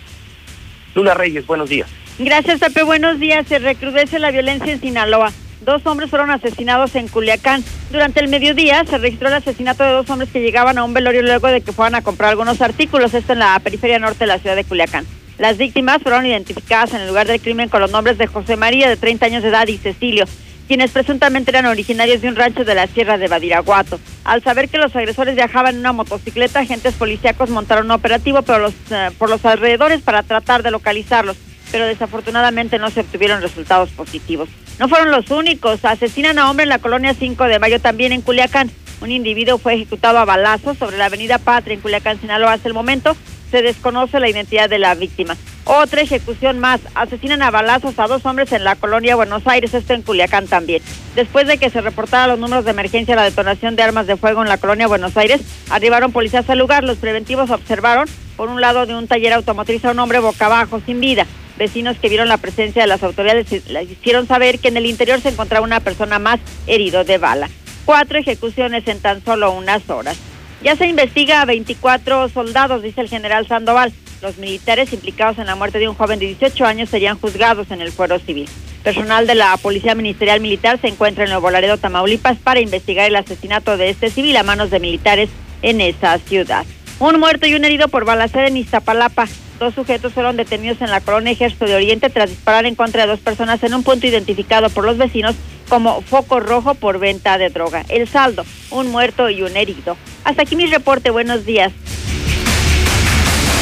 Lula Reyes, buenos días. Gracias, Pepe. Buenos días. Se recrudece la violencia en Sinaloa. Dos hombres fueron asesinados en Culiacán. Durante el mediodía se registró el asesinato de dos hombres que llegaban a un velorio luego de que fueran a comprar algunos artículos. Esto en la periferia norte de la ciudad de Culiacán. Las víctimas fueron identificadas en el lugar del crimen con los nombres de José María, de 30 años de edad, y Cecilio, quienes presuntamente eran originarios de un rancho de la Sierra de Badiraguato. Al saber que los agresores viajaban en una motocicleta, agentes policíacos montaron un operativo por los, eh, por los alrededores para tratar de localizarlos, pero desafortunadamente no se obtuvieron resultados positivos. No fueron los únicos, asesinan a hombre en la colonia 5 de Mayo, también en Culiacán. Un individuo fue ejecutado a balazos sobre la avenida Patria en Culiacán, Sinaloa. Hasta el momento se desconoce la identidad de la víctima. Otra ejecución más. Asesinan a balazos a dos hombres en la colonia Buenos Aires, esto en Culiacán también. Después de que se reportara los números de emergencia la detonación de armas de fuego en la colonia Buenos Aires, arribaron policías al lugar. Los preventivos observaron, por un lado de un taller automotriz, a un hombre boca abajo, sin vida. Vecinos que vieron la presencia de las autoridades le hicieron saber que en el interior se encontraba una persona más herido de bala. Cuatro ejecuciones en tan solo unas horas. Ya se investiga a 24 soldados, dice el general Sandoval. Los militares implicados en la muerte de un joven de 18 años serían juzgados en el fuero civil. Personal de la Policía Ministerial Militar se encuentra en Nuevo Laredo, Tamaulipas, para investigar el asesinato de este civil a manos de militares en esa ciudad. Un muerto y un herido por balacera en Iztapalapa. Dos sujetos fueron detenidos en la colonia Ejército de Oriente tras disparar en contra de dos personas en un punto identificado por los vecinos como foco rojo por venta de droga. El saldo, un muerto y un herido. Hasta aquí mi reporte. Buenos días.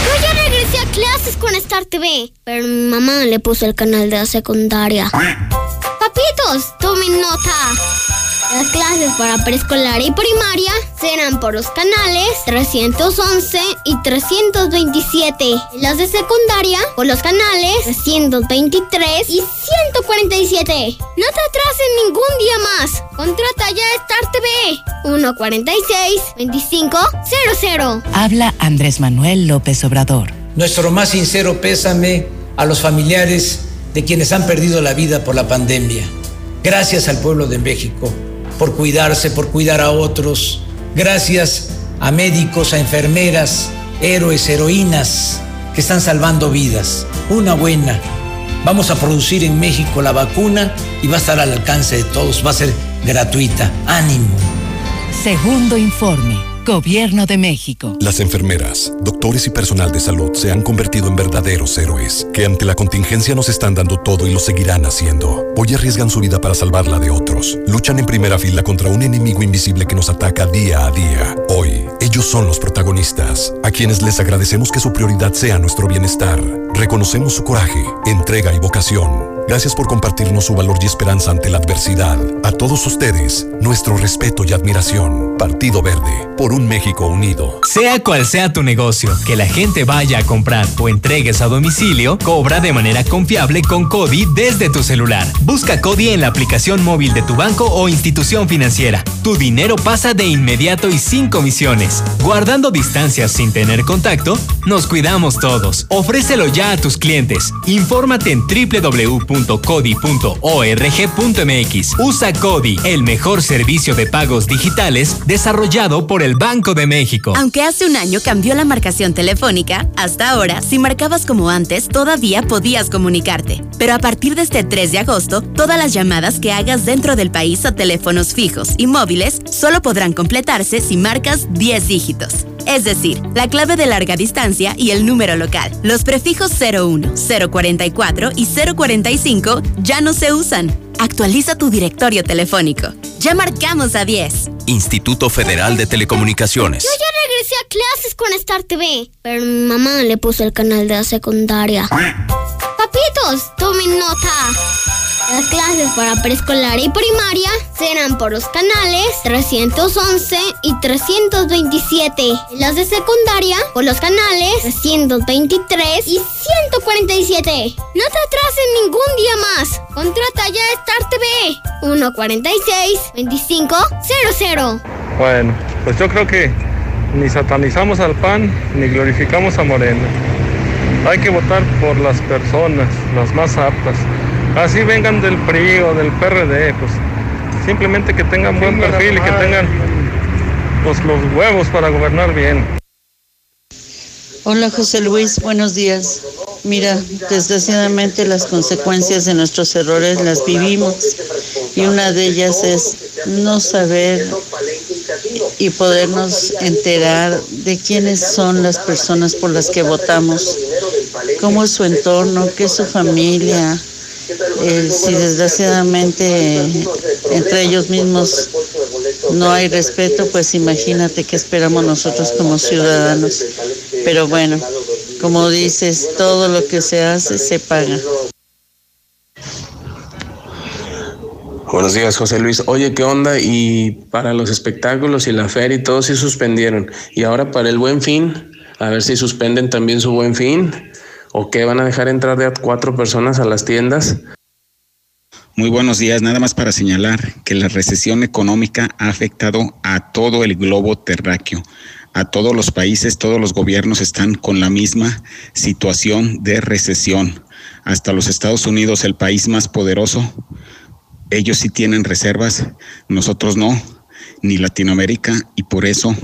Yo ya regresé a clases con Star TV, pero mi mamá le puso el canal de la secundaria. Papitos, tomen nota. La clases para preescolar y primaria serán por los canales 311 y 327. Las de secundaria por los canales 323 y 147. No te atrases ningún día más. Contrata ya Star TV 146 2500. Habla Andrés Manuel López Obrador. Nuestro más sincero pésame a los familiares de quienes han perdido la vida por la pandemia. Gracias al pueblo de México por cuidarse, por cuidar a otros. Gracias a médicos, a enfermeras, héroes, heroínas que están salvando vidas. Una buena. Vamos a producir en México la vacuna y va a estar al alcance de todos, va a ser gratuita. Ánimo. Segundo informe. Gobierno de México. Las enfermeras, doctores y personal de salud se han convertido en verdaderos héroes, que ante la contingencia nos están dando todo y lo seguirán haciendo. Hoy arriesgan su vida para salvarla de otros. Luchan en primera fila contra un enemigo invisible que nos ataca día a día. Hoy, ellos son los protagonistas, a quienes les agradecemos que su prioridad sea nuestro bienestar. Reconocemos su coraje, entrega y vocación. Gracias por compartirnos su valor y esperanza ante la adversidad. A todos ustedes, nuestro respeto y admiración. Partido Verde, por un México unido. Sea cual sea tu negocio, que la gente vaya a comprar o entregues a domicilio, cobra de manera confiable con CODI desde tu celular. Busca CODI en la aplicación móvil de tu banco o institución financiera. Tu dinero pasa de inmediato y sin comisiones. Guardando distancias sin tener contacto, nos cuidamos todos. Ofrécelo ya a tus clientes. Infórmate en www.codi.org.mx. Usa CODI, el mejor servicio de pagos digitales desarrollado por el Banco de México. Aunque hace un año cambió la marcación telefónica, hasta ahora, si marcabas como antes, todavía podías comunicarte. Pero a partir de este 3 de agosto, todas las llamadas que hagas dentro del país a teléfonos fijos y móviles solo podrán completarse si marcas 10 dígitos. Es decir, la clave de larga distancia y el número local. Los prefijos 01, 044 y 045 ya no se usan. Actualiza tu directorio telefónico. Ya marcamos a 10. Instituto Federal de Telecomunicaciones. Yo ya regresé a clases con Star TV, pero mi mamá le puso el canal de la secundaria. Papitos, tomen nota. Las clases para preescolar y primaria serán por los canales 311 y 327. Las de secundaria por los canales 323 y 147. No te atrases ningún día más. Contrata ya Star TV 146 2500. Bueno, pues yo creo que ni satanizamos al PAN ni glorificamos a Morena. Hay que votar por las personas, las más aptas. Así vengan del PRI o del PRD, pues simplemente que tengan buen perfil y que tengan pues, los huevos para gobernar bien. Hola José Luis, buenos días. Mira, desgraciadamente las consecuencias de nuestros errores las vivimos y una de ellas es no saber y podernos enterar de quiénes son las personas por las que votamos, cómo es su entorno, qué es su familia, eh, si desgraciadamente entre ellos mismos no hay respeto, pues imagínate qué esperamos nosotros como ciudadanos. Pero bueno, como dices, todo lo que se hace se paga. Buenos días, José Luis. Oye, ¿qué onda? Y para los espectáculos y la feria y todo sí suspendieron. Y ahora para el buen fin, a ver si suspenden también su buen fin. ¿O qué van a dejar entrar de cuatro personas a las tiendas? Muy buenos días. Nada más para señalar que la recesión económica ha afectado a todo el globo terráqueo, a todos los países, todos los gobiernos están con la misma situación de recesión. Hasta los Estados Unidos, el país más poderoso, ellos sí tienen reservas, nosotros no, ni Latinoamérica, y por eso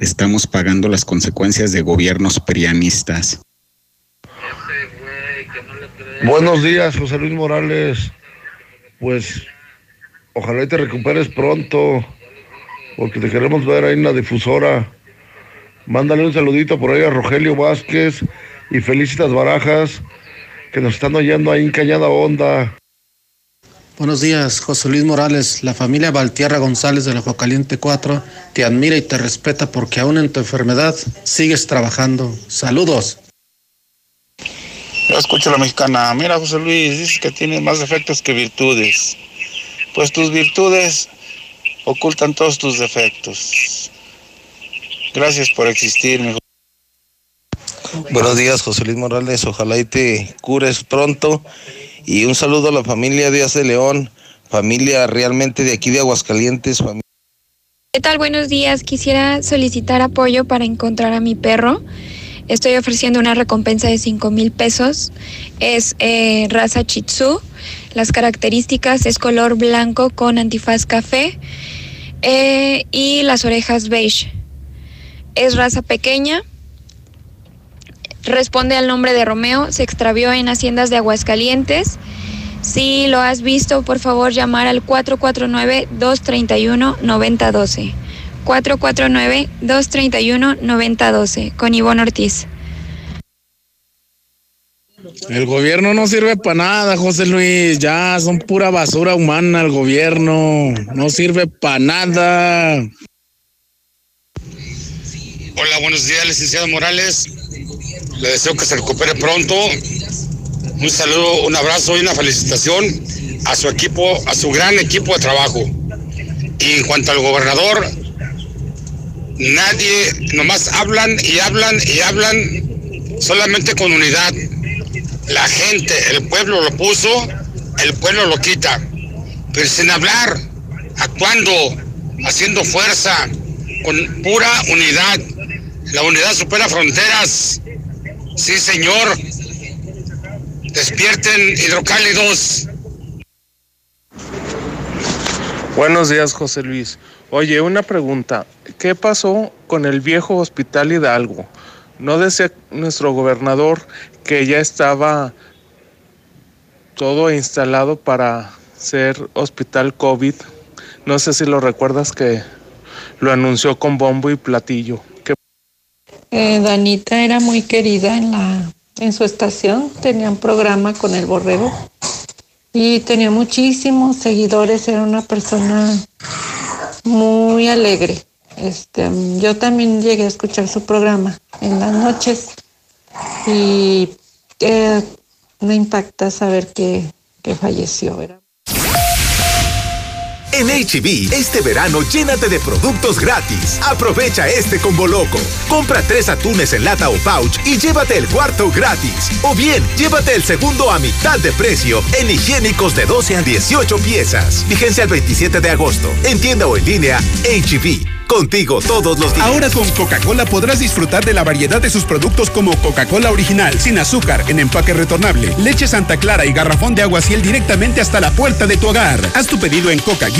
estamos pagando las consecuencias de gobiernos prianistas. Buenos días, José Luis Morales. Pues ojalá y te recuperes pronto, porque te queremos ver ahí en la difusora. Mándale un saludito por ahí a Rogelio Vázquez y Felicitas Barajas, que nos están oyendo ahí en Cañada Honda. Buenos días, José Luis Morales. La familia Valtierra González de la Caliente 4 te admira y te respeta porque aún en tu enfermedad sigues trabajando. Saludos. Yo escucho a la mexicana. Mira, José Luis, dices que tienes más defectos que virtudes. Pues tus virtudes ocultan todos tus defectos. Gracias por existir, mi Buenos días, José Luis Morales. Ojalá y te cures pronto. Y un saludo a la familia Díaz de León, familia realmente de aquí de Aguascalientes. Familia. ¿Qué tal? Buenos días. Quisiera solicitar apoyo para encontrar a mi perro. Estoy ofreciendo una recompensa de 5 mil pesos. Es eh, raza Chitsu. Las características es color blanco con antifaz café eh, y las orejas beige. Es raza pequeña. Responde al nombre de Romeo. Se extravió en haciendas de Aguascalientes. Si lo has visto, por favor llamar al 449-231-9012. 449-231-9012 con Ivonne Ortiz. El gobierno no sirve para nada, José Luis. Ya son pura basura humana el gobierno. No sirve para nada. Hola, buenos días, licenciado Morales. Le deseo que se recupere pronto. Un saludo, un abrazo y una felicitación a su equipo, a su gran equipo de trabajo. Y en cuanto al gobernador, nadie, nomás hablan y hablan y hablan solamente con unidad. La gente, el pueblo lo puso, el pueblo lo quita. Pero sin hablar, actuando, haciendo fuerza, con pura unidad. La unidad supera fronteras. Sí, señor. Despierten hidrocálidos. Buenos días, José Luis. Oye, una pregunta. ¿Qué pasó con el viejo hospital Hidalgo? ¿No decía nuestro gobernador que ya estaba todo instalado para ser hospital COVID? No sé si lo recuerdas que lo anunció con bombo y platillo. ¿Qué Eh, Danita era muy querida en la en su estación, tenía un programa con el borrego y tenía muchísimos seguidores, era una persona muy alegre. Este, yo también llegué a escuchar su programa en las noches y eh, me impacta saber que, que falleció. Era En HB, este verano llénate de productos gratis. Aprovecha este combo loco. Compra tres atunes en lata o pouch y llévate el cuarto gratis. O bien, llévate el segundo a mitad de precio en higiénicos de 12 a 18 piezas. Vigencia el 27 de agosto. En tienda o en línea, HB. Contigo todos los días. Ahora con Coca-Cola podrás disfrutar de la variedad de sus productos como Coca-Cola original, sin azúcar, en empaque retornable, leche Santa Clara y garrafón de agua ciel directamente hasta la puerta de tu hogar. Haz tu pedido en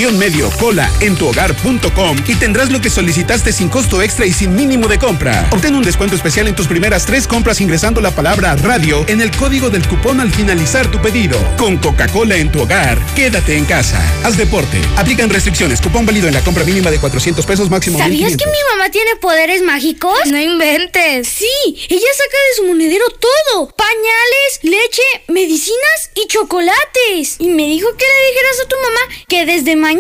coca-medio cola en tuhogar.com y tendrás lo que solicitaste sin costo extra y sin mínimo de compra. Obtén un descuento especial en tus primeras tres compras ingresando la palabra radio en el código del cupón al finalizar tu pedido. Con Coca-Cola en tu hogar, quédate en casa. Haz deporte. Aplican restricciones. Cupón válido en la compra mínima de 400 pesos máximo ¿Sabías 1500. que mi mamá tiene poderes mágicos? No inventes. Sí, ella saca de su monedero todo. Pañales, leche, medicinas y chocolates. Y me dijo que le dijeras a tu mamá que desde mañana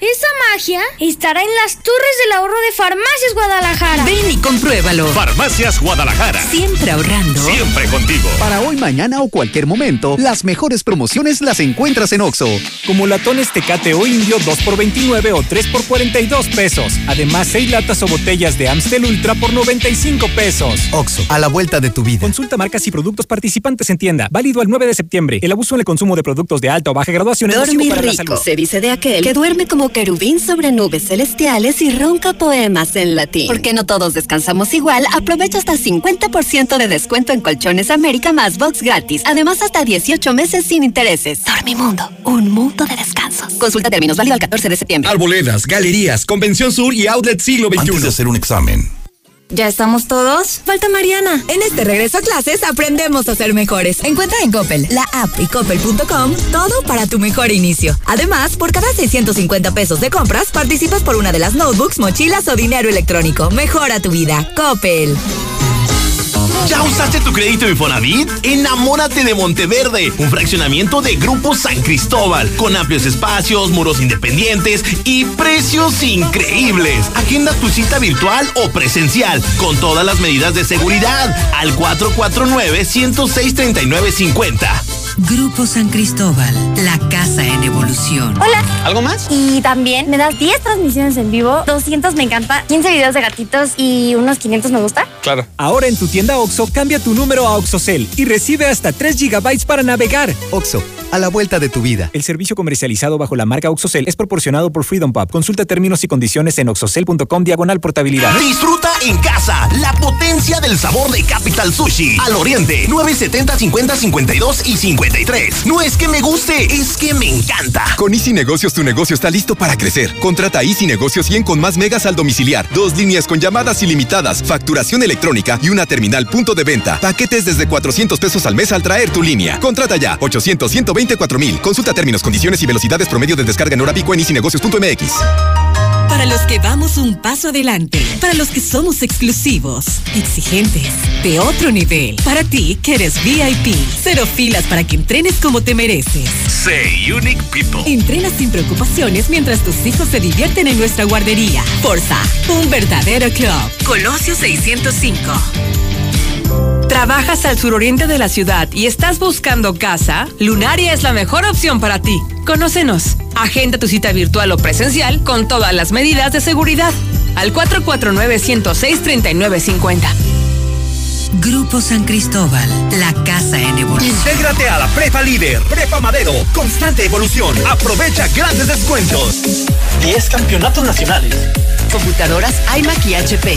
esa magia estará en las torres del ahorro de Farmacias Guadalajara. Ven y compruébalo. Farmacias Guadalajara. Siempre ahorrando. Siempre contigo. Para hoy, mañana o cualquier momento, las mejores promociones las encuentras en Oxo. Como latones Tecate o Indio 2 por 29 o 3 por 42 pesos. Además, 6 latas o botellas de Amstel Ultra por 95 pesos. Oxo, a la vuelta de tu vida. Consulta marcas y productos participantes en tienda. Válido el 9 de septiembre. El abuso en el consumo de productos de alta o baja graduación es nocivo para la salud. se dice de aquel que duerme como querubín sobre nubes celestiales y ronca poemas en latín. Porque no todos descansamos igual, aprovecha hasta 50% de descuento en Colchones América más box gratis. Además, hasta 18 meses sin intereses. Dormimundo, un mundo de descansos. Consulta términos válido al 14 de septiembre. Arboledas, galerías, Convención Sur y Outlet Siglo XXI. Antes de hacer un examen, ¿Ya estamos todos? Falta Mariana. En este regreso a clases aprendemos a ser mejores. Encuentra en Coppel, la app y coppel.com todo para tu mejor inicio. Además, por cada 650 pesos de compras, participas por una de las notebooks, mochilas o dinero electrónico. Mejora tu vida. Coppel. ¿Ya usaste tu crédito Infonavit? Enamórate de Monteverde, un fraccionamiento de Grupo San Cristóbal, con amplios espacios, muros independientes y precios increíbles. Agenda tu cita virtual o presencial, con todas las medidas de seguridad, al 449-106-3950. Grupo San Cristóbal, la casa en evolución. Hola. ¿Algo más? Y también me das 10 transmisiones en vivo, 200 me encanta, 15 videos de gatitos y unos 500 me gusta. Claro. Ahora en tu tienda OXO, cambia tu número a OXOCEL y recibe hasta 3 GB para navegar. OXO, a la vuelta de tu vida. El servicio comercializado bajo la marca OXOCEL es proporcionado por Freedom Pub. Consulta términos y condiciones en oxocel.com diagonal portabilidad. Disfruta en casa la potencia del sabor de Capital Sushi. Al Oriente, 970 50 52 y 53. No es que me guste, es que me encanta. Con Easy Negocios tu negocio está listo para crecer. Contrata Easy Negocios 100 con más megas al domiciliar, dos líneas con llamadas ilimitadas, facturación electrónica y una terminal punto de venta. Paquetes desde 400 pesos al mes al traer tu línea. Contrata ya 800 124 mil. Consulta términos, condiciones y velocidades promedio de descarga en hora pico en easynegocios.mx. Para los que vamos un paso adelante, para los que somos exclusivos, exigentes, de otro nivel, para ti que eres VIP, cero filas para que entrenes como te mereces. Say Unique People. Entrena sin preocupaciones mientras tus hijos se divierten en nuestra guardería. Forza, un verdadero club. Colosio 605. ¿Trabajas al suroriente de la ciudad y estás buscando casa? Lunaria es la mejor opción para ti. Conócenos. Agenda tu cita virtual o presencial con todas las medidas de seguridad. Al 449-106-3950. Grupo San Cristóbal, la casa en evolución. Intégrate a la Prepa Líder, Prepa Madero, constante evolución. Aprovecha grandes descuentos. 10 campeonatos nacionales. Computadoras iMac y HP.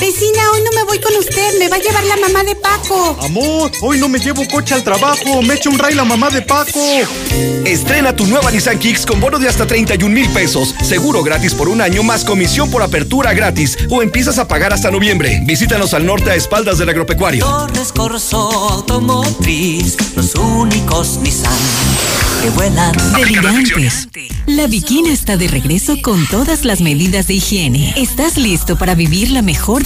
Vecina, hoy no me voy con usted, me va a llevar la mamá de Paco. Amor, hoy no me llevo coche al trabajo, me echa un ray la mamá de Paco. Estrena tu nueva Nissan Kicks con bono de hasta 31 mil pesos, seguro gratis por un año más comisión por apertura gratis o empiezas a pagar hasta noviembre. Visítanos al norte a espaldas del agropecuario. Torres Corso Automotriz, los únicos Nissan que vuelan. Delirantes. La Bikina está de regreso con todas las medidas de higiene. ¿Estás listo para vivir la mejor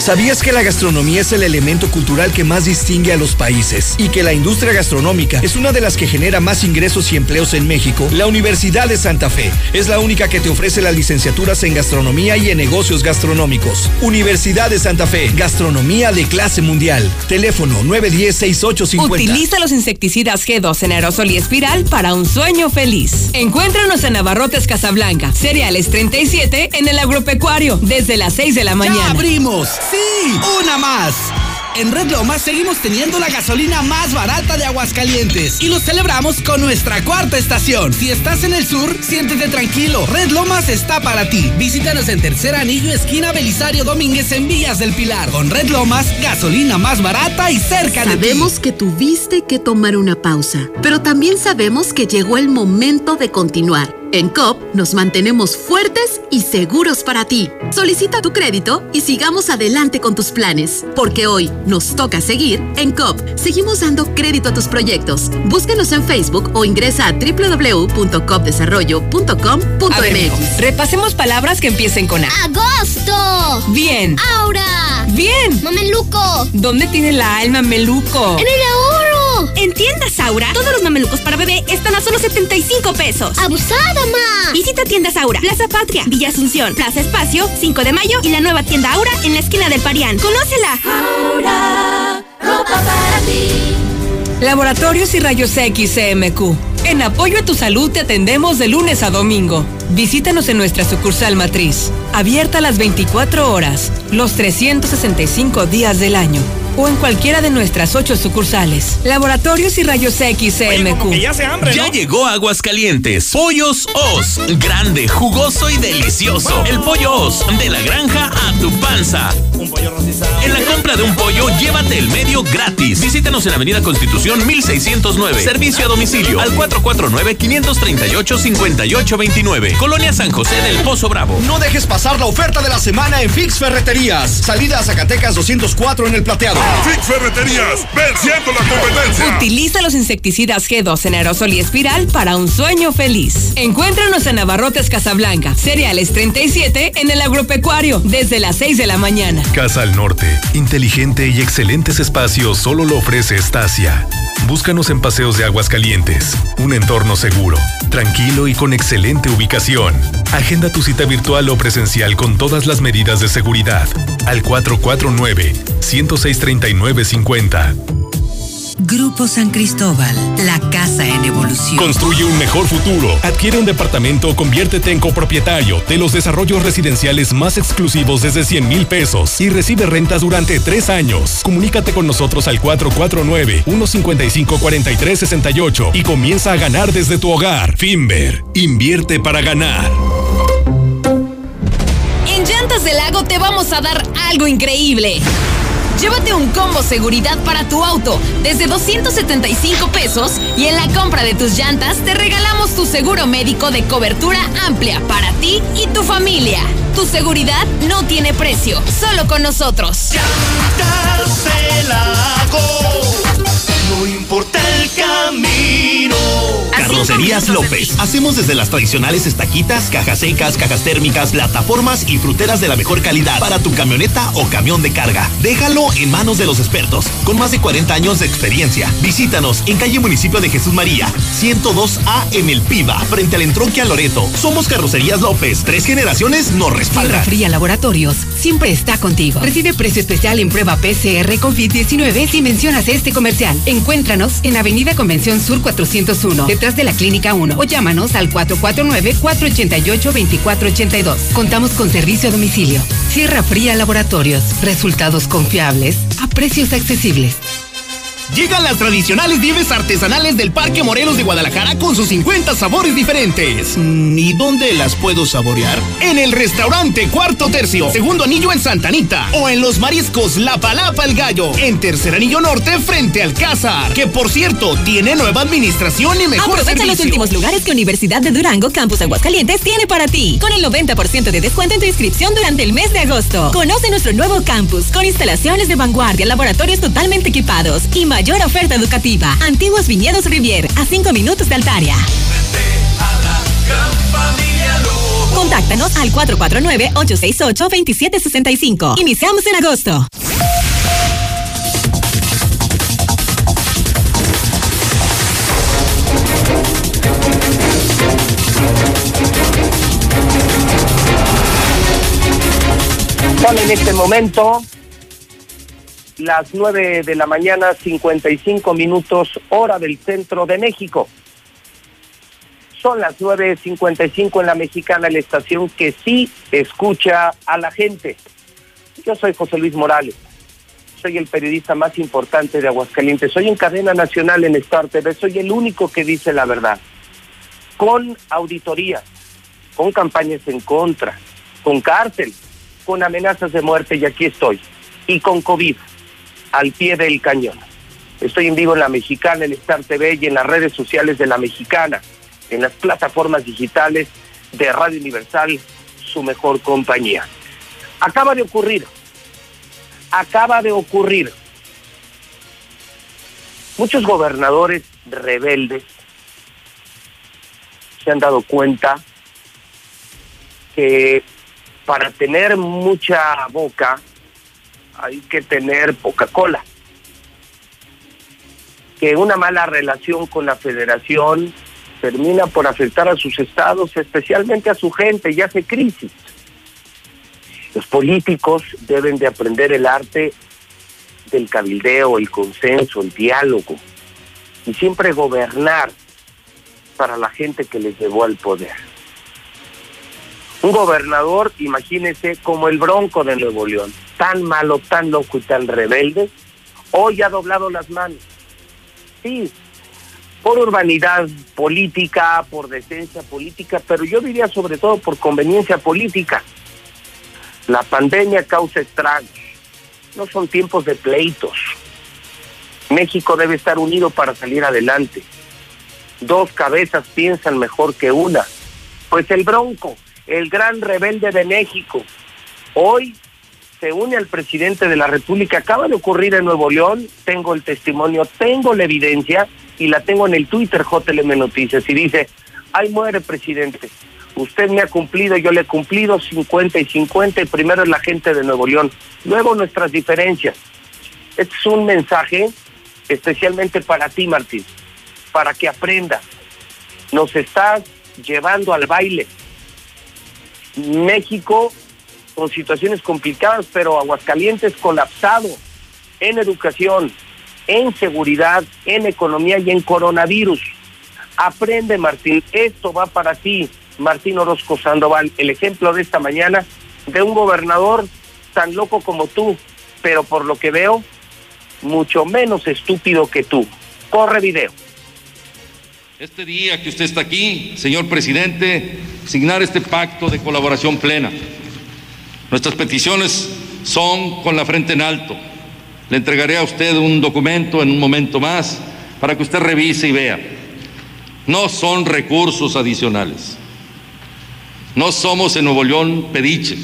¿Sabías que la gastronomía es el elemento cultural que más distingue a los países y que la industria gastronómica es una de las que genera más ingresos y empleos en México? La Universidad de Santa Fe es la única que te ofrece las licenciaturas en gastronomía y en negocios gastronómicos. Universidad de Santa Fe, gastronomía de clase mundial. Teléfono 910-6850. Utiliza los insecticidas G2 en aerosol y espiral para un sueño feliz. Encuéntranos en Navarrotes Casablanca, cereales 37 en el agropecuario, desde las 6 de la mañana. ¡Ya abrimos! ¡Sí! ¡Una más! En Red Lomas seguimos teniendo la gasolina más barata de Aguascalientes y lo celebramos con nuestra cuarta estación. Si estás en el sur, siéntete tranquilo. Red Lomas está para ti. Visítanos en Tercer Anillo, esquina Belisario Domínguez en Villas del Pilar. Con Red Lomas, gasolina más barata y cerca de ti. Sabemos que tuviste que tomar una pausa, pero también sabemos que llegó el momento de continuar. En COP nos mantenemos fuertes y seguros para ti. Solicita tu crédito y sigamos adelante con tus planes, porque hoy nos toca seguir en COP. Seguimos dando crédito a tus proyectos. Búscanos en Facebook o ingresa a www.copdesarrollo.com.mx. Repasemos palabras que empiecen con A. ¡Agosto! Bien. ¡Aura! Bien. ¡Mameluco! ¿Dónde tiene la alma meluco? ¡En el ahorro! En tiendas Aura, todos los mamelucos para bebé están a solo 75 pesos. ¡Abusada, ma! Visita tiendas Aura, Plaza Patria, Villa Asunción, Plaza Espacio, 5 de Mayo y la nueva tienda Aura en la esquina del Parián. ¡Conócela! Aura, ropa para ti. Laboratorios y Rayos X CMQ. En apoyo a tu salud te atendemos de lunes a domingo. Visítanos en nuestra sucursal matriz, abierta las 24 horas, los 365 días del año. O en cualquiera de nuestras ocho sucursales. Laboratorios y Rayos X CMQ. ya Ya llegó Aguascalientes. Pollos Os. Grande, jugoso y delicioso. El pollo Os. De la granja a tu panza. Un pollo En la compra de un pollo, llévate el medio gratis. Visítanos en Avenida Constitución 1609. Servicio a domicilio al 449-538-5829. Colonia San José del Pozo Bravo. No dejes pasar la oferta de la semana en Fix Ferreterías. Salida a Zacatecas 204 en el plateado. Fix Ferreterías, venciendo la competencia. Utiliza los insecticidas G2 en aerosol y espiral para un sueño feliz. Encuéntranos en Navarrotes Casablanca, Cereales 37 en el agropecuario, desde las 6 de la mañana. Casa al Norte, inteligente y excelentes espacios solo lo ofrece Estacia. Búscanos en Paseos de Aguas Calientes, un entorno seguro, tranquilo y con excelente ubicación. Agenda tu cita virtual o presencial con todas las medidas de seguridad al 449 106 3950. Grupo San Cristóbal, la casa en evolución. Construye un mejor futuro. Adquiere un departamento o conviértete en copropietario de los desarrollos residenciales más exclusivos desde 100 mil pesos y recibe rentas durante tres años. Comunícate con nosotros al 449-155-4368 y comienza a ganar desde tu hogar. Finver, invierte para ganar. En Llantas del Lago te vamos a dar algo increíble. Llévate un combo seguridad para tu auto desde 275 pesos y en la compra de tus llantas te regalamos tu seguro médico de cobertura amplia para ti y tu familia. Tu seguridad no tiene precio, solo con nosotros. Llantas no importa el camino. Carrocerías López. Hacemos desde las tradicionales estaquitas, cajas secas, cajas térmicas, plataformas y fruteras de la mejor calidad para tu camioneta o camión de carga. Déjalo en manos de los expertos, con más de 40 años de experiencia. Visítanos en calle Municipio de Jesús María, 102A en El Piba, frente al entronque a Loreto. Somos Carrocerías López. Tres generaciones nos respaldan. Tierra Fría Laboratorios siempre está contigo. Recibe precio especial en prueba PCR COVID-19 si mencionas este comercial. Encuéntranos en Avenida Convención Sur 401, detrás de la Clínica 1, o llámanos al 449-488-2482. Contamos con servicio a domicilio. Sierra Fría Laboratorios. Resultados confiables a precios accesibles. Llegan las tradicionales nieves artesanales del Parque Morelos de Guadalajara con sus 50 sabores diferentes. ¿Y dónde las puedo saborear? En el restaurante Cuarto Tercio, segundo anillo en Santa Anita. O en los mariscos La Palapa el Gallo, en tercer anillo norte frente al Cázar. Que por cierto, tiene nueva administración y mejor Aprovecha los últimos lugares que Universidad de Durango Campus Aguascalientes tiene para ti. Con el 90% de descuento en tu inscripción durante el mes de agosto. Conoce nuestro nuevo campus con instalaciones de vanguardia, laboratorios totalmente equipados y más mayor oferta educativa. Antiguos Viñedos Rivier, a 5 minutos de Altaria. Contáctanos al 449-868-2765. Iniciamos en agosto. Son en este momento las 9 de la mañana, 55 minutos, hora del centro de México. Son las 9.55 en la mexicana, la estación que sí escucha a la gente. Yo soy José Luis Morales. Soy el periodista más importante de Aguascalientes. Soy en cadena nacional en Star TV. Soy el único que dice la verdad. Con auditorías, con campañas en contra, con cárcel, con amenazas de muerte y aquí estoy. Y con COVID al pie del cañón. Estoy en vivo en La Mexicana, en Star TV y en las redes sociales de La Mexicana, en las plataformas digitales de Radio Universal, su mejor compañía. Acaba de ocurrir, acaba de ocurrir. Muchos gobernadores rebeldes se han dado cuenta que para tener mucha boca hay que tener poca cola. Que una mala relación con la federación termina por afectar a sus estados, especialmente a su gente, y hace crisis. Los políticos deben de aprender el arte del cabildeo, el consenso, el diálogo, y siempre gobernar para la gente que les llevó al poder. Un gobernador, imagínese, como el bronco de Nuevo León, tan malo, tan loco y tan rebelde, Hoy ha doblado las manos. Sí, por urbanidad política, por decencia política, pero yo diría sobre todo por conveniencia política. La pandemia causa estragos. No son tiempos de pleitos. México debe estar unido para salir adelante. Dos cabezas piensan mejor que una. Pues el Bronco, el gran rebelde de México, hoy se une al presidente de la República. Acaba de ocurrir en Nuevo León, tengo el testimonio, tengo la evidencia y la tengo en el Twitter JLM Noticias y dice, ay muere presidente, usted me ha cumplido, yo le he cumplido 50 y 50 y primero es la gente de Nuevo León, luego nuestras diferencias. Este es un mensaje especialmente para ti Martín, para que aprenda. Nos estás llevando al baile. México con situaciones complicadas, pero Aguascalientes colapsado en educación, en seguridad, en economía y en coronavirus. Aprende, Martín, esto va para ti, Martín Orozco Sandoval, el ejemplo de esta mañana de un gobernador tan loco como tú, pero por lo que veo, mucho menos estúpido que tú. Corre video. Este día que usted está aquí, señor presidente, signar este pacto de colaboración plena. Nuestras peticiones son con la frente en alto. Le entregaré a usted un documento en un momento más para que usted revise y vea. No son recursos adicionales. No somos en Nuevo León pediches.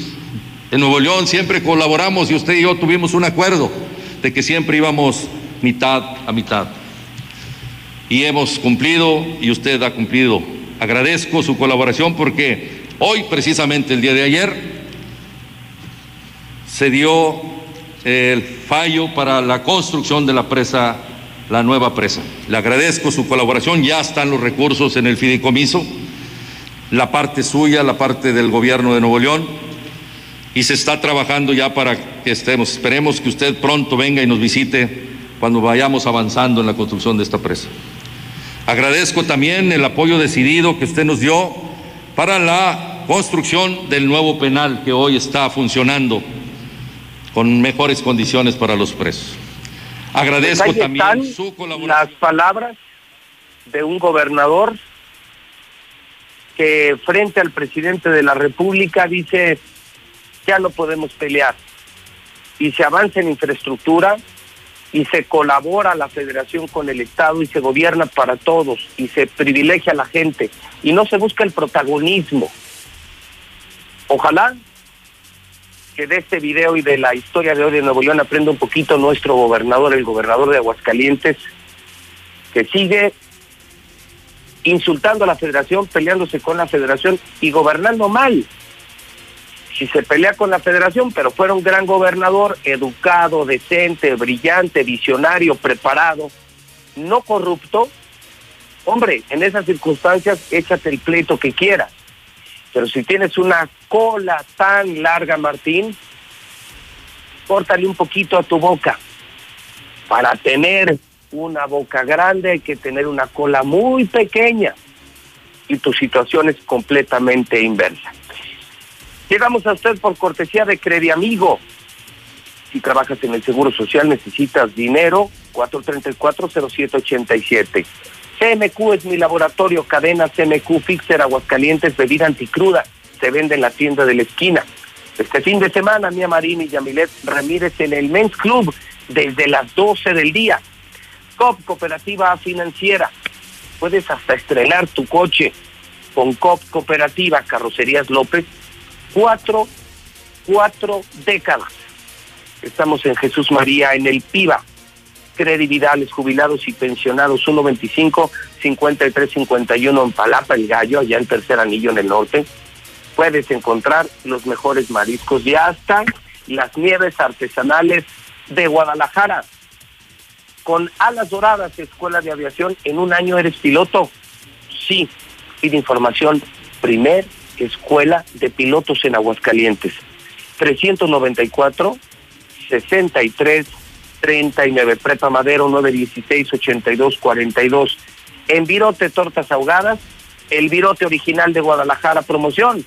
En Nuevo León siempre colaboramos y usted y yo tuvimos un acuerdo de que siempre íbamos mitad a mitad. Y hemos cumplido y usted ha cumplido. Agradezco su colaboración porque hoy, precisamente el día de ayer, se dio el fallo para la construcción de la presa, la nueva presa. Le agradezco su colaboración, ya están los recursos en el fideicomiso, la parte suya, la parte del gobierno de Nuevo León, y se está trabajando ya para que estemos. Esperemos que usted pronto venga y nos visite cuando vayamos avanzando en la construcción de esta presa. Agradezco también el apoyo decidido que usted nos dio para la construcción del nuevo penal que hoy está funcionando con mejores condiciones para los presos. Agradezco Pues también están su colaboración. Las palabras de un gobernador que frente al presidente de la República dice, ya no podemos pelear. Y se avanza en infraestructura y se colabora la federación con el Estado y se gobierna para todos y se privilegia a la gente y no se busca el protagonismo. Ojalá que de este video y de la historia de hoy de Nuevo León aprenda un poquito nuestro gobernador, el gobernador de Aguascalientes, que sigue insultando a la federación, peleándose con la federación y gobernando mal. Si se pelea con la federación, pero fuera un gran gobernador, educado, decente, brillante, visionario, preparado, no corrupto, hombre, en esas circunstancias échate el pleito que quieras. Pero si tienes una cola tan larga, Martín, córtale un poquito a tu boca. Para tener una boca grande hay que tener una cola muy pequeña. Y tu situación es completamente inversa. Llegamos a usted por cortesía de Crediamigo. Si trabajas en el Seguro Social, necesitas dinero, 434-0787. CMQ es mi laboratorio, cadena CMQ Fixer Aguascalientes, bebida anticruda, se vende en la tienda de la esquina. Este fin de semana, Mía Marín y Yamilet Ramírez en el Men's Club desde las 12 del día. COP Cooperativa Financiera. Puedes hasta estrenar tu coche con COP Cooperativa Carrocerías López. Cuatro, cuatro décadas. Estamos en Jesús María, en el PIBA. Credividales, jubilados y pensionados, 125-5351 en Palapa, el Gallo, allá en Tercer Anillo en el norte. Puedes encontrar los mejores mariscos y hasta las nieves artesanales de Guadalajara. Con Alas Doradas, Escuela de Aviación, en un año eres piloto. Sí, pide información. Primer Escuela de Pilotos en Aguascalientes. 394 63 39 Prepa Madero 916 82 42 en Virote Tortas Ahogadas el Virote original de Guadalajara promoción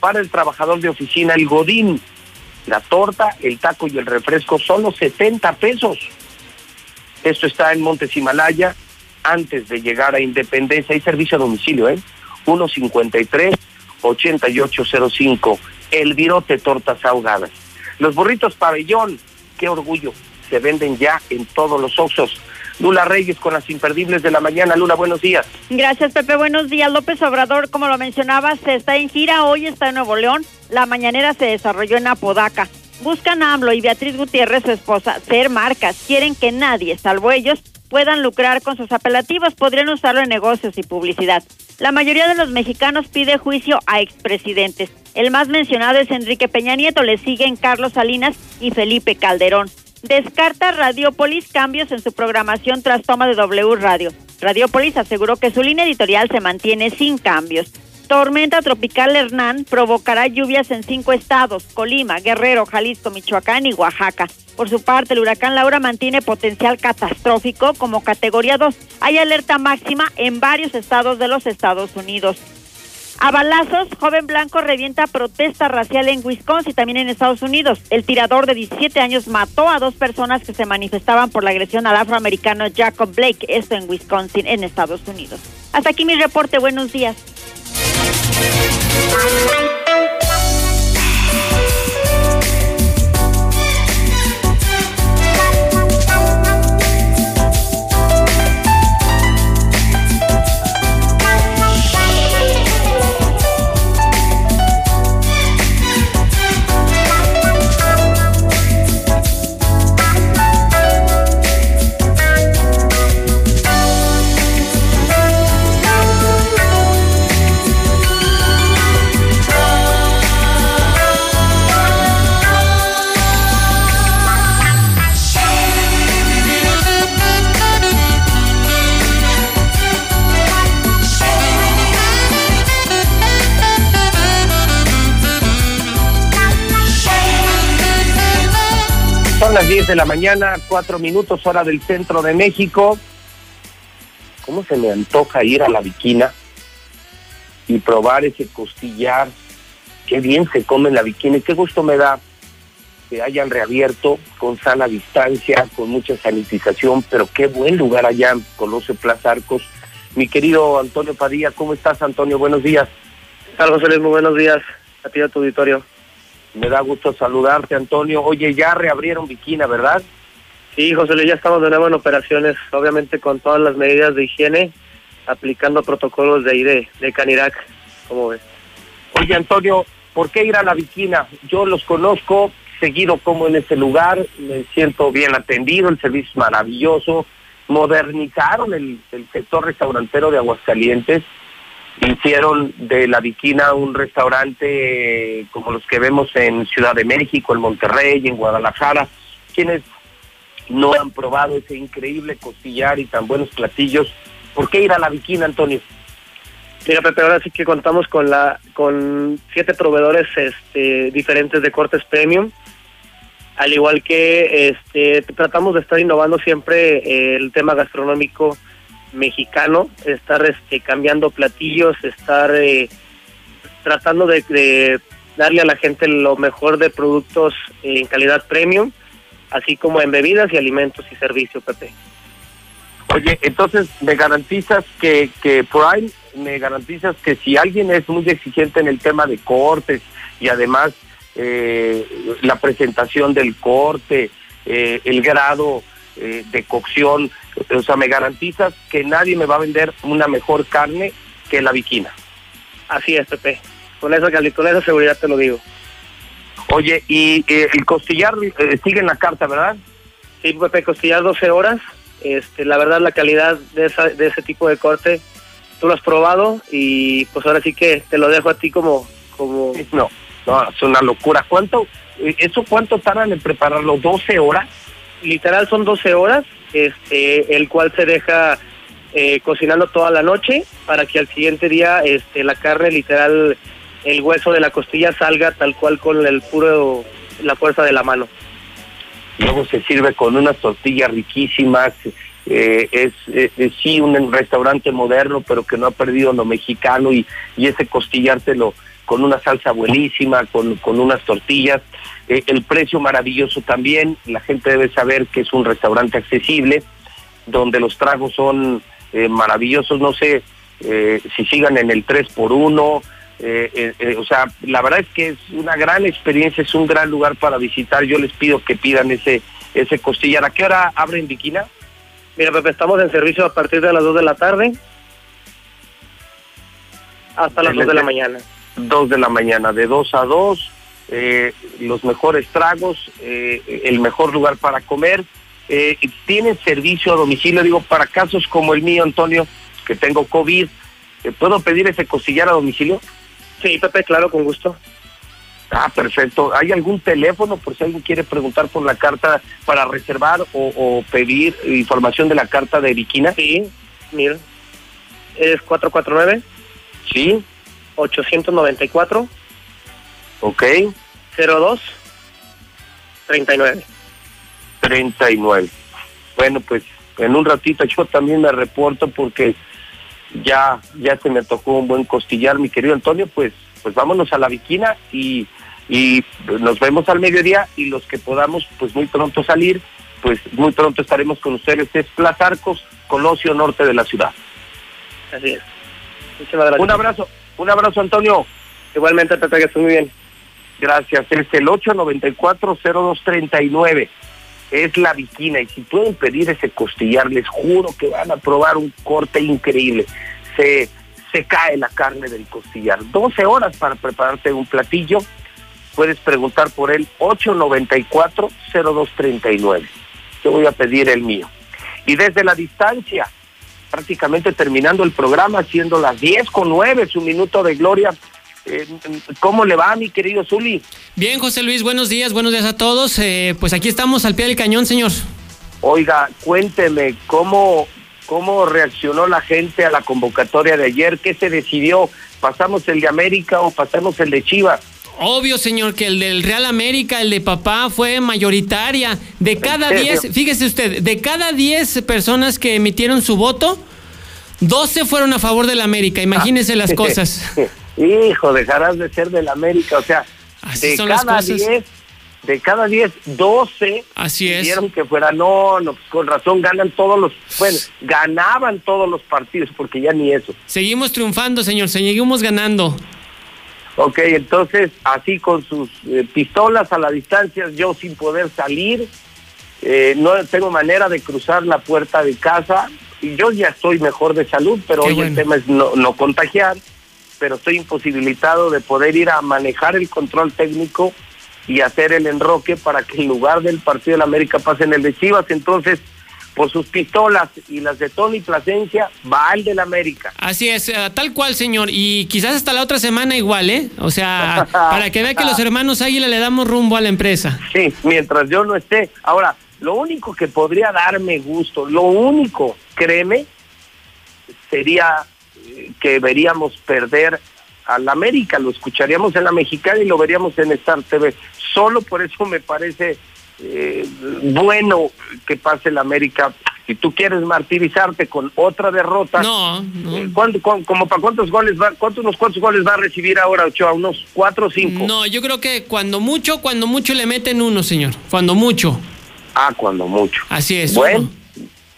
para el trabajador de oficina el Godín la torta el taco y el refresco solo 70 pesos Esto está en Montes Himalaya, antes de llegar a Independencia. Hay servicio a domicilio, ¿eh? 153-8805. El Virote Tortas Ahogadas. Los burritos pabellón, qué orgullo, se venden ya en todos los oxos. Lula Reyes con las imperdibles de la mañana. Lula, buenos días. Gracias, Pepe. Buenos días. López Obrador, como lo mencionabas, está en gira. Hoy está en Nuevo León. La mañanera se desarrolló en Apodaca. Buscan a AMLO y Beatriz Gutiérrez, su esposa, ser marcas. Quieren que nadie, salvo ellos, puedan lucrar con sus apelativos. Podrían usarlo en negocios y publicidad. La mayoría de los mexicanos pide juicio a expresidentes. El más mencionado es Enrique Peña Nieto. Le siguen Carlos Salinas y Felipe Calderón. Descarta Radiopolis cambios en su programación tras toma de W Radio. Radiopolis aseguró que su línea editorial se mantiene sin cambios. Tormenta tropical Hernán provocará lluvias en cinco estados, Colima, Guerrero, Jalisco, Michoacán y Oaxaca. Por su parte, el huracán Laura mantiene potencial catastrófico como categoría 2. Hay alerta máxima en varios estados de los Estados Unidos. A balazos, joven blanco revienta protesta racial en Wisconsin también en Estados Unidos. El tirador de 17 años mató a dos personas que se manifestaban por la agresión al afroamericano Jacob Blake, esto en Wisconsin, en Estados Unidos. Hasta aquí mi reporte, buenos días. Música Las 10 de la mañana, cuatro minutos hora del centro de México. ¿Cómo se me antoja ir a la viquina y probar ese costillar? Qué bien se come en la viquina y qué gusto me da que hayan reabierto con sana distancia, con mucha sanitización, pero qué buen lugar allá en Colosio Plaza Arcos. Mi querido Antonio Padilla, ¿cómo estás Antonio? Buenos días. Carlos Luis, muy buenos días a ti a tu auditorio. Me da gusto saludarte, Antonio. Oye, ya reabrieron Viquina, ¿verdad? Sí, José Luis, ya estamos de nuevo en operaciones, obviamente con todas las medidas de higiene, aplicando protocolos de ahí de, de Canirac, como ves. Oye, Antonio, ¿por qué ir a la Viquina? Yo los conozco, seguido como en ese lugar, me siento bien atendido, el servicio es maravilloso, modernizaron el, el sector restaurantero de Aguascalientes, hicieron de la Viquina un restaurante eh, como los que vemos en Ciudad de México, en Monterrey, en Guadalajara, quienes no han probado ese increíble costillar y tan buenos platillos. ¿Por qué ir a la Viquina, Antonio? Mira, Pepe, ahora sí que contamos con la con siete proveedores este, diferentes de cortes premium, al igual que este, tratamos de estar innovando siempre eh, el tema gastronómico mexicano, estar este, cambiando platillos, estar eh, tratando de, darle a la gente lo mejor de productos en calidad premium, así como en bebidas y alimentos y servicios, Pepe. Oye, entonces me garantizas que, que ahí me garantizas que si alguien es muy exigente en el tema de cortes y además eh, la presentación del corte, eh, el grado eh, de cocción, o sea, me garantizas que nadie me va a vender una mejor carne que la viquina. Así es, Pepe. Con esa, con esa seguridad te lo digo. Oye, y eh, el costillar eh, sigue en la carta, ¿verdad? Sí, Pepe, costillar 12 horas. Este, la verdad, la calidad de, esa, de ese tipo de corte, tú lo has probado y pues ahora sí que te lo dejo a ti como... como... No, no, es una locura. ¿Cuánto, eh, eso cuánto tardan en prepararlo? ¿12 horas? Literal son 12 horas, este, el cual se deja eh, cocinando toda la noche para que al siguiente día este, la carne literal, el hueso de la costilla salga tal cual con el puro, la fuerza de la mano. Luego se sirve con unas tortillas riquísimas, eh, es, sí un restaurante moderno, pero que no ha perdido lo mexicano y, y ese costillártelo con una salsa buenísima, con, con unas tortillas, eh, el precio maravilloso también, la gente debe saber que es un restaurante accesible donde los tragos son eh, maravillosos. No sé eh, si sigan en el 3 por 1 o sea, la verdad es que es una gran experiencia, es un gran lugar para visitar. Yo les pido que pidan ese ese costillar. ¿A qué hora abren Viquina? Mira, Pepe, estamos en servicio a partir de las 2 de la tarde hasta las 2 de la mañana. 2 de la mañana, de 2 a 2, eh, los mejores tragos, eh, el mejor lugar para comer. Eh, tienen servicio a domicilio, digo, para casos como el mío, Antonio, que tengo COVID, ¿puedo pedir ese costillar a domicilio? Sí, Pepe, claro, con gusto. Ah, perfecto. ¿Hay algún teléfono por si alguien quiere preguntar por la carta para reservar o, o pedir información de la carta de Viquina? Sí, mira, es 449. Sí. 894. Ok. 02. 39. 39. Bueno, pues en un ratito yo también me reporto porque ya ya se me tocó un buen costillar, mi querido Antonio, pues pues vámonos a la viquina y, y nos vemos al mediodía y los que podamos pues muy pronto salir, pues muy pronto estaremos con ustedes. Es Plaza Arcos, Colosio Norte de la ciudad. Así es. Un abrazo, un abrazo Antonio. Igualmente Pepe, que muy bien. Gracias. Es el 894-0239. Es la viquina y si pueden pedir ese costillar, les juro que van a probar un corte increíble. Se, se cae la carne del costillar. 12 horas para prepararte un platillo. Puedes preguntar por él 894-0239. Yo voy a pedir el mío. Y desde la distancia, prácticamente terminando el programa, siendo las 10 con 9, su minuto de gloria. Eh, ¿Cómo le va, mi querido Zuli? Bien, José Luis, buenos días, buenos días a todos. Eh, pues aquí estamos al pie del cañón, señor. Oiga, cuénteme, ¿cómo, ¿cómo reaccionó la gente a la convocatoria de ayer? ¿Qué se decidió? ¿Pasamos el de América o pasamos el de Chivas? Obvio, señor, que el del Real América, el de papá, fue mayoritaria. De cada 10, fíjese usted, de cada 10 personas que emitieron su voto, 12 fueron a favor del América. Imagínese las cosas. Hijo, dejarás de ser del América. O sea, Así de son las cada cosas. 10, de cada 10, 12 Así es. dijeron que fuera, no, no, pues con razón ganan todos los, bueno, ganaban todos los partidos, porque ya ni eso. Seguimos triunfando, señor, seguimos ganando. Ok, entonces, así con sus eh, pistolas a la distancia, yo sin poder salir, eh, no tengo manera de cruzar la puerta de casa, y yo ya estoy mejor de salud, pero Qué hoy bueno. el tema es no, no contagiar, pero estoy imposibilitado de poder ir a manejar el control técnico y hacer el enroque para que en lugar del partido de la América pase en el de Chivas, entonces, por sus pistolas y las de Tony Plasencia, va el del América. Así es, eh, tal cual, señor. Y quizás hasta la otra semana igual, ¿eh? O sea, para que vea que los hermanos Águila le damos rumbo a la empresa. Sí, mientras yo no esté. Ahora, lo único que podría darme gusto, lo único, créeme, sería eh, que veríamos perder al América, lo escucharíamos en la mexicana y lo veríamos en Star TV. Solo por eso me parece eh, bueno que pase el América. Si tú quieres martirizarte con otra derrota, no, eh, ¿cuánto- cu- como para cuántos goles va, cuántos, unos cuántos goles va a recibir ahora Ochoa, unos cuatro o cinco. No, yo creo que cuando mucho, cuando mucho le meten uno, señor. Cuando mucho. Ah, cuando mucho. Así es. Bueno,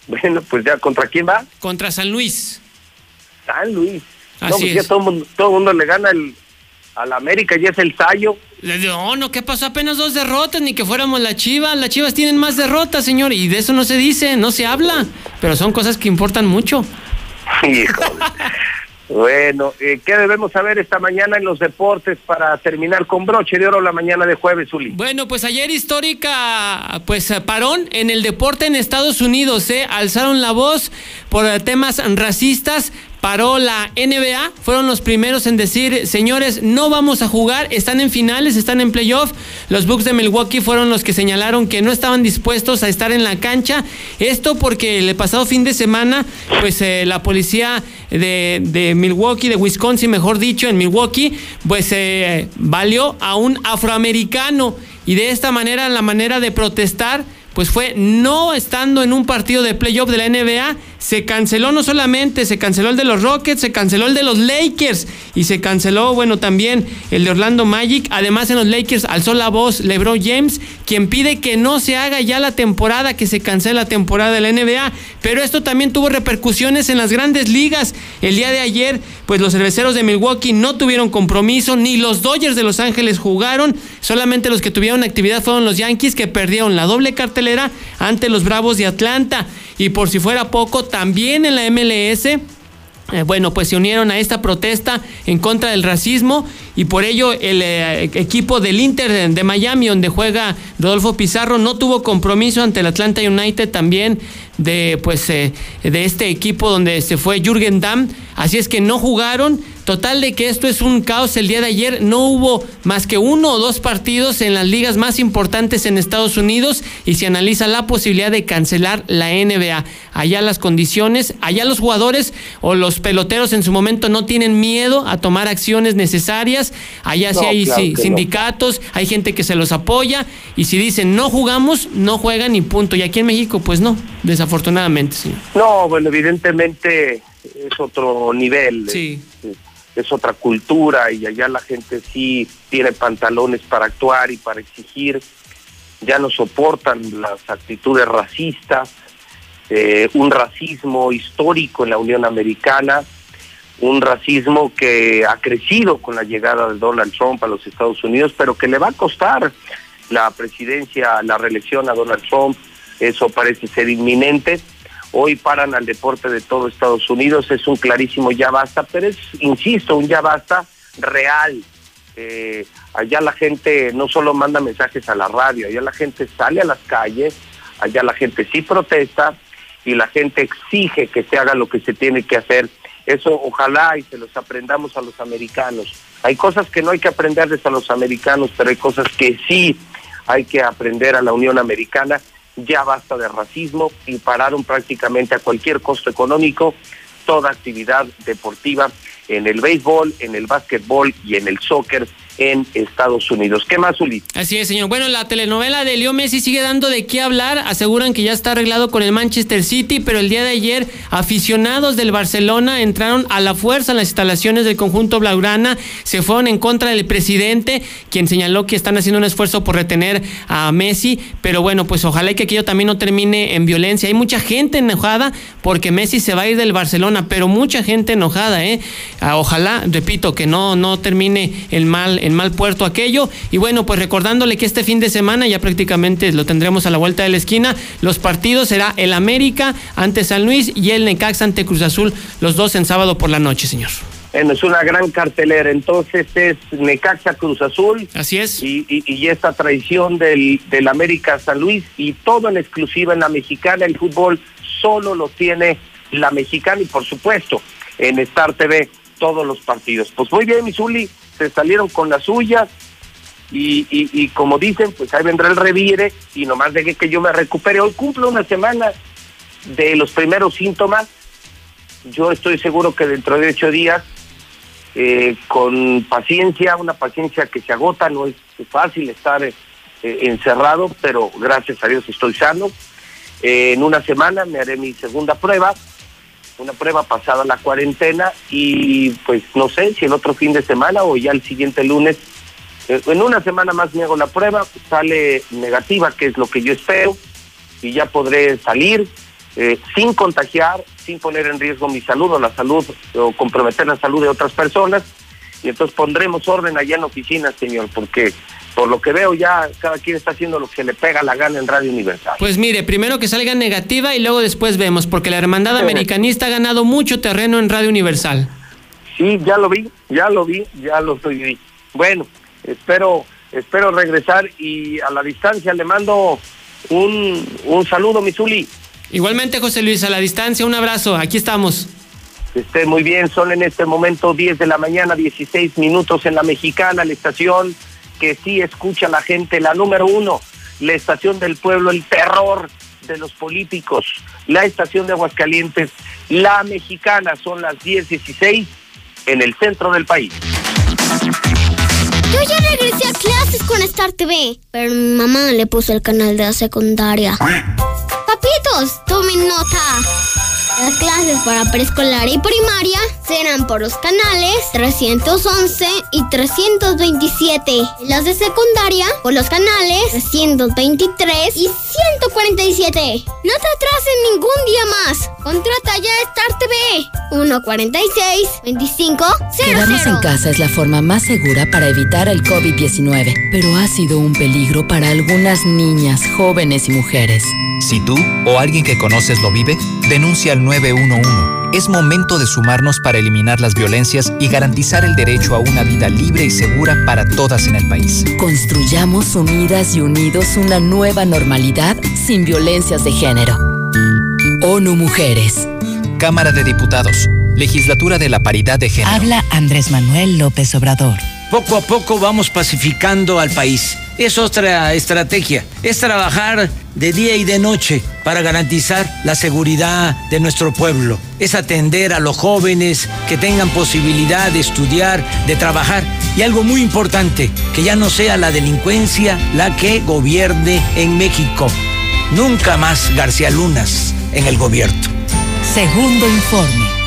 bueno, pues ya, ¿contra quién va? Contra San Luis. San Luis. Así no, pues es. ya todo, mundo- todo mundo le gana el, al América, ya es el Sayo. No, no, ¿qué pasó? Apenas dos derrotas, ni que fuéramos las Chivas. Las Chivas tienen más derrotas, señor, y de eso no se dice, no se habla. Pero son cosas que importan mucho. Híjole. bueno, eh, ¿qué debemos saber esta mañana en los deportes para terminar con broche de oro la mañana de jueves, Uli? Bueno, pues ayer histórica, pues parón en el deporte en Estados Unidos, ¿eh? Alzaron la voz por temas racistas. Paró la NBA, fueron los primeros en decir, señores, no vamos a jugar, están en finales, están en playoff. Los Bucks de Milwaukee fueron los que señalaron que no estaban dispuestos a estar en la cancha. Esto porque el pasado fin de semana, pues eh, la policía de, de Milwaukee, de Wisconsin, mejor dicho, en Milwaukee, pues eh, valió a un afroamericano. Y de esta manera, la manera de protestar, pues fue no estando en un partido de playoff de la NBA, se canceló no solamente, se canceló el de los Rockets, se canceló el de los Lakers y se canceló, bueno, también el de Orlando Magic. Además, en los Lakers alzó la voz LeBron James, quien pide que no se haga ya la temporada, que se cancele la temporada de la NBA. Pero esto también tuvo repercusiones en las grandes ligas. El día de ayer, pues los cerveceros de Milwaukee no tuvieron compromiso, ni los Dodgers de Los Ángeles jugaron, solamente los que tuvieron actividad fueron los Yankees que perdieron la doble cartelera ante los Bravos de Atlanta. Y por si fuera poco, también en la MLS eh, bueno, pues se unieron a esta protesta en contra del racismo y por ello el eh, equipo del Inter de Miami, donde juega Rodolfo Pizarro, no tuvo compromiso ante el Atlanta United también de pues eh, de este equipo donde se fue Jürgen Damm, así es que no jugaron. Total de que esto es un caos. El día de ayer no hubo más que uno o dos partidos en las ligas más importantes en Estados Unidos y se analiza la posibilidad de cancelar la NBA. Allá las condiciones, allá los jugadores o los peloteros en su momento no tienen miedo a tomar acciones necesarias. Allá sí hay sindicatos, hay gente que se los apoya y si dicen no jugamos, no juegan y punto. Y aquí en México pues no, desafortunadamente, señor. No, bueno, evidentemente es otro nivel. Sí es otra cultura y allá la gente sí tiene pantalones para actuar y para exigir, ya no soportan las actitudes racistas, eh, un racismo histórico en la Unión Americana, un racismo que ha crecido con la llegada de Donald Trump a los Estados Unidos, pero que le va a costar la presidencia, la reelección a Donald Trump, eso parece ser inminente hoy paran al deporte de todo Estados Unidos, es un clarísimo ya basta, pero es, insisto, un ya basta real. Eh, allá la gente no solo manda mensajes a la radio, allá la gente sale a las calles, allá la gente sí protesta y la gente exige que se haga lo que se tiene que hacer. Eso ojalá y se los aprendamos a los americanos. Hay cosas que no hay que aprenderles a los americanos, pero hay cosas que sí hay que aprender a la Unión Americana ya basta de racismo y pararon prácticamente a cualquier costo económico toda actividad deportiva en el béisbol, en el básquetbol y en el soccer en Estados Unidos. ¿Qué más, Uli? Así es, señor. Bueno, la telenovela de Leo Messi sigue dando de qué hablar. Aseguran que ya está arreglado con el Manchester City, pero el día de ayer aficionados del Barcelona entraron a la fuerza en las instalaciones del conjunto Blaugrana, se fueron en contra del presidente, quien señaló que están haciendo un esfuerzo por retener a Messi, pero bueno, pues ojalá que aquello también no termine en violencia. Hay mucha gente enojada porque Messi se va a ir del Barcelona, pero mucha gente enojada, ¿eh? Ah, ojalá, repito, que no, no termine el mal en mal puerto aquello. Y bueno, pues recordándole que este fin de semana ya prácticamente lo tendremos a la vuelta de la esquina. Los partidos será el América ante San Luis y el Necaxa ante Cruz Azul, los dos en sábado por la noche, señor. Bueno, es una gran cartelera, entonces es Necaxa Cruz Azul. Así es. Y, y, esta traición del, del América San Luis y todo en exclusiva en la mexicana, el fútbol solo lo tiene la mexicana y por supuesto en Star TV todos los partidos. Pues muy bien, Misuli, se salieron con las suyas y, como dicen, pues ahí vendrá el revire y nomás deje que yo me recupere. Hoy cumplo una semana de los primeros síntomas. Yo estoy seguro que dentro de ocho días, eh, con paciencia, una paciencia que se agota, no es fácil estar eh, encerrado, pero gracias a Dios estoy sano. Eh, en una semana me haré mi segunda prueba una prueba pasada la cuarentena y pues no sé si el otro fin de semana o ya el siguiente lunes, eh, en una semana más me hago la prueba, sale negativa, que es lo que yo espero, y ya podré salir eh, sin contagiar, sin poner en riesgo mi salud o la salud o comprometer la salud de otras personas. Y entonces pondremos orden allá en la oficina, señor, porque por lo que veo ya cada quien está haciendo lo que le pega la gana en Radio Universal. Pues mire, primero que salga negativa y luego después vemos, porque la Hermandad Americanista ha ganado mucho terreno en Radio Universal. Sí, ya lo vi, ya lo vi, ya lo estoy Bueno, espero, espero regresar y a la distancia le mando un, un saludo, Misuli. Igualmente, José Luis, a la distancia, un abrazo, aquí estamos. Esté muy bien, son en este momento 10 de la mañana, 16 minutos en la mexicana, la estación que sí escucha la gente, la número uno, la estación del pueblo, el terror de los políticos, la estación de Aguascalientes, la mexicana, son las 10.16 en el centro del país. Yo ya regresé a clases con Star TV, pero mi mamá le puso el canal de la secundaria. Papitos, tomen nota. Las clases para preescolar y primaria serán por los canales 311 y 327. Y las de secundaria por los canales 323 y 147. No te atrases ningún día más. Contrata ya Star TV 146 25 Quedarnos en casa es la forma más segura para evitar el COVID-19, pero ha sido un peligro para algunas niñas, jóvenes y mujeres. Si tú o alguien que conoces lo vive, denuncia al 911. Es momento de sumarnos para eliminar las violencias y garantizar el derecho a una vida libre y segura para todas en el país. Construyamos unidas y unidos una nueva normalidad sin violencias de género. ONU Mujeres. Cámara de Diputados. Legislatura de la Paridad de Género. Habla Andrés Manuel López Obrador. Poco a poco vamos pacificando al país. Es otra estrategia. Es trabajar de día y de noche para garantizar la seguridad de nuestro pueblo. Es atender a los jóvenes que tengan posibilidad de estudiar, de trabajar. Y algo muy importante, que ya no sea la delincuencia la que gobierne en México. Nunca más García Lunas en el gobierno. Segundo informe.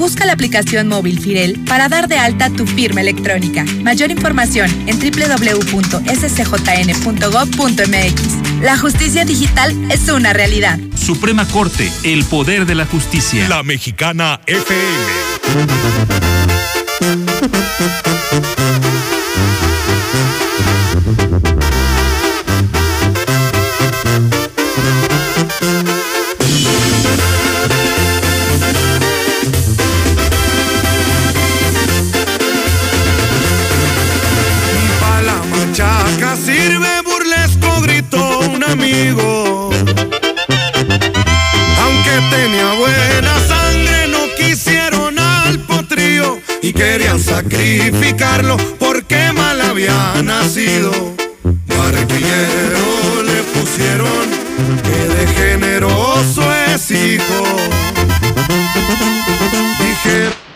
Busca la aplicación móvil Firel para dar de alta tu firma electrónica. Mayor información en www.scjn.gov.mx. La justicia digital es una realidad. Suprema Corte, el poder de la justicia. La Mexicana FM. y querían sacrificarlo porque mal había nacido. Barquillero le pusieron que de generoso es hijo. Dije,